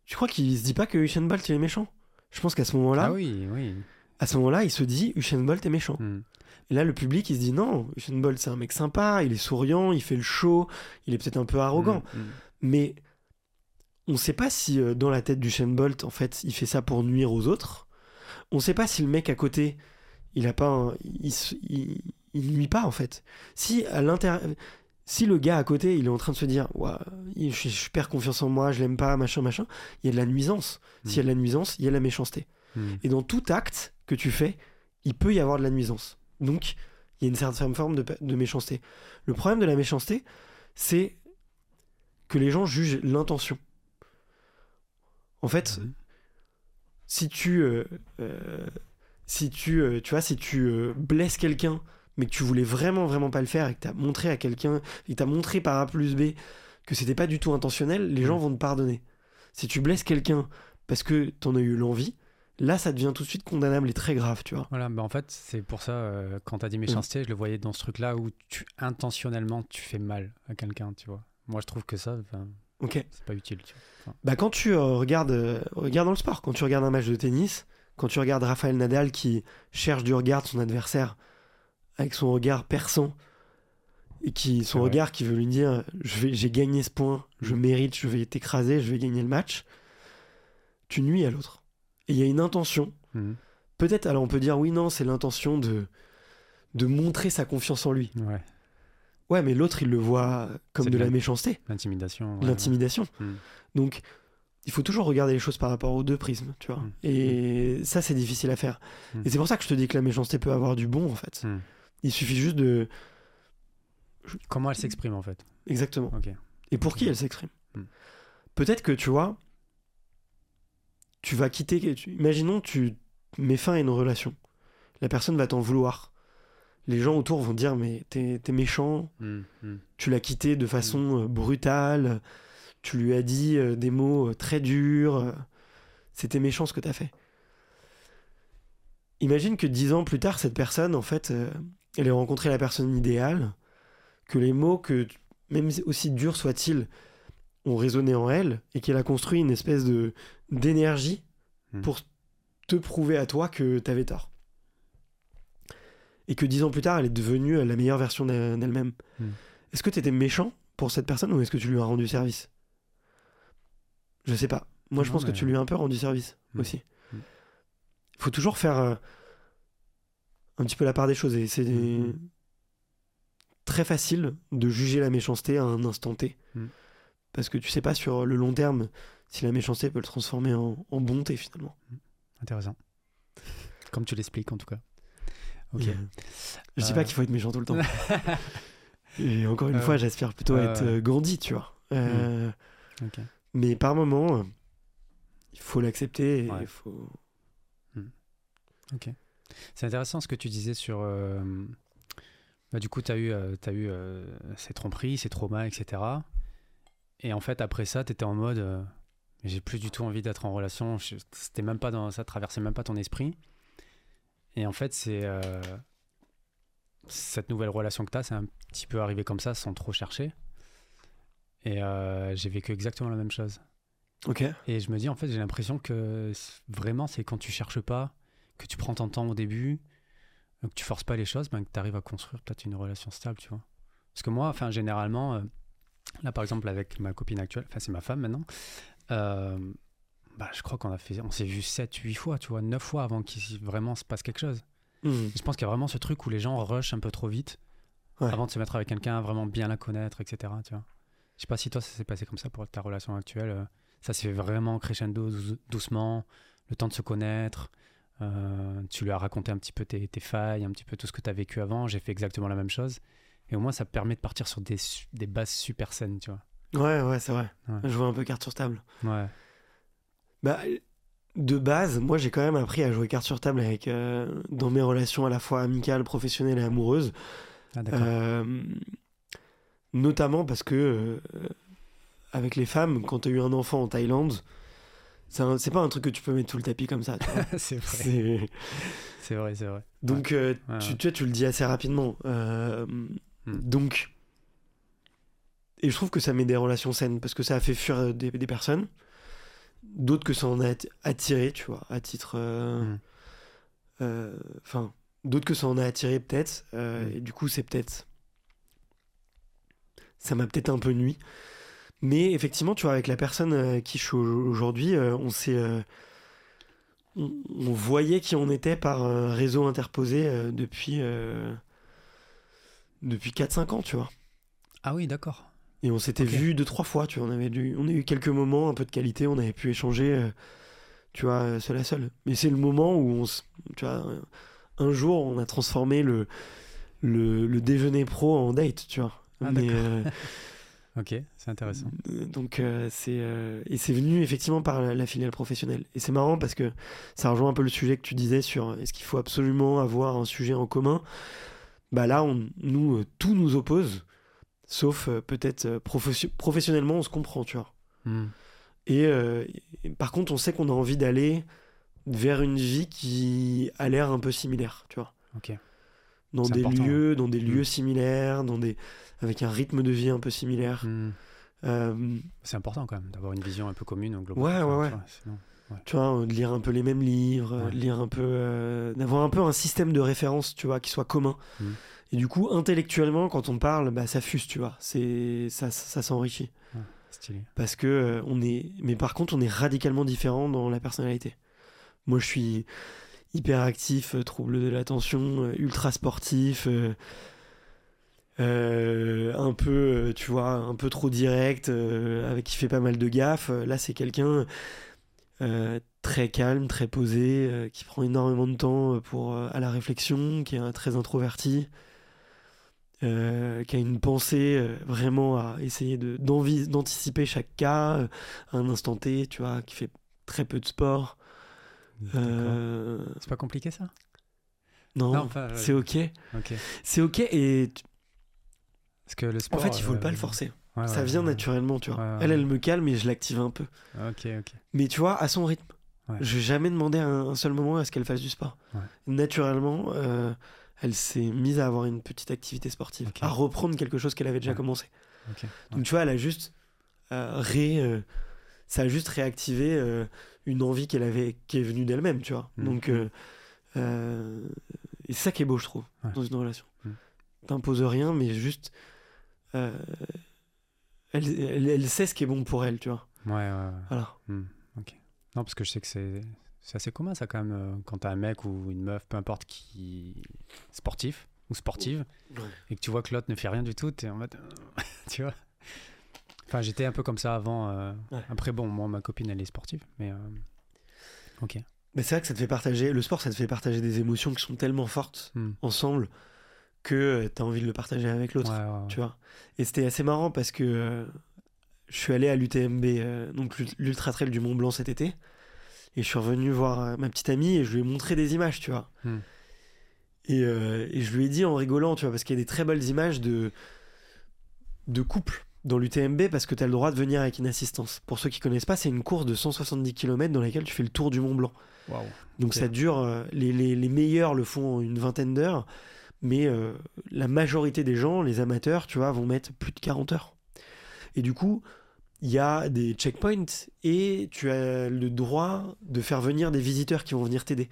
Speaker 1: tu crois qu'il se dit pas que Usain Bolt il est méchant? Je pense qu'à ce moment-là,
Speaker 2: Ah oui, oui.
Speaker 1: à ce moment-là, il se dit Usain Bolt est méchant.
Speaker 2: Hmm.
Speaker 1: Et là, le public, il se dit non, Usain Bolt, c'est un mec sympa, il est souriant, il fait le show, il est peut-être un peu arrogant.
Speaker 2: Hmm.
Speaker 1: Mais on ne sait pas si euh, dans la tête d'Usain Bolt, en fait, il fait ça pour nuire aux autres. On ne sait pas si le mec à côté, il a pas, un- il, il, il nuit pas en fait. Si à l'intérieur, si le gars à côté, il est en train de se dire, Ouah, il- je, je perds confiance en moi, je l'aime pas, machin, machin, il y a de la nuisance. S'il y a de la nuisance, il y a de la méchanceté.
Speaker 2: Hmm.
Speaker 1: Et dans tout acte que tu fais, il peut y avoir de la nuisance. Donc, il y a une certaine forme de, de méchanceté. Le problème de la méchanceté, c'est que les gens jugent l'intention. En fait,
Speaker 2: Mhm.
Speaker 1: si tu, euh, euh, si tu, euh, tu vois, si tu blesses quelqu'un, mais que tu voulais vraiment, vraiment pas le faire, et que tu as montré à quelqu'un, et que tu as montré par A plus B que c'était pas du tout intentionnel, les gens
Speaker 2: Mhm.
Speaker 1: vont te pardonner. Si tu blesses quelqu'un parce que t'en as eu l'envie, là, ça devient tout de suite condamnable et très grave, tu vois.
Speaker 2: Voilà, bah en fait, c'est pour ça, euh, quand tu as dit méchanceté, je le voyais dans ce truc-là où tu intentionnellement tu fais mal à quelqu'un, tu vois. Moi, je trouve que ça,
Speaker 1: Ok.
Speaker 2: c'est pas utile. Tu vois. Enfin,
Speaker 1: Bah quand tu euh, regardes, euh, regarde dans le sport, quand tu regardes un match de tennis, quand tu regardes Rafael Nadal qui cherche du regard de son adversaire avec son regard perçant et qui son regard qui veut lui dire je vais j'ai gagné ce point, je mérite, je vais t'écraser, je vais gagner le match. Tu nuis à l'autre. Et il y a une intention.
Speaker 2: mhm.
Speaker 1: Peut-être alors on peut dire oui non, c'est l'intention de de montrer sa confiance en lui.
Speaker 2: Ouais,
Speaker 1: Ouais, mais l'autre il le voit comme de la méchanceté,
Speaker 2: l'intimidation. ouais,
Speaker 1: l'intimidation.
Speaker 2: ouais. Mhm.
Speaker 1: Donc, il faut toujours regarder les choses par rapport aux deux prismes, tu vois.
Speaker 2: Mm.
Speaker 1: Et ça, c'est difficile à faire.
Speaker 2: Mm.
Speaker 1: Et c'est pour ça que je te dis que la méchanceté peut avoir du bon, en fait.
Speaker 2: Mm.
Speaker 1: Il suffit juste de...
Speaker 2: Comment elle s'exprime en fait?
Speaker 1: Exactement. Et pour qui elle s'exprime?
Speaker 2: Mm.
Speaker 1: Peut-être que, tu vois, tu vas quitter... Imaginons, tu mets fin à une relation. La personne va t'en vouloir. Les gens autour vont dire, mais t'es méchant,
Speaker 2: Mhm, mhm.
Speaker 1: tu l'as quitté de façon euh, brutale, tu lui as dit euh, des mots euh, très durs, c'était méchant ce que t'as fait. Imagine que dix ans plus tard, cette personne, en fait, elle ait rencontré la personne idéale, que les mots, que même aussi durs soient-ils, ont résonné en elle, et qu'elle a construit une espèce de d'énergie pour te prouver à toi que t'avais tort. Et que dix ans plus tard, elle est devenue la meilleure version d'elle- d'elle-même.
Speaker 2: Hmm.
Speaker 1: Est-ce que tu étais méchant pour cette personne ou est-ce que tu lui as rendu service? Je sais pas. Moi, je pense que tu lui as un peu rendu service
Speaker 2: Hmm.
Speaker 1: aussi. Il
Speaker 2: Hmm.
Speaker 1: faut toujours faire euh, un petit peu la part des choses et c'est très facile de juger la méchanceté à un instant T. Parce que tu sais pas sur le long terme si la méchanceté peut le transformer en, en bonté finalement.
Speaker 2: Intéressant. Comme tu l'expliques en tout cas. Ok.
Speaker 1: Euh, je dis
Speaker 2: Euh.
Speaker 1: pas qu'il faut être méchant tout le temps. Et encore une
Speaker 2: Euh,
Speaker 1: fois, j'aspire plutôt à
Speaker 2: euh,
Speaker 1: être euh, Gandhi, tu vois. Euh,
Speaker 2: Ok.
Speaker 1: Mais par moment, euh, il faut l'accepter faut.
Speaker 2: C'est intéressant ce que tu disais sur. euh, bah, du coup, tu as eu, euh, t'as eu euh, ces tromperies, ces traumas, etc. Et en fait, après ça, tu étais en mode. euh, j'ai plus du tout envie d'être en relation. C'était même pas dans, ça traversait même pas ton esprit. Et en fait, c'est. euh, cette nouvelle relation que tu as, c'est un petit peu arrivé comme ça, sans trop chercher. Et euh, j'ai vécu exactement la même chose.
Speaker 1: Ok.
Speaker 2: Et je me dis, en fait, j'ai l'impression que vraiment, c'est quand tu cherches pas, que tu prends ton temps au début, euh, que tu forces pas les choses, ben, que tu arrives à construire peut-être une relation stable, tu vois. Parce que moi, enfin, généralement, euh, là, par exemple, avec ma copine actuelle, enfin, c'est ma femme maintenant, bah, je crois qu'on a fait, on s'est vu 7, 8 fois, tu vois, 9 fois avant qu'il vraiment se passe quelque chose.
Speaker 1: Hmm.
Speaker 2: Je pense qu'il y a vraiment ce truc où les gens rushent un peu trop vite
Speaker 1: Ouais.
Speaker 2: avant de se mettre avec quelqu'un, vraiment bien la connaître, etc. Tu vois. Je sais pas si toi, ça s'est passé comme ça pour ta relation actuelle. euh, Ça s'est fait vraiment crescendo, dou- doucement, le temps de se connaître. euh, tu lui as raconté un petit peu tes, tes failles, un petit peu tout ce que tu as vécu avant. J'ai fait exactement la même chose. Et au moins, ça permet de partir sur des, des bases super saines, tu vois.
Speaker 1: Ouais, ouais, c'est vrai.
Speaker 2: Ouais.
Speaker 1: Je vois un peu carte sur table.
Speaker 2: Ouais.
Speaker 1: Bah, de base, moi j'ai quand même appris à jouer carte sur table avec, euh, dans mes relations à la fois amicales, professionnelles et amoureuses.
Speaker 2: Ah.
Speaker 1: Euh, notamment parce que, euh, avec les femmes, quand tu as eu un enfant en Thaïlande, c'est pas un truc que tu peux mettre sous le tapis comme ça.
Speaker 2: c'est vrai.
Speaker 1: C'est-
Speaker 2: vrai, c'est vrai.
Speaker 1: Donc,
Speaker 2: Ouais,
Speaker 1: tu,
Speaker 2: ouais.
Speaker 1: tu vois, tu le dis assez rapidement.
Speaker 2: Hmm.
Speaker 1: Donc, et je trouve que ça met des relations saines parce que ça a fait fuir des, des personnes, d'autres que ça en a atti- attiré, tu vois, à titre. euh,
Speaker 2: Hmm.
Speaker 1: euh, Enfin, d'autres que ça en a attiré peut-être, euh, et du coup, c'est peut-être. Ça m'a peut-être un peu nuit. Mais effectivement, tu vois, avec la personne qui je suis au- aujourd'hui, on s'est. on, on voyait qui on était par un réseau interposé depuis. depuis 4-5 ans, tu vois.
Speaker 2: Ah oui, d'accord.
Speaker 1: Et on s'était
Speaker 2: Ok.
Speaker 1: vu deux, trois fois, tu vois. On, avait dû, on a eu quelques moments un peu de qualité, on avait pu échanger, euh, tu vois, euh, seul à seul. Mais c'est le moment où on. s- Tu vois, euh, un jour, on a transformé le, le, le déjeuner pro en date, tu vois.
Speaker 2: Ah,
Speaker 1: Mais, euh,
Speaker 2: Ok, c'est intéressant.
Speaker 1: Donc euh, c'est et c'est venu effectivement par la, la filiale professionnelle. Et c'est marrant parce que ça rejoint un peu le sujet que tu disais sur est-ce qu'il faut absolument avoir un sujet en commun? Bah là, on, nous tout nous oppose, sauf euh, peut-être euh, profession- professionnellement on se comprend, tu vois.
Speaker 2: Hmm.
Speaker 1: Et, euh, et par contre, on sait qu'on a envie d'aller vers une vie qui a l'air un peu similaire, tu vois.
Speaker 2: Ok.
Speaker 1: Dans des
Speaker 2: important,
Speaker 1: lieux, dans des
Speaker 2: Mm.
Speaker 1: lieux similaires, dans des avec un rythme de vie un peu similaire.
Speaker 2: Hmm. C'est important quand même d'avoir une vision un peu commune au global.
Speaker 1: Ouais, ouais, ouais.
Speaker 2: tu vois, sinon-
Speaker 1: tu vois, de lire un peu les mêmes livres,
Speaker 2: Ouais.
Speaker 1: lire un peu, euh, d'avoir un peu un système de référence, tu vois, qui soit commun.
Speaker 2: Mhm.
Speaker 1: Et du coup, intellectuellement, quand on parle, bah, ça fuse, tu vois, c'est ça, ça, s'enrichit.
Speaker 2: Stylé.
Speaker 1: Parce que euh, on est, mais par contre, on est radicalement différent dans la personnalité. Moi, je suis hyperactif, euh, trouble de l'attention, euh, ultra sportif. euh, un peu, tu vois, un peu trop direct, euh, avec qui fait pas mal de gaffes. Là, c'est quelqu'un euh, très calme, très posé, qui prend énormément de temps pour à la réflexion, qui est très introverti, euh, qui a une pensée euh, vraiment à essayer d'anticiper chaque cas euh, à un instant T, tu vois, qui fait très peu de sport. Euh,
Speaker 2: C'est pas compliqué ça?
Speaker 1: Non,
Speaker 2: Non, enfin, euh,
Speaker 1: c'est ok,
Speaker 2: Ok.
Speaker 1: c'est ok et
Speaker 2: Parce que le
Speaker 1: en
Speaker 2: sport.
Speaker 1: fait il faut
Speaker 2: euh,
Speaker 1: pas le forcer.
Speaker 2: ouais,
Speaker 1: ça
Speaker 2: ouais,
Speaker 1: vient
Speaker 2: ouais.
Speaker 1: naturellement, tu vois. Elle, elle me calme et je l'active un peu.
Speaker 2: Ok, ok.
Speaker 1: Mais tu vois, à son rythme. Je vais jamais demander un, un seul moment à ce qu'elle fasse du sport. Naturellement, euh, elle s'est mise à avoir une petite activité sportive, à reprendre quelque chose qu'elle avait déjà
Speaker 2: Ouais.
Speaker 1: commencé. Donc tu vois, elle a juste euh, ré, euh, ça a juste réactivé euh, une envie qu'elle avait, qui est venue d'elle-même, tu vois.
Speaker 2: Mm.
Speaker 1: Donc euh, et c'est ça qui est beau, je trouve,
Speaker 2: Ouais.
Speaker 1: dans une relation.
Speaker 2: Mm.
Speaker 1: T'imposes rien, mais juste, elle, elle, elle sait ce qui est bon pour elle, tu vois.
Speaker 2: Ouais.
Speaker 1: Voilà.
Speaker 2: Hmm, ok. Non, parce que je sais que c'est c'est assez commun ça quand même euh, quand t'as un mec ou une meuf, peu importe qui sportif ou sportive, et que tu vois que l'autre ne fait rien du tout, t'es en mode, tu vois. Enfin, j'étais un peu comme ça avant. euh,
Speaker 1: Ouais.
Speaker 2: Après, bon, moi, ma copine, elle est sportive, mais euh, ok.
Speaker 1: Mais c'est vrai que ça te fait partager, le sport, ça te fait partager des émotions qui sont tellement fortes
Speaker 2: Hmm.
Speaker 1: ensemble que tu as envie de le partager avec l'autre,
Speaker 2: Ouais, ouais, ouais.
Speaker 1: tu vois. Et c'était assez marrant parce que euh, je suis allé à l'UTMB, euh, donc l'Ul- l'Ultra Trail du Mont Blanc cet été, et je suis revenu voir euh, ma petite amie et je lui ai montré des images, tu vois.
Speaker 2: Hmm.
Speaker 1: Et, euh, et je lui ai dit en rigolant, tu vois, parce qu'il y a des très belles images de, de couple dans l'UTMB parce que tu as le droit de venir avec une assistance. Pour ceux qui connaissent pas, c'est une course de 170 km dans laquelle tu fais le tour du Mont Blanc. Donc ça dure, euh, les, les- les meilleurs le font en une vingtaine d'heures, mais euh, la majorité des gens, les amateurs, tu vois, vont mettre plus de 40 heures. Et du coup, il y a des checkpoints et tu as le droit de faire venir des visiteurs qui vont venir t'aider.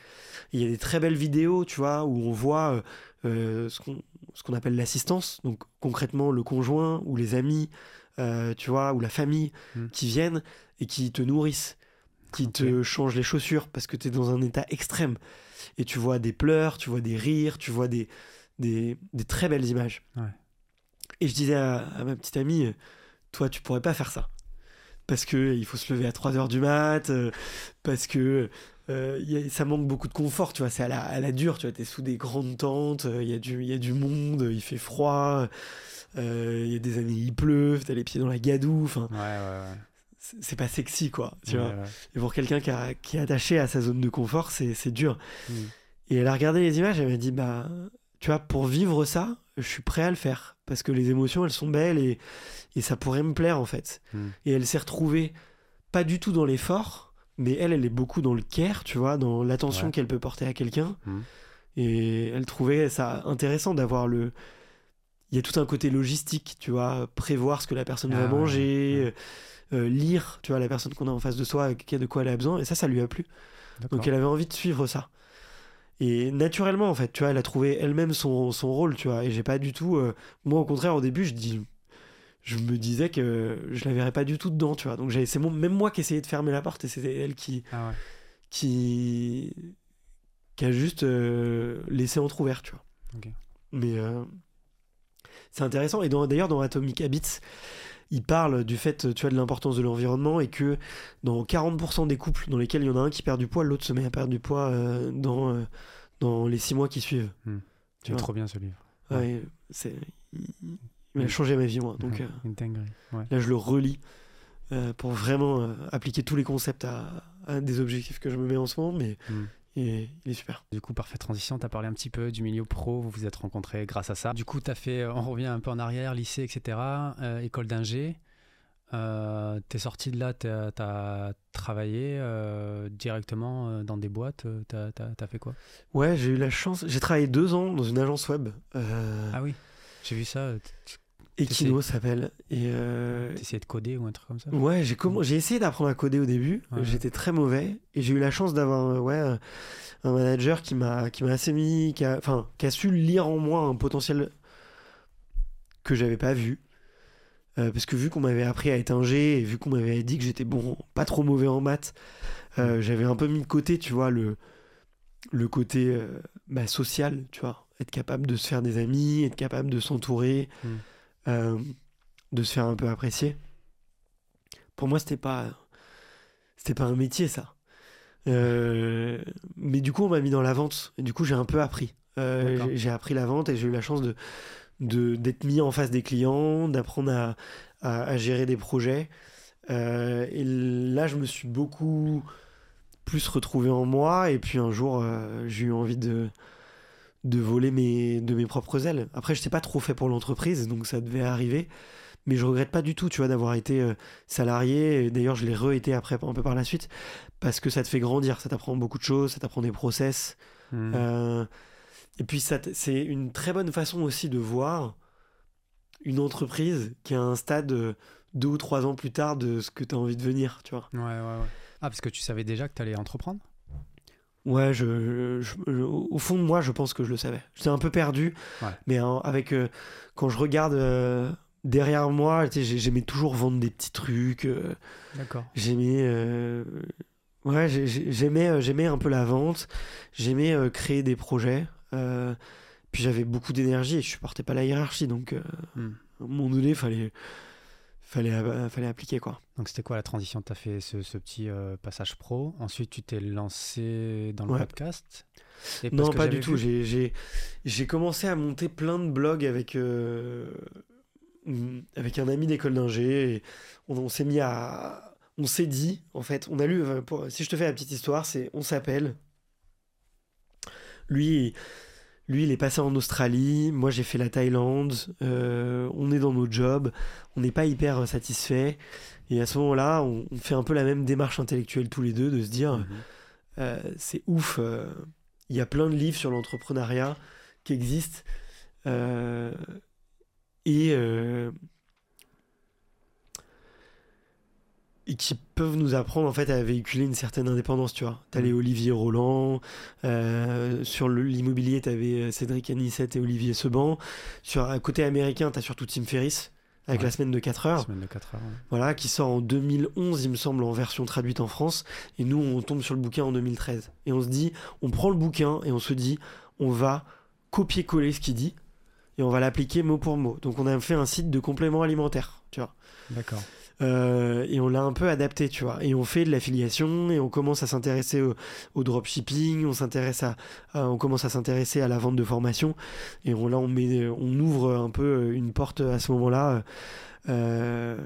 Speaker 1: Il y a des très belles vidéos, tu vois, où on voit euh, euh, ce qu'on appelle l'assistance, donc concrètement le conjoint ou les amis, euh, tu vois, ou la famille
Speaker 2: Mm.
Speaker 1: qui viennent et qui te nourrissent, qui te changent les chaussures parce que tu es dans un état extrême. Et tu vois des pleurs, tu vois des rires, tu vois des, des, des très belles images.
Speaker 2: Ouais.
Speaker 1: Et je disais à, à ma petite amie, toi tu pourrais pas faire ça. Parce que il faut se lever à 3h du mat, euh, parce que euh, a- ça manque beaucoup de confort, tu vois, c'est à la, à la dure, tu vois, t'es sous des grandes tentes, il y, a du- y a du monde, il fait froid, il y a des années il pleut, t'as les pieds dans la gadoue, enfin,
Speaker 2: Ouais, ouais, ouais.
Speaker 1: c'est pas sexy, quoi. Tu vois. Et pour quelqu'un qui, qui, est attaché à sa zone de confort, c'est dur. Mm. Et elle a regardé les images, elle m'a dit, bah, tu vois, pour vivre ça, je suis prêt à le faire. Parce que les émotions, elles sont belles et, et ça pourrait me plaire, en fait. Mm. Et elle s'est retrouvée pas du tout dans l'effort, mais elle, elle est beaucoup dans le care, tu vois, dans l'attention qu'elle peut porter à quelqu'un. Mm. Et elle trouvait ça intéressant d'avoir le. Il y a tout un côté logistique, tu vois, prévoir ce que la personne va ah manger, euh, lire, tu vois, la personne qu'on a en face de soi, de quoi elle a besoin. Et ça, ça lui a plu. Donc elle avait envie de suivre ça. Et naturellement, en fait, tu vois, elle a trouvé elle-même son, son, rôle, tu vois. Et j'ai pas du tout. Euh, moi, au contraire, au début, je dis. Je me disais que je la verrais pas du tout dedans, tu vois. Donc c'est même moi qui essayais de fermer la porte et c'était elle qui. Ah qui. qui a juste euh, laissé entrouvert, tu vois. Mais. Euh, c'est intéressant. Et d'ailleurs, dans Atomic Habits, il parle du fait, tu vois, de l'importance de l'environnement et que dans 40% des couples dans lesquels il y en a un qui perd du poids, l'autre se met à perdre du poids dans, dans les six mois qui suivent.
Speaker 2: Hmm. Tu trop bien ce livre.
Speaker 1: Ouais, c'est... Il a changé ma vie, moi. Donc, euh, Là, je le relis euh, pour vraiment euh, appliquer tous les concepts à, des objectifs que je me mets en ce moment, mais hmm. Il, est, super.
Speaker 2: Du coup, parfaite transition, tu as parlé un petit peu du milieu pro, vous vous êtes rencontrés grâce à ça. Du coup, tu as fait, on revient un peu en arrière, lycée, etc., école d'ingé. Euh, t'es sorti de là, t'as as travaillé euh, directement euh, dans des boîtes, t'as as, fait quoi?
Speaker 1: Ouais, j'ai eu la chance, j'ai travaillé deux ans dans une agence web.
Speaker 2: Ah oui, j'ai vu ça.
Speaker 1: Equino s'appelle. Et
Speaker 2: T'essayais de coder ou un truc comme ça?
Speaker 1: Ouais, j'ai essayé d'apprendre à coder au début, j'étais très mauvais, et j'ai eu la chance d'avoir ouais, un manager qui m'a assez mis, qui a, enfin, qui a su lire en moi un potentiel que j'avais pas vu euh, parce que vu qu'on m'avait appris à être ingé et vu qu'on m'avait dit que j'étais bon, pas trop mauvais en maths, euh, j'avais un peu mis de côté, tu vois, le, le côté euh, bah, social, tu vois. Être capable de se faire des amis, être capable de s'entourer, mm. De se faire un peu apprécier. Pour moi, c'était pas, c'était pas un métier, ça. mais du coup, on m'a mis dans la vente. Et du coup, j'ai un peu appris. j'ai appris la vente et j'ai eu la chance de, d'être mis en face des clients, d'apprendre à, à, gérer des projets. Euh, et là, je me suis beaucoup plus retrouvé en moi. Et puis un jour, euh, j'ai eu envie de, de voler mes, de mes propres ailes. Après, je n'étais pas trop fait pour l'entreprise, donc ça devait arriver. Mais je regrette pas du tout, tu vois, d'avoir été euh, salarié. D'ailleurs, je l'ai re-été après, un peu par la suite, parce que ça te fait grandir, ça t'apprend beaucoup de choses, ça t'apprend des process. Mmh. Et puis, c'est une très bonne façon aussi de voir une entreprise qui a un stade euh, deux ou trois ans plus tard de ce que tu as envie de venir, tu vois.
Speaker 2: Ouais, ouais, ouais. Ah, parce que tu savais déjà que tu allais entreprendre?
Speaker 1: Ouais, je, au fond de moi, je pense que je le savais. J'étais un peu perdu, mais avec euh, quand je regarde euh, derrière moi, j'aimais toujours vendre des petits trucs.
Speaker 2: D'accord.
Speaker 1: J'aimais, ouais, j'aimais, j'aimais un peu la vente. J'aimais créer des projets. Euh, puis j'avais beaucoup d'énergie et je supportais pas la hiérarchie, donc euh, hmm. à un moment donné, fallait, fallait, euh, fallait appliquer quoi.
Speaker 2: Donc c'était quoi la transition? Tu as fait ce, ce petit passage pro, ensuite tu t'es lancé dans le podcast
Speaker 1: Non, pas du tout. J'ai commencé à monter plein de blogs avec, avec un ami d'école d'ingé et on, s'est mis à. On s'est dit, en fait, on a lu, si je te fais la petite histoire, c'est on s'appelle, lui, lui, il est passé en Australie, moi j'ai fait la Thaïlande, euh, on est dans nos jobs, on n'est pas hyper satisfait. Et à ce moment-là, on, fait un peu la même démarche intellectuelle tous les deux, de se dire, mhm. euh, c'est ouf, euh, il y a plein de livres sur l'entrepreneuriat qui existent. et et qui peuvent nous apprendre en fait à véhiculer une certaine indépendance, tu vois. T'as les mm. Olivier Roland, euh, sur l'immobilier, t'avais euh, Cédric Anissette et Olivier Seban. Sur un côté américain, t'as surtout Tim Ferriss avec la semaine de 4 heures.
Speaker 2: Semaine de 4 heures
Speaker 1: Voilà, qui sort en 2011, il me semble, en version traduite en France. Et nous, on tombe sur le bouquin en 2013. Et on se dit, on prend le bouquin et on se dit, on va copier-coller ce qu'il dit et on va l'appliquer mot pour mot. Donc on a fait un site de complément alimentaire, tu vois.
Speaker 2: D'accord.
Speaker 1: Euh, et on l'a un peu adapté, tu vois. Et on fait de l'affiliation et on commence à s'intéresser au, dropshipping, on s'intéresse à, on commence à s'intéresser à la vente de formation. Et on, là, on met, on ouvre un peu une porte à ce moment-là euh,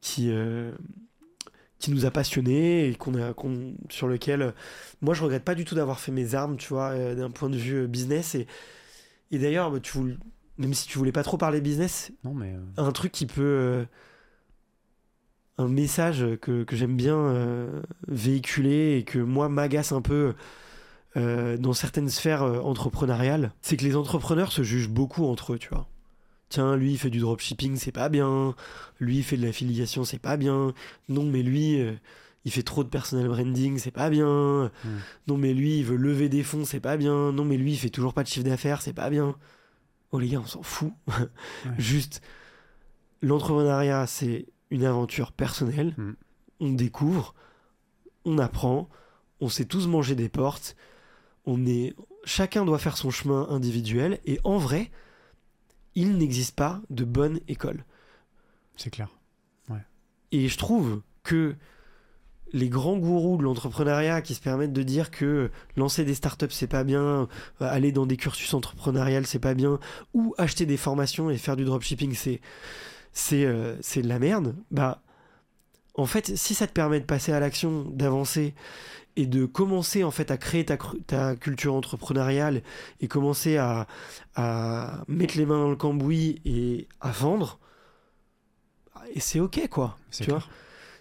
Speaker 1: qui, euh, qui nous a passionnés et qu'on a, sur lequel euh, moi je regrette pas du tout d'avoir fait mes armes, tu vois, euh, d'un point de vue euh, business. Et, et d'ailleurs, bah, tu même si tu voulais pas trop parler business,
Speaker 2: Non, mais. euh,
Speaker 1: un truc qui peut. Un message que, que j'aime bien euh, véhiculer et que moi m'agace un peu euh, dans certaines sphères euh, entrepreneuriales, c'est que les entrepreneurs se jugent beaucoup entre eux, tu vois. Tiens, lui il fait du dropshipping, c'est pas bien. Lui il fait de l'affiliation, c'est pas bien. Non, mais lui il fait trop de personal branding, c'est pas bien. Non, mais lui il veut lever des fonds, c'est pas bien. Non, mais lui il fait toujours pas de chiffre d'affaires, c'est pas bien. Oh les gars, on s'en fout. Juste, l'entrepreneuriat, c'est une aventure personnelle.
Speaker 2: Mm.
Speaker 1: On découvre, on apprend, on sait tous manger des portes. On est, chacun doit faire son chemin individuel. Et en vrai, il n'existe pas de bonne école.
Speaker 2: C'est clair.
Speaker 1: Et je trouve que les grands gourous de l'entrepreneuriat qui se permettent de dire que lancer des startups c'est pas bien, euh, aller dans des cursus entrepreneuriales c'est pas bien, ou acheter des formations et faire du dropshipping c'est c'est euh, c'est de la merde. Bah en fait si ça te permet de passer à l'action, d'avancer et de commencer en fait à créer ta, culture entrepreneuriale et commencer à, à mettre les mains dans le cambouis et à vendre, et c'est ok quoi.
Speaker 2: C'est
Speaker 1: Tu vois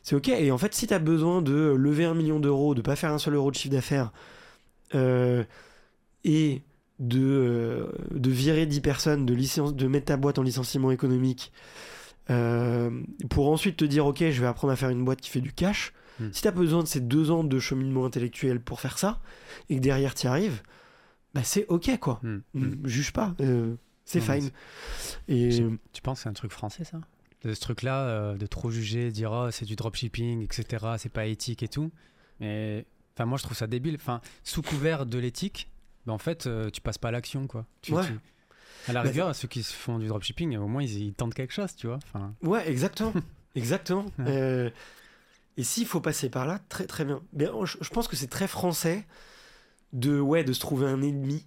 Speaker 1: c'est ok. Et en fait, si tu as besoin de lever un million d'euros, de pas faire un seul euro de chiffre d'affaires, euh, et de, euh, de virer 10 personnes, de, de mettre ta boîte en licenciement économique, euh, pour ensuite te dire, ok, je vais apprendre à faire une boîte qui fait du cash,
Speaker 2: Hmm.
Speaker 1: si tu as besoin de ces deux ans de cheminement intellectuel pour faire ça, et que derrière tu y arrives, bah c'est ok quoi.
Speaker 2: Mm.
Speaker 1: Mm, Juge pas, euh, c'est fine. Et
Speaker 2: J'ai- Tu penses que c'est un truc français, ça? De ce truc-là, euh, de trop juger, dire oh, c'est du dropshipping, etc., c'est pas éthique et tout. Mais enfin, moi, je trouve ça débile. Enfin, sous couvert de l'éthique, ben, en fait, euh, tu passes pas à l'action, quoi. Tu,
Speaker 1: Ouais.
Speaker 2: tu- À la
Speaker 1: Bah,
Speaker 2: rigueur, ceux qui se font du dropshipping, au moins, ils, ils tentent quelque chose, tu vois. Enfin,
Speaker 1: Ouais, exactement. exactement.
Speaker 2: Ouais.
Speaker 1: Euh, et s'il faut passer par là, très très bien. Mais je, je pense que c'est très français de, ouais, de se trouver un ennemi,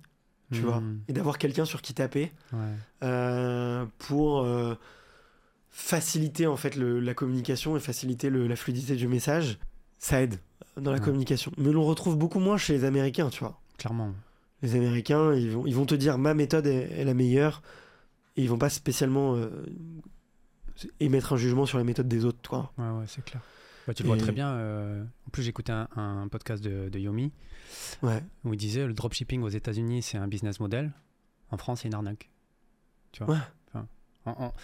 Speaker 1: tu
Speaker 2: hmm,
Speaker 1: vois, et d'avoir quelqu'un sur qui taper
Speaker 2: ouais.
Speaker 1: euh, pour euh, faciliter en fait le- la communication et faciliter le- la fluidité du message. Ça aide dans la
Speaker 2: Ouais.
Speaker 1: communication. Mais on le retrouve beaucoup moins chez les Américains, tu vois.
Speaker 2: Clairement.
Speaker 1: Les Américains, ils vont, ils vont te dire ma méthode est, est la meilleure et ils vont pas spécialement euh, émettre un jugement sur la méthode des autres, quoi.
Speaker 2: Ouais, ouais, c'est clair. Bah, tu le vois très bien. euh, En plus, j'écoutais un, un podcast de, de Yomi
Speaker 1: Ouais.
Speaker 2: où il disait le dropshipping aux États-Unis, c'est un business model. En France, c'est une arnaque. Tu vois?
Speaker 1: Ouais.
Speaker 2: Enfin, en- en-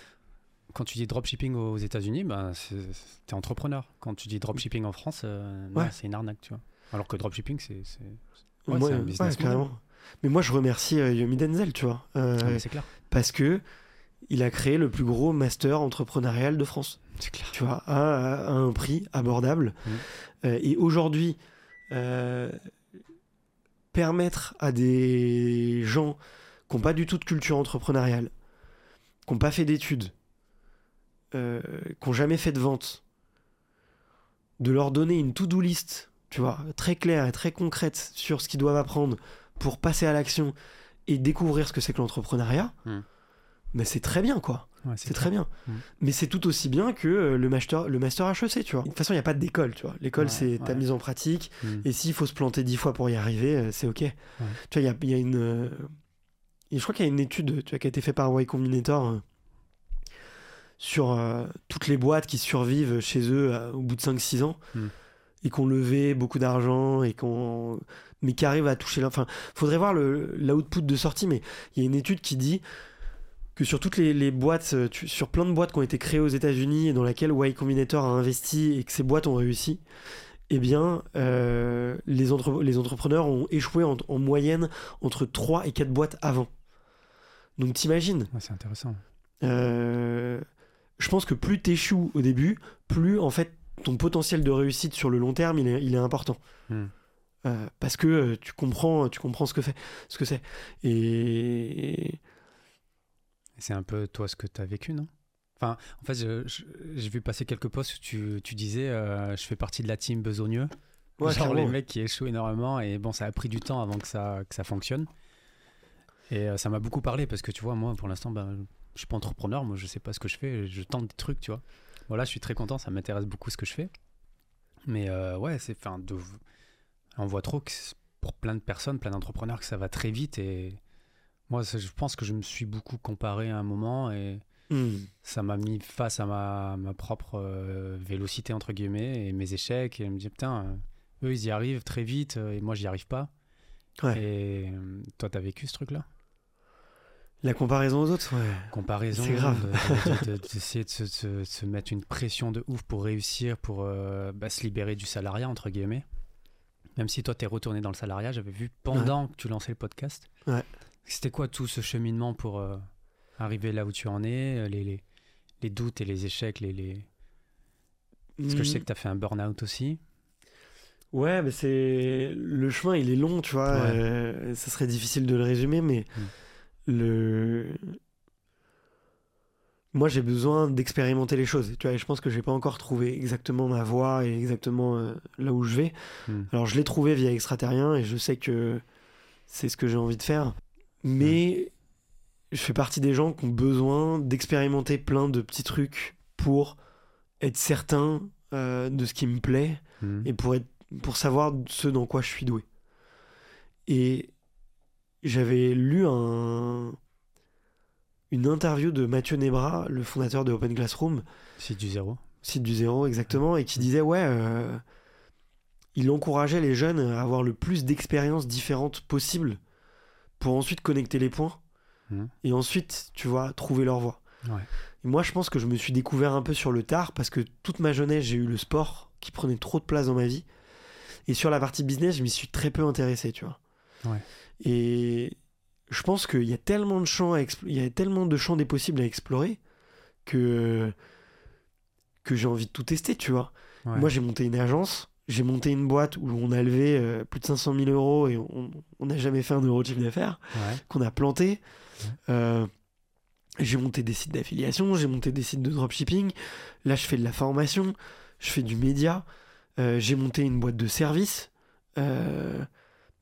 Speaker 2: Quand tu dis dropshipping aux États-Unis, c'est- t'es entrepreneur. Quand tu dis dropshipping en France, euh,
Speaker 1: Ouais.
Speaker 2: c'est une arnaque. Tu vois Alors que dropshipping, c'est. Ouais,
Speaker 1: ouais,
Speaker 2: business model.
Speaker 1: carrément. Mais moi, je remercie euh, Yomi Denzel, tu vois, euh,
Speaker 2: Ah, c'est clair.
Speaker 1: parce que il a créé le plus gros master entrepreneurial de France,
Speaker 2: C'est clair.
Speaker 1: tu vois, à, à un prix abordable.
Speaker 2: Mhm.
Speaker 1: Euh, et aujourd'hui, euh, permettre à des gens qui n'ont pas du tout de culture entrepreneuriale, qui n'ont pas fait d'études, euh, qui n'ont jamais fait de vente, de leur donner une to-do list, tu vois, très claire et très concrète sur ce qu'ils doivent apprendre pour passer à l'action et découvrir ce que c'est que l'entrepreneuriat,
Speaker 2: Hmm.
Speaker 1: mais c'est très bien, quoi.
Speaker 2: Ouais,
Speaker 1: C'est très bien.
Speaker 2: Hmm.
Speaker 1: Mais c'est tout aussi bien que euh, le master, le master HEC, tu vois. De toute façon, il n'y a pas d'école, tu vois. L'école,
Speaker 2: Ouais,
Speaker 1: c'est ta
Speaker 2: ouais.
Speaker 1: mise en pratique.
Speaker 2: Mm.
Speaker 1: Et s'il faut se planter dix fois pour y arriver, euh, c'est OK. Tu vois, il y a, il y a une... euh, et je crois qu'il y a une étude tu vois, qui a été faite par Y Combinator euh, sur euh, toutes les boîtes qui survivent chez eux euh, au bout de 5-6 ans. Et qui ont levé beaucoup d'argent et qu'on mais qui arrivent à toucher. Enfin, faudrait voir le- l'output de sortie, mais il y a une étude qui dit que sur toutes les, les boîtes, euh, tu- sur plein de boîtes qui ont été créées aux États-Unis et dans laquelle Y Combinator a investi et que ces boîtes ont réussi, eh bien, euh, les, entre- les entrepreneurs ont échoué en, en moyenne entre 3 et 4 boîtes avant. Donc t'imagines,
Speaker 2: Ouais, c'est intéressant.
Speaker 1: euh, je pense que plus t'échoues au début, plus en fait ton potentiel de réussite sur le long terme, il est, il est important.
Speaker 2: Hmm.
Speaker 1: Euh, parce que euh, tu comprends, tu comprends ce que fait, ce que c'est. Et
Speaker 2: C'est un peu toi ce que tu as vécu, non? Enfin, en fait, j'ai vu passer quelques posts où tu, tu disais euh, je fais partie de la team besogneux.
Speaker 1: Ouais,
Speaker 2: Genre les mecs qui échouent énormément et bon, ça a pris du temps avant que ça, que ça fonctionne. Et ça m'a beaucoup parlé parce que tu vois, moi pour l'instant, ben, je suis pas entrepreneur, moi je sais pas ce que je fais, je tente des trucs, tu vois. Voilà, je suis très content, ça m'intéresse beaucoup ce que je fais. Mais euh, ouais, c'est, enfin, de- on voit trop que pour plein de personnes, plein d'entrepreneurs, que ça va très vite. Et moi, je pense que je me suis beaucoup comparé à un moment et
Speaker 1: Hmm.
Speaker 2: ça m'a mis face à ma, ma propre euh, vélocité, entre guillemets, et mes échecs. Et me dire, putain, euh, eux, ils y arrivent très vite et moi, j'y arrive pas.
Speaker 1: Ouais.
Speaker 2: Et toi, t'as vécu ce truc-là?
Speaker 1: La comparaison aux autres, ouais.
Speaker 2: comparaison,
Speaker 1: C'est grave.
Speaker 2: de- de- d'essayer de, se, de se mettre une pression de ouf pour réussir, pour euh, bah, se libérer du salariat, entre guillemets. Même si toi, t'es retourné dans le salariat, j'avais vu pendant que tu lançais le podcast.
Speaker 1: Ouais.
Speaker 2: C'était quoi tout ce cheminement pour euh, arriver là où tu en es, euh, les, les, les doutes et les échecs, les, les... parce que je sais que tu as fait un burn-out aussi.
Speaker 1: Ouais, mais c'est le chemin, il est long, tu vois.
Speaker 2: Ouais.
Speaker 1: euh, ça serait difficile de le résumer, mais le moi j'ai besoin d'expérimenter les choses. Tu vois, et je pense que j'ai pas encore trouvé exactement ma voie et exactement euh, là où je vais.
Speaker 2: Hmm.
Speaker 1: Alors je l'ai trouvé via extraterrien et je sais que c'est ce que j'ai envie de faire, mais je fais partie des gens qui ont besoin d'expérimenter plein de petits trucs pour être certain euh, de ce qui me plaît
Speaker 2: Mhm.
Speaker 1: et pour, être, pour savoir ce dans quoi je suis doué. Et j'avais lu un, une interview de Mathieu Nebra, le fondateur de Open Classroom,
Speaker 2: C'est du zéro.
Speaker 1: site du zéro exactement, et qui disait ouais, euh, il encourageait les jeunes à avoir le plus d'expériences différentes possibles pour ensuite connecter les points
Speaker 2: Mhm.
Speaker 1: et ensuite, tu vois, trouver leur voie.
Speaker 2: Ouais.
Speaker 1: Et moi, je pense que je me suis découvert un peu sur le tard parce que toute ma jeunesse, j'ai eu le sport qui prenait trop de place dans ma vie. Et sur la partie business, je m'y suis très peu intéressé, tu vois.
Speaker 2: Ouais.
Speaker 1: Et je pense qu'il y a tellement de champs, à expl- il y a tellement de champs des possibles à explorer que que j'ai envie de tout tester, tu vois.
Speaker 2: Ouais.
Speaker 1: Moi, j'ai monté une agence, j'ai monté une boîte où on a levé euh, plus de 500 000 euros et on n'a jamais fait un euro de chiffre d'affaires
Speaker 2: Ouais.
Speaker 1: qu'on a planté. Euh, j'ai monté des sites d'affiliation, j'ai monté des sites de dropshipping. Là, je fais de la formation, je fais du média. Euh, j'ai monté une boîte de service.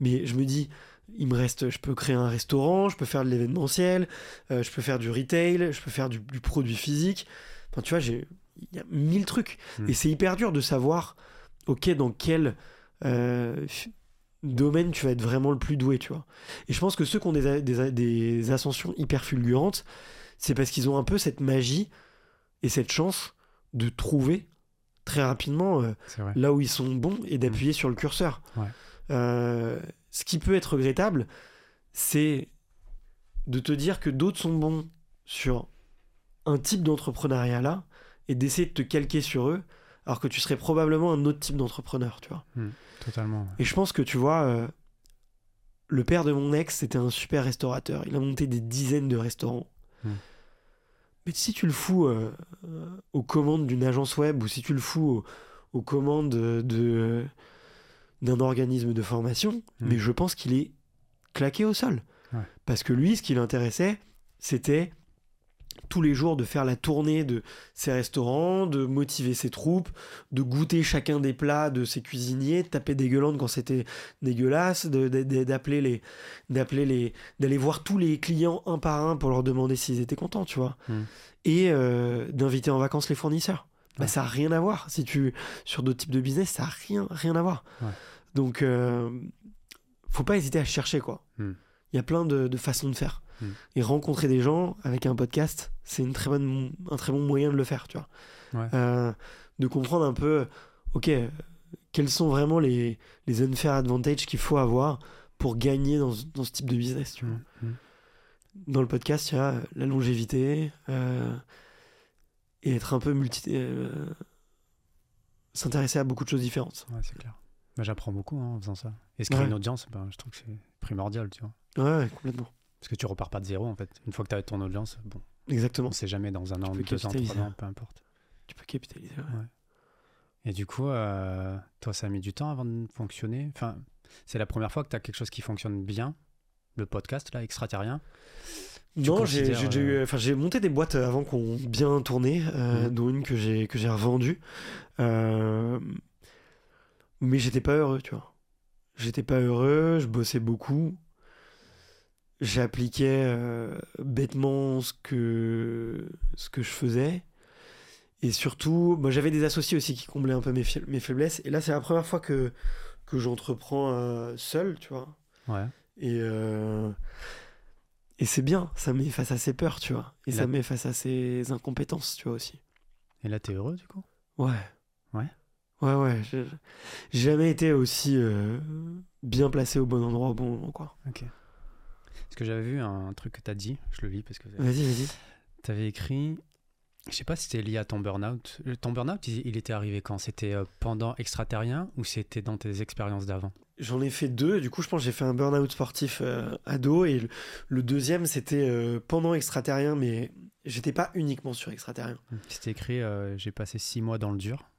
Speaker 1: Mais je me dis, il me reste, je peux créer un restaurant, je peux faire de l'événementiel, euh, je peux faire du retail, je peux faire du, du produit physique. Enfin, tu vois, j'ai, il y a mille trucs.
Speaker 2: Mm.
Speaker 1: Et c'est hyper dur de savoir, ok, dans quel euh, domaine tu vas être vraiment le plus doué, tu vois. Et je pense que ceux qui ont des, des, ascensions hyper fulgurantes, c'est parce qu'ils ont un peu cette magie et cette chance de trouver très rapidement euh, là où ils sont bons et d'appuyer sur le curseur.
Speaker 2: Ouais.
Speaker 1: Ce qui peut être regrettable, c'est de te dire que d'autres sont bons sur un type d'entrepreneuriat là et d'essayer de te calquer sur eux alors que tu serais probablement un autre type d'entrepreneur, tu vois.
Speaker 2: Totalement.
Speaker 1: Et je pense que tu vois, euh, le père de mon ex, c'était un super restaurateur. Il a monté des dizaines de restaurants.
Speaker 2: Mm.
Speaker 1: Mais si tu le fous euh, euh, aux commandes d'une agence web ou si tu le fous aux, aux commandes de, de- d'un organisme de formation,
Speaker 2: Mm.
Speaker 1: mais je pense qu'il est claqué au sol.
Speaker 2: Ouais.
Speaker 1: Parce que lui, ce qui l'intéressait, c'était tous les jours de faire la tournée de ses restaurants, de motiver ses troupes, de goûter chacun des plats de ses cuisiniers, de taper des gueulantes quand c'était dégueulasse, d'appeler les, d'appeler les, d'aller voir tous les clients un par un pour leur demander s'ils étaient contents, tu vois,
Speaker 2: Mm.
Speaker 1: et euh, d'inviter en vacances les fournisseurs. Bah,
Speaker 2: Ouais.
Speaker 1: ça a rien à voir. Si tu sur d'autres types de business, ça a rien, rien à voir.
Speaker 2: Ouais.
Speaker 1: Donc, euh, faut pas hésiter à chercher quoi. Il
Speaker 2: Mm.
Speaker 1: y a plein de, de façons de faire.
Speaker 2: Mm.
Speaker 1: Et rencontrer des gens avec un podcast, c'est une très bonne, un très bon moyen de le faire, tu vois.
Speaker 2: Ouais.
Speaker 1: Euh, de comprendre un peu, ok, quels sont vraiment les, les unfair advantages qu'il faut avoir pour gagner dans, ce- dans ce type de business, tu vois.
Speaker 2: Mm, mm.
Speaker 1: Dans le podcast, il y a la longévité euh, et être un peu multi. euh, s'intéresser à beaucoup de choses différentes.
Speaker 2: Ouais, c'est clair. Bah, J'apprends beaucoup hein, en faisant ça. Et se créer
Speaker 1: Ouais.
Speaker 2: une audience, ben, je trouve que c'est primordial, tu vois.
Speaker 1: Ouais, complètement.
Speaker 2: Parce que tu repars pas de zéro, en fait. Une fois que tu as ton audience, bon,
Speaker 1: Exactement.
Speaker 2: on sait jamais dans un an, deux ans, trois ans, peu importe.
Speaker 1: Tu peux capitaliser. ouais.
Speaker 2: Et du coup, euh, toi, ça a mis du temps avant de fonctionner? Enfin, c'est la première fois que tu as quelque chose qui fonctionne bien, le podcast, là, extraterrien? Tu
Speaker 1: Non, j'ai
Speaker 2: euh,
Speaker 1: enfin, j'ai monté des boîtes avant qu'on bien tourné, euh,
Speaker 2: Mhm.
Speaker 1: dont une que j'ai que j'ai revendue. Euh, mais j'étais pas heureux, tu vois. J'étais pas heureux, je bossais beaucoup. J'appliquais euh, bêtement ce que ce que je faisais Et surtout, moi j'avais des associés aussi qui comblaient un peu mes, mes faiblesses. Et là, c'est la première fois que, que j'entreprends euh, seul, tu vois.
Speaker 2: Ouais.
Speaker 1: Et, euh, et c'est bien, ça met face à ses peurs, tu vois. Et, ça met face à ses incompétences, tu vois aussi.
Speaker 2: Et là, t'es heureux du coup?
Speaker 1: Ouais.
Speaker 2: Ouais.
Speaker 1: Ouais, ouais. j'ai- jamais été aussi euh, bien placé au bon endroit au bon moment, quoi.
Speaker 2: Ok. Parce que j'avais vu un truc que t'as dit, je le lis parce que
Speaker 1: Vas-y, vas-y.
Speaker 2: t'avais écrit. Je sais pas si c'était lié à ton burn-out. Le- Ton burn-out, il, il était arrivé quand? C'était euh, pendant extraterrien ou c'était dans tes expériences d'avant?
Speaker 1: J'en ai fait deux. Du coup, je pense que j'ai fait un burn-out sportif euh, ado. Et le, le deuxième, c'était euh, pendant extraterrien, mais j'étais pas uniquement sur extraterrien.
Speaker 2: C'était écrit euh, J'ai passé six mois dans le dur.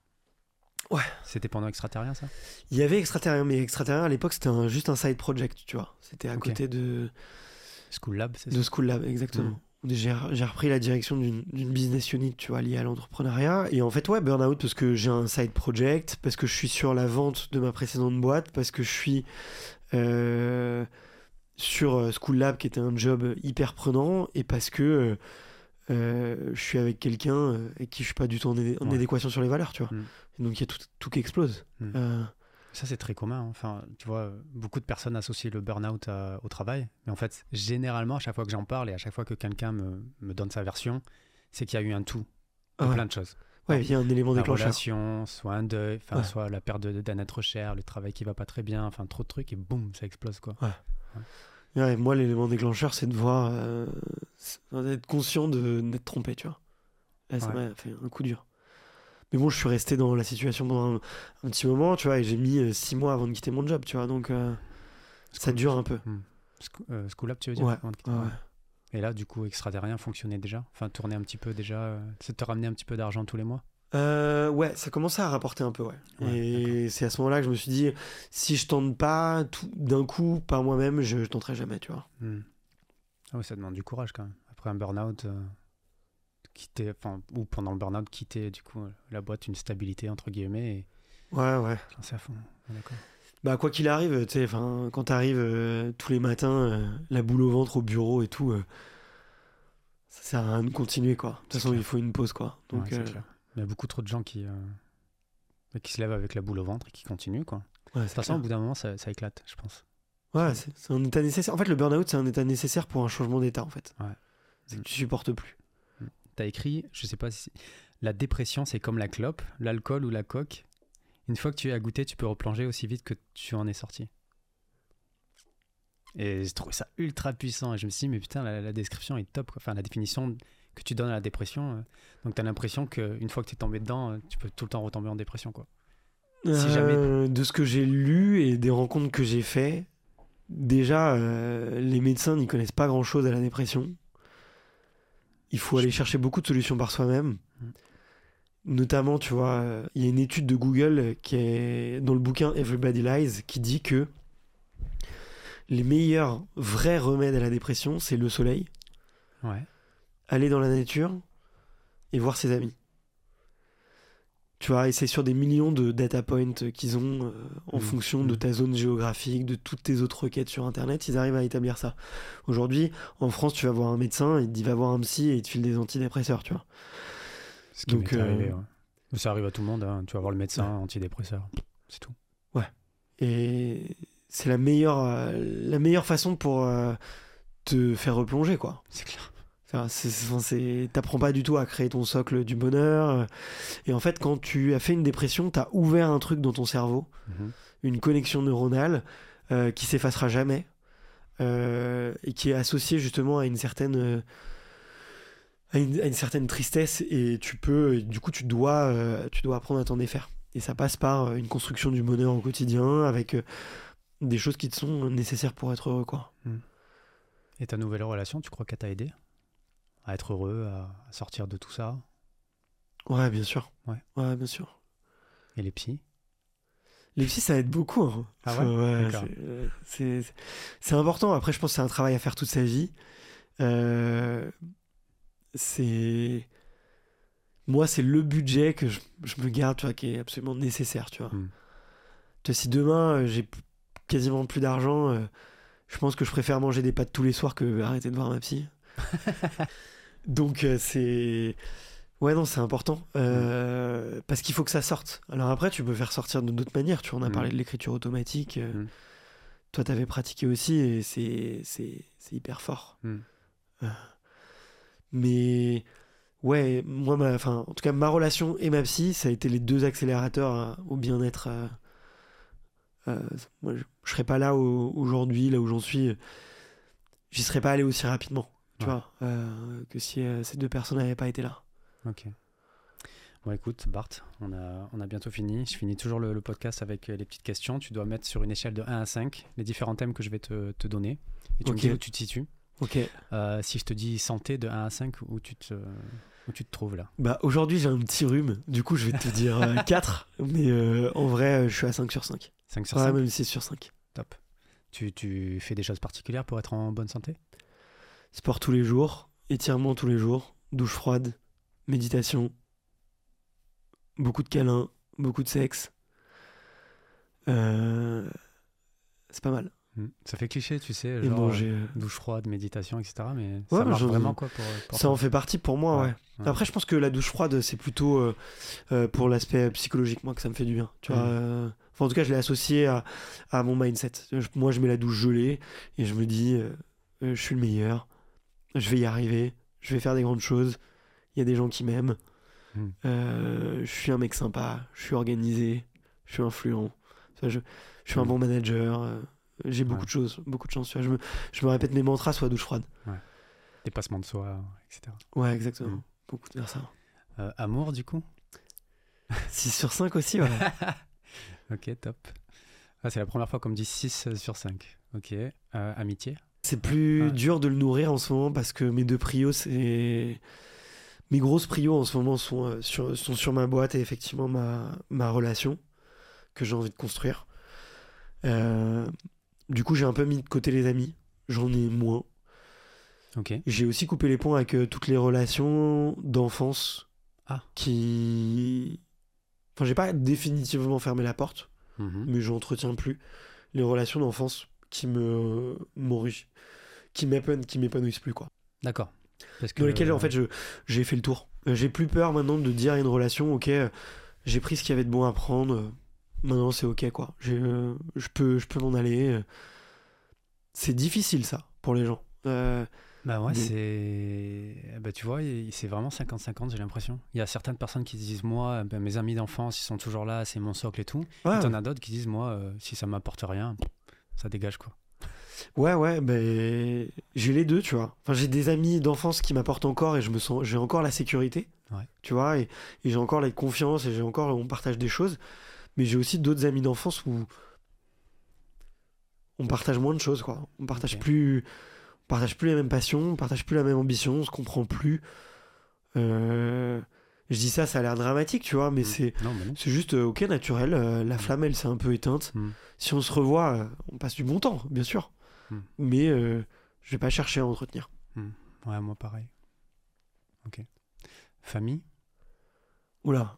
Speaker 1: Ouais.
Speaker 2: C'était pendant extraterrien ça?
Speaker 1: Il y avait extraterrien, mais extraterrien à l'époque, c'était un- juste un side project, tu vois. C'était à côté de,
Speaker 2: School Lab, c'est
Speaker 1: de
Speaker 2: ça?
Speaker 1: School Lab, exactement.
Speaker 2: Mm.
Speaker 1: J'ai j'ai repris la direction d'une d'une business unit, tu vois, liée à l'entrepreneuriat. Et en fait, ouais, burn-out parce que j'ai un side project, parce que je suis sur la vente de ma précédente boîte, parce que je suis euh, sur euh, School Lab, qui était un job hyper prenant, et parce que euh, je suis avec quelqu'un avec qui je suis pas du tout en, adé- en
Speaker 2: Ouais.
Speaker 1: adéquation sur les valeurs, tu vois.
Speaker 2: Mm.
Speaker 1: Et donc il y a tout, tout qui explose.
Speaker 2: Mm.
Speaker 1: Euh,
Speaker 2: Ça, c'est très commun. hein. Enfin, tu vois, beaucoup de personnes associent le burn-out à- au travail. Mais en fait, généralement, à chaque fois que j'en parle et à chaque fois que quelqu'un me, me donne sa version, c'est qu'il y a eu un tout
Speaker 1: ah ouais.
Speaker 2: plein de choses.
Speaker 1: Ouais, il y a un élément
Speaker 2: La
Speaker 1: déclencheur.
Speaker 2: relation, soit un deuil, enfin,
Speaker 1: Ouais.
Speaker 2: soit la perte d'un être cher, le travail qui va pas très bien, enfin, trop de trucs et boum, ça explose, quoi.
Speaker 1: Ouais, moi, l'élément déclencheur, c'est de voir, euh, d'être conscient de d'être trompé, tu vois. Là, ça m'a fait un coup dur. Mais bon, je suis resté dans la situation pendant un, un petit moment, tu vois, et j'ai mis euh, six mois avant de quitter mon job, tu vois, donc euh, ça dure un peu.
Speaker 2: Euh, School Lab, tu veux dire
Speaker 1: Ouais,
Speaker 2: avant de quitter-
Speaker 1: ouais, ouais.
Speaker 2: Et là, du coup, extraterrien fonctionnait déjà? Enfin, tournait un petit peu déjà Ça te ramenait un petit peu d'argent tous les mois?
Speaker 1: Euh, ouais, ça commençait à rapporter un peu, ouais.
Speaker 2: Ouais,
Speaker 1: et c'est à ce moment-là que je me suis dit, si je tente pas d'un coup par moi-même, je, je tenterai jamais, tu vois.
Speaker 2: Hmm. Ah ouais, ça demande du courage quand même. Après un burn-out, euh, quitter, enfin, ou pendant le burn-out, quitter du coup la boîte, une stabilité entre guillemets et
Speaker 1: Ouais, ouais.
Speaker 2: à fond. Ouais, D'accord.
Speaker 1: Bah, quoi qu'il arrive, tu sais, enfin, quand t'arrives euh, tous les matins, euh, la boule au ventre au bureau et tout, euh, ça sert à rien de continuer, quoi. De toute façon,
Speaker 2: clair.
Speaker 1: il faut une pause, quoi. Donc,
Speaker 2: Ouais,
Speaker 1: euh,
Speaker 2: clair. Il y a beaucoup trop de gens qui, bah, qui se lèvent avec la boule au ventre et qui continuent. Quoi. De toute façon, au bout d'un moment, ça, ça éclate, je pense.
Speaker 1: Ouais, c'est un état nécessaire. En fait, le burn-out, c'est un état nécessaire pour un changement d'état, en fait.
Speaker 2: Ouais.
Speaker 1: C'est que tu supportes plus.
Speaker 2: Tu as écrit, je sais pas si. La dépression, c'est comme la clope, l'alcool ou la coque. Une fois que tu as goûté, tu peux replonger aussi vite que tu en es sorti. Et j'ai trouvé ça ultra puissant. Et je me suis dit, mais putain, la, la description est top. Quoi. Enfin, la définition que tu donnes à la dépression. euh, donc, tu as l'impression qu'une fois que tu es tombé dedans, euh, tu peux tout le temps retomber en dépression. Quoi. Si jamais-
Speaker 1: Euh, De ce que j'ai lu et des rencontres que j'ai fait, déjà, les médecins n'y connaissent pas grand-chose à la dépression. Il faut aller chercher beaucoup de solutions par soi-même.
Speaker 2: Mm.
Speaker 1: Notamment, tu vois, il y a une étude de Google qui est dans le bouquin Everybody Lies qui dit que les meilleurs vrais remèdes à la dépression, c'est le soleil,
Speaker 2: Ouais.
Speaker 1: aller dans la nature et voir ses amis. Tu vois, et c'est sur des millions de data points qu'ils ont euh, en
Speaker 2: Mhm.
Speaker 1: fonction de
Speaker 2: Mhm.
Speaker 1: ta zone géographique, de toutes tes autres requêtes sur Internet, ils arrivent à établir ça. Aujourd'hui, en France, tu vas voir un médecin, il te dit va voir un psy et il te file des antidépresseurs, tu vois.
Speaker 2: Ce qui
Speaker 1: Donc, euh,
Speaker 2: arrivé. ouais. Mais Ça arrive à tout le monde. hein. Tu vas voir le médecin, antidépresseur. C'est tout.
Speaker 1: Et c'est la meilleure, euh, la meilleure façon pour euh, te faire replonger, quoi.
Speaker 2: C'est clair.
Speaker 1: T'apprends pas du tout à créer ton socle du bonheur. Et en fait, quand tu as fait une dépression, t'as ouvert un truc dans ton cerveau,
Speaker 2: Mhm.
Speaker 1: une connexion neuronale euh, qui s'effacera jamais euh, et qui est associée justement à une certaine euh, à, une, à une certaine tristesse. Et tu peux et du coup tu dois tu dois apprendre à t'en défaire. Et ça passe par une construction du bonheur au quotidien avec des choses qui te sont nécessaires pour être heureux quoi.
Speaker 2: Et ta nouvelle relation, tu crois qu'elle t'a aidé? À être heureux, à sortir de tout ça
Speaker 1: ouais bien sûr
Speaker 2: Ouais.
Speaker 1: ouais bien sûr
Speaker 2: Et les psys?
Speaker 1: Les psys, ça aide beaucoup. hein.
Speaker 2: Ah ouais?
Speaker 1: C'est- euh, c'est important. Après, je pense que c'est un travail à faire toute sa vie. Euh, c'est. Moi, c'est le budget que je, je me garde, tu vois, qui est absolument nécessaire, tu vois.
Speaker 2: Mm.
Speaker 1: Tu vois, si demain, euh, j'ai quasiment plus d'argent, euh, je pense que je préfère manger des pâtes tous les soirs que arrêter de voir ma psy. Donc, euh, c'est. Ouais, non, c'est important. Euh, parce qu'il faut que ça sorte. Alors après, tu peux faire sortir de d'autres manières. Tu vois, on a
Speaker 2: Mm.
Speaker 1: parlé de l'écriture automatique. euh,
Speaker 2: Mm.
Speaker 1: Toi, t'avais pratiqué aussi et c'est, hyper fort.
Speaker 2: Mm.
Speaker 1: Euh, mais ouais, moi, ma, enfin, en tout cas, ma relation et ma psy, ça a été les deux accélérateurs au bien-être. moi, je, je serais pas là au- aujourd'hui, là où j'en suis. J'y serais pas allé aussi rapidement. Tu
Speaker 2: Ouais.
Speaker 1: vois, euh, que si euh, ces deux personnes n'avaient pas été là.
Speaker 2: Ok. Bon, écoute, Bart, on a, on a bientôt fini. Je finis toujours le, le podcast avec euh, les petites questions. Tu dois mettre sur une échelle de 1 à 5 les différents thèmes que je vais te, te donner. Et tu
Speaker 1: Ok.
Speaker 2: me dis où tu te situes.
Speaker 1: Ok.
Speaker 2: Euh, si je te dis santé de 1 à 5, où tu te, où tu te trouves là?
Speaker 1: Bah aujourd'hui j'ai un petit rhume, du coup je vais te dire 4, mais euh, en vrai je suis à 5 sur 5.
Speaker 2: 5 sur
Speaker 1: Ouais,
Speaker 2: 5
Speaker 1: même 6 sur 5.
Speaker 2: Top. Tu, tu fais des choses particulières pour être en bonne santé?
Speaker 1: Sport tous les jours, étirement tous les jours, douche froide, méditation, beaucoup de câlins, beaucoup de sexe. Euh, C'est pas mal.
Speaker 2: Hmm. Ça fait cliché, tu sais,
Speaker 1: Et
Speaker 2: genre
Speaker 1: manger.
Speaker 2: euh, douche froide, méditation, etc. Mais
Speaker 1: Ouais,
Speaker 2: ça marche vraiment quoi pour, pour
Speaker 1: Ça
Speaker 2: toi
Speaker 1: en fait partie pour moi, ouais.
Speaker 2: Ouais.
Speaker 1: Après, je pense que la douche froide, c'est plutôt euh, pour l'aspect psychologique, moi, que ça me fait du bien. Tu vois, euh, enfin, en tout cas, je l'ai associé à, à mon mindset. Moi, je mets la douche gelée et je me dis, je suis le meilleur, je vais y arriver, je vais faire des grandes choses. Il y a des gens qui m'aiment.
Speaker 2: Mhm.
Speaker 1: Euh, je suis un mec sympa, je suis organisé, je suis influent. Je, je suis un
Speaker 2: Mhm.
Speaker 1: bon manager. euh, j'ai beaucoup
Speaker 2: Ouais.
Speaker 1: de choses, beaucoup de chance. Je, me, je me répète mes mantras sur la douche froide.
Speaker 2: Dépassement de soi, etc.
Speaker 1: Ouais, exactement.
Speaker 2: Mhm.
Speaker 1: Beaucoup de ça.
Speaker 2: Euh, amour, du coup?
Speaker 1: 6 sur 5 aussi, ouais.
Speaker 2: Ok, top. Ah, c'est la première fois qu'on me dit 6 sur 5. Ok. Amitié?
Speaker 1: C'est plus
Speaker 2: Ouais.
Speaker 1: dur de le nourrir en ce moment parce que mes deux prios, c'est. Mes grosses prios en ce moment sont, euh, sur, sont sur ma boîte et effectivement ma, ma relation que j'ai envie de construire. Euh, du coup, j'ai un peu mis de côté les amis. J'en ai moins.
Speaker 2: Ok.
Speaker 1: J'ai aussi coupé les ponts avec euh, toutes les relations d'enfance
Speaker 2: Ah.
Speaker 1: qui. Enfin, j'ai pas définitivement fermé la porte,
Speaker 2: Mhm.
Speaker 1: mais j'entretiens plus les relations d'enfance qui me m'enrichissent, qui m'épanoui- qui m'épanouissent plus quoi.
Speaker 2: D'accord. Parce que,
Speaker 1: Dans lesquelles en fait je j'ai fait le tour. Euh, J'ai plus peur maintenant de dire à une relation OK, euh, j'ai pris ce qu'il y avait de bon à prendre. euh, Maintenant c'est OK quoi. Euh, je peux je peux m'en aller. euh. C'est difficile ça pour les gens. Euh,
Speaker 2: Bah ouais, c'est. Bah tu vois, c'est vraiment 50-50, j'ai l'impression. Il y a certaines personnes qui se disent, moi, ben, mes amis d'enfance, ils sont toujours là, c'est mon socle et tout.
Speaker 1: ouais,
Speaker 2: Et t'en as d'autres qui disent, moi, euh, si ça m'apporte rien, ça dégage quoi.
Speaker 1: Ouais, ouais, ben j'ai les deux, tu vois. Enfin, j'ai des amis d'enfance qui m'apportent encore et je me sens, j'ai encore la sécurité,
Speaker 2: Ouais.
Speaker 1: tu vois, et, et j'ai encore la confiance et j'ai encore, on partage des choses. Mais j'ai aussi d'autres amis d'enfance où on partage moins de choses, quoi. On partage plus, on partage plus les mêmes passions, on partage plus la même ambition, on se comprend plus. Euh, Je dis ça, ça a l'air dramatique, tu vois, mais
Speaker 2: Mm.
Speaker 1: c'est juste euh, ok, naturel. euh, la flamme, elle s'est un peu éteinte.
Speaker 2: Mm.
Speaker 1: Si on se revoit, euh, on passe du bon temps, bien sûr.
Speaker 2: Mm.
Speaker 1: Mais euh, je vais pas chercher à entretenir.
Speaker 2: Ouais, moi pareil. Ok. Famille?
Speaker 1: Oula.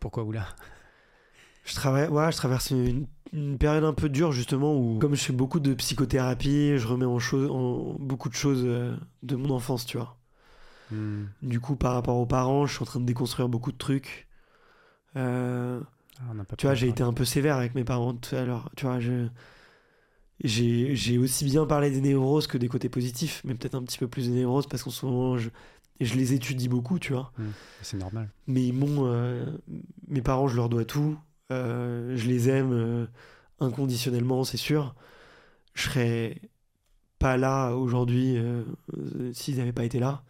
Speaker 2: Pourquoi oula?
Speaker 1: je, travaille, ouais, je traverse une, une période un peu dure, justement, où, comme je fais beaucoup de psychothérapie, je remets en, en beaucoup de choses de mon enfance, tu vois.
Speaker 2: Hmm.
Speaker 1: Du coup, par rapport aux parents, je suis en train de déconstruire beaucoup de trucs. Euh,
Speaker 2: Ah,
Speaker 1: Tu vois, j'ai été un peu sévère avec mes parents tout à l'heure. Tu vois, j'ai aussi bien parlé des névroses que des côtés positifs, mais peut-être un petit peu plus des névroses parce qu'en ce moment, je, je les étudie beaucoup, tu vois.
Speaker 2: C'est normal.
Speaker 1: Mais ils m'ont. euh, Mes parents, je leur dois tout. Euh, je les aime inconditionnellement, c'est sûr. Je serais pas là aujourd'hui s'ils n'avaient pas été là.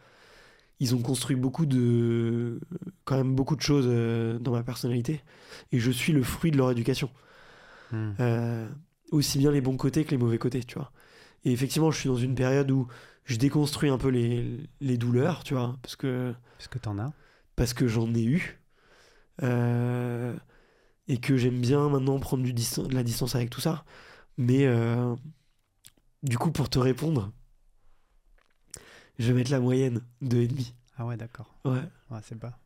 Speaker 1: Ils ont construit beaucoup de. quand même beaucoup de choses euh, dans ma personnalité. Et je suis le fruit de leur éducation.
Speaker 2: Hmm.
Speaker 1: Euh, aussi bien les bons côtés que les mauvais côtés, tu vois. Et effectivement, je suis dans une période où je déconstruis un peu les, les douleurs, tu vois, parce que,
Speaker 2: Est-ce que t'en as
Speaker 1: parce que j'en ai eu. Euh, et que j'aime bien maintenant prendre du de la distance avec tout ça. Mais euh, du coup, pour te répondre, je vais mettre la moyenne de et demi.
Speaker 2: Ah ouais, d'accord.
Speaker 1: Ouais,
Speaker 2: Ouais, c'est bas.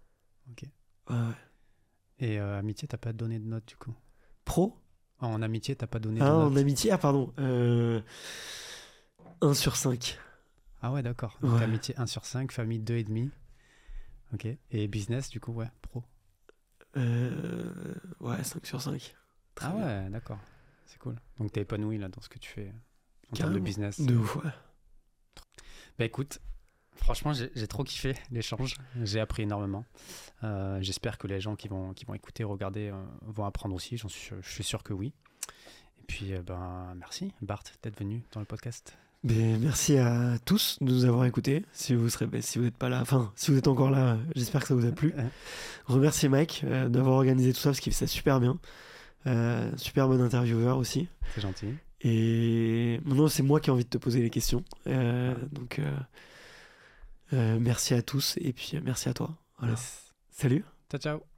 Speaker 1: ouais, ouais.
Speaker 2: Et euh, amitié, t'as pas donné de note du coup?
Speaker 1: Pro?
Speaker 2: Ah, En amitié, t'as pas donné
Speaker 1: Ah,
Speaker 2: de
Speaker 1: en
Speaker 2: note
Speaker 1: amitié Ah, pardon. Euh, 1 sur 5.
Speaker 2: Ah ouais, d'accord. Donc
Speaker 1: Ouais.
Speaker 2: amitié 1 sur 5, famille 2,5. Ok. Et business, du coup, ouais, pro.
Speaker 1: Euh, ouais, 5 sur 5. Très
Speaker 2: ah
Speaker 1: bien.
Speaker 2: ouais, d'accord. C'est cool. Donc, t'es épanoui là dans ce que tu fais en termes de business.
Speaker 1: De ouf, ouais.
Speaker 2: Bah écoute, franchement, j'ai trop kiffé l'échange. J'ai appris énormément. Euh, J'espère que les gens qui vont, qui vont écouter, regarder, euh, vont apprendre aussi. J'en suis, je suis sûr que oui. Et puis, euh, ben, merci, Bart, d'être venu dans le podcast.
Speaker 1: Ben, merci à tous de nous avoir écoutés. Si vous serez, ben, si vous n'êtes pas là, enfin, si vous êtes encore là, j'espère que ça vous a plu. Remercier Mike d'avoir organisé tout ça parce qu'il fait ça super bien. Super bon intervieweur aussi.
Speaker 2: C'est gentil.
Speaker 1: Et maintenant, c'est moi qui ai envie de te poser les questions. Euh, donc, euh, euh, merci à tous et puis merci à toi. Voilà.
Speaker 2: Yes.
Speaker 1: Salut.
Speaker 2: Ciao, ciao.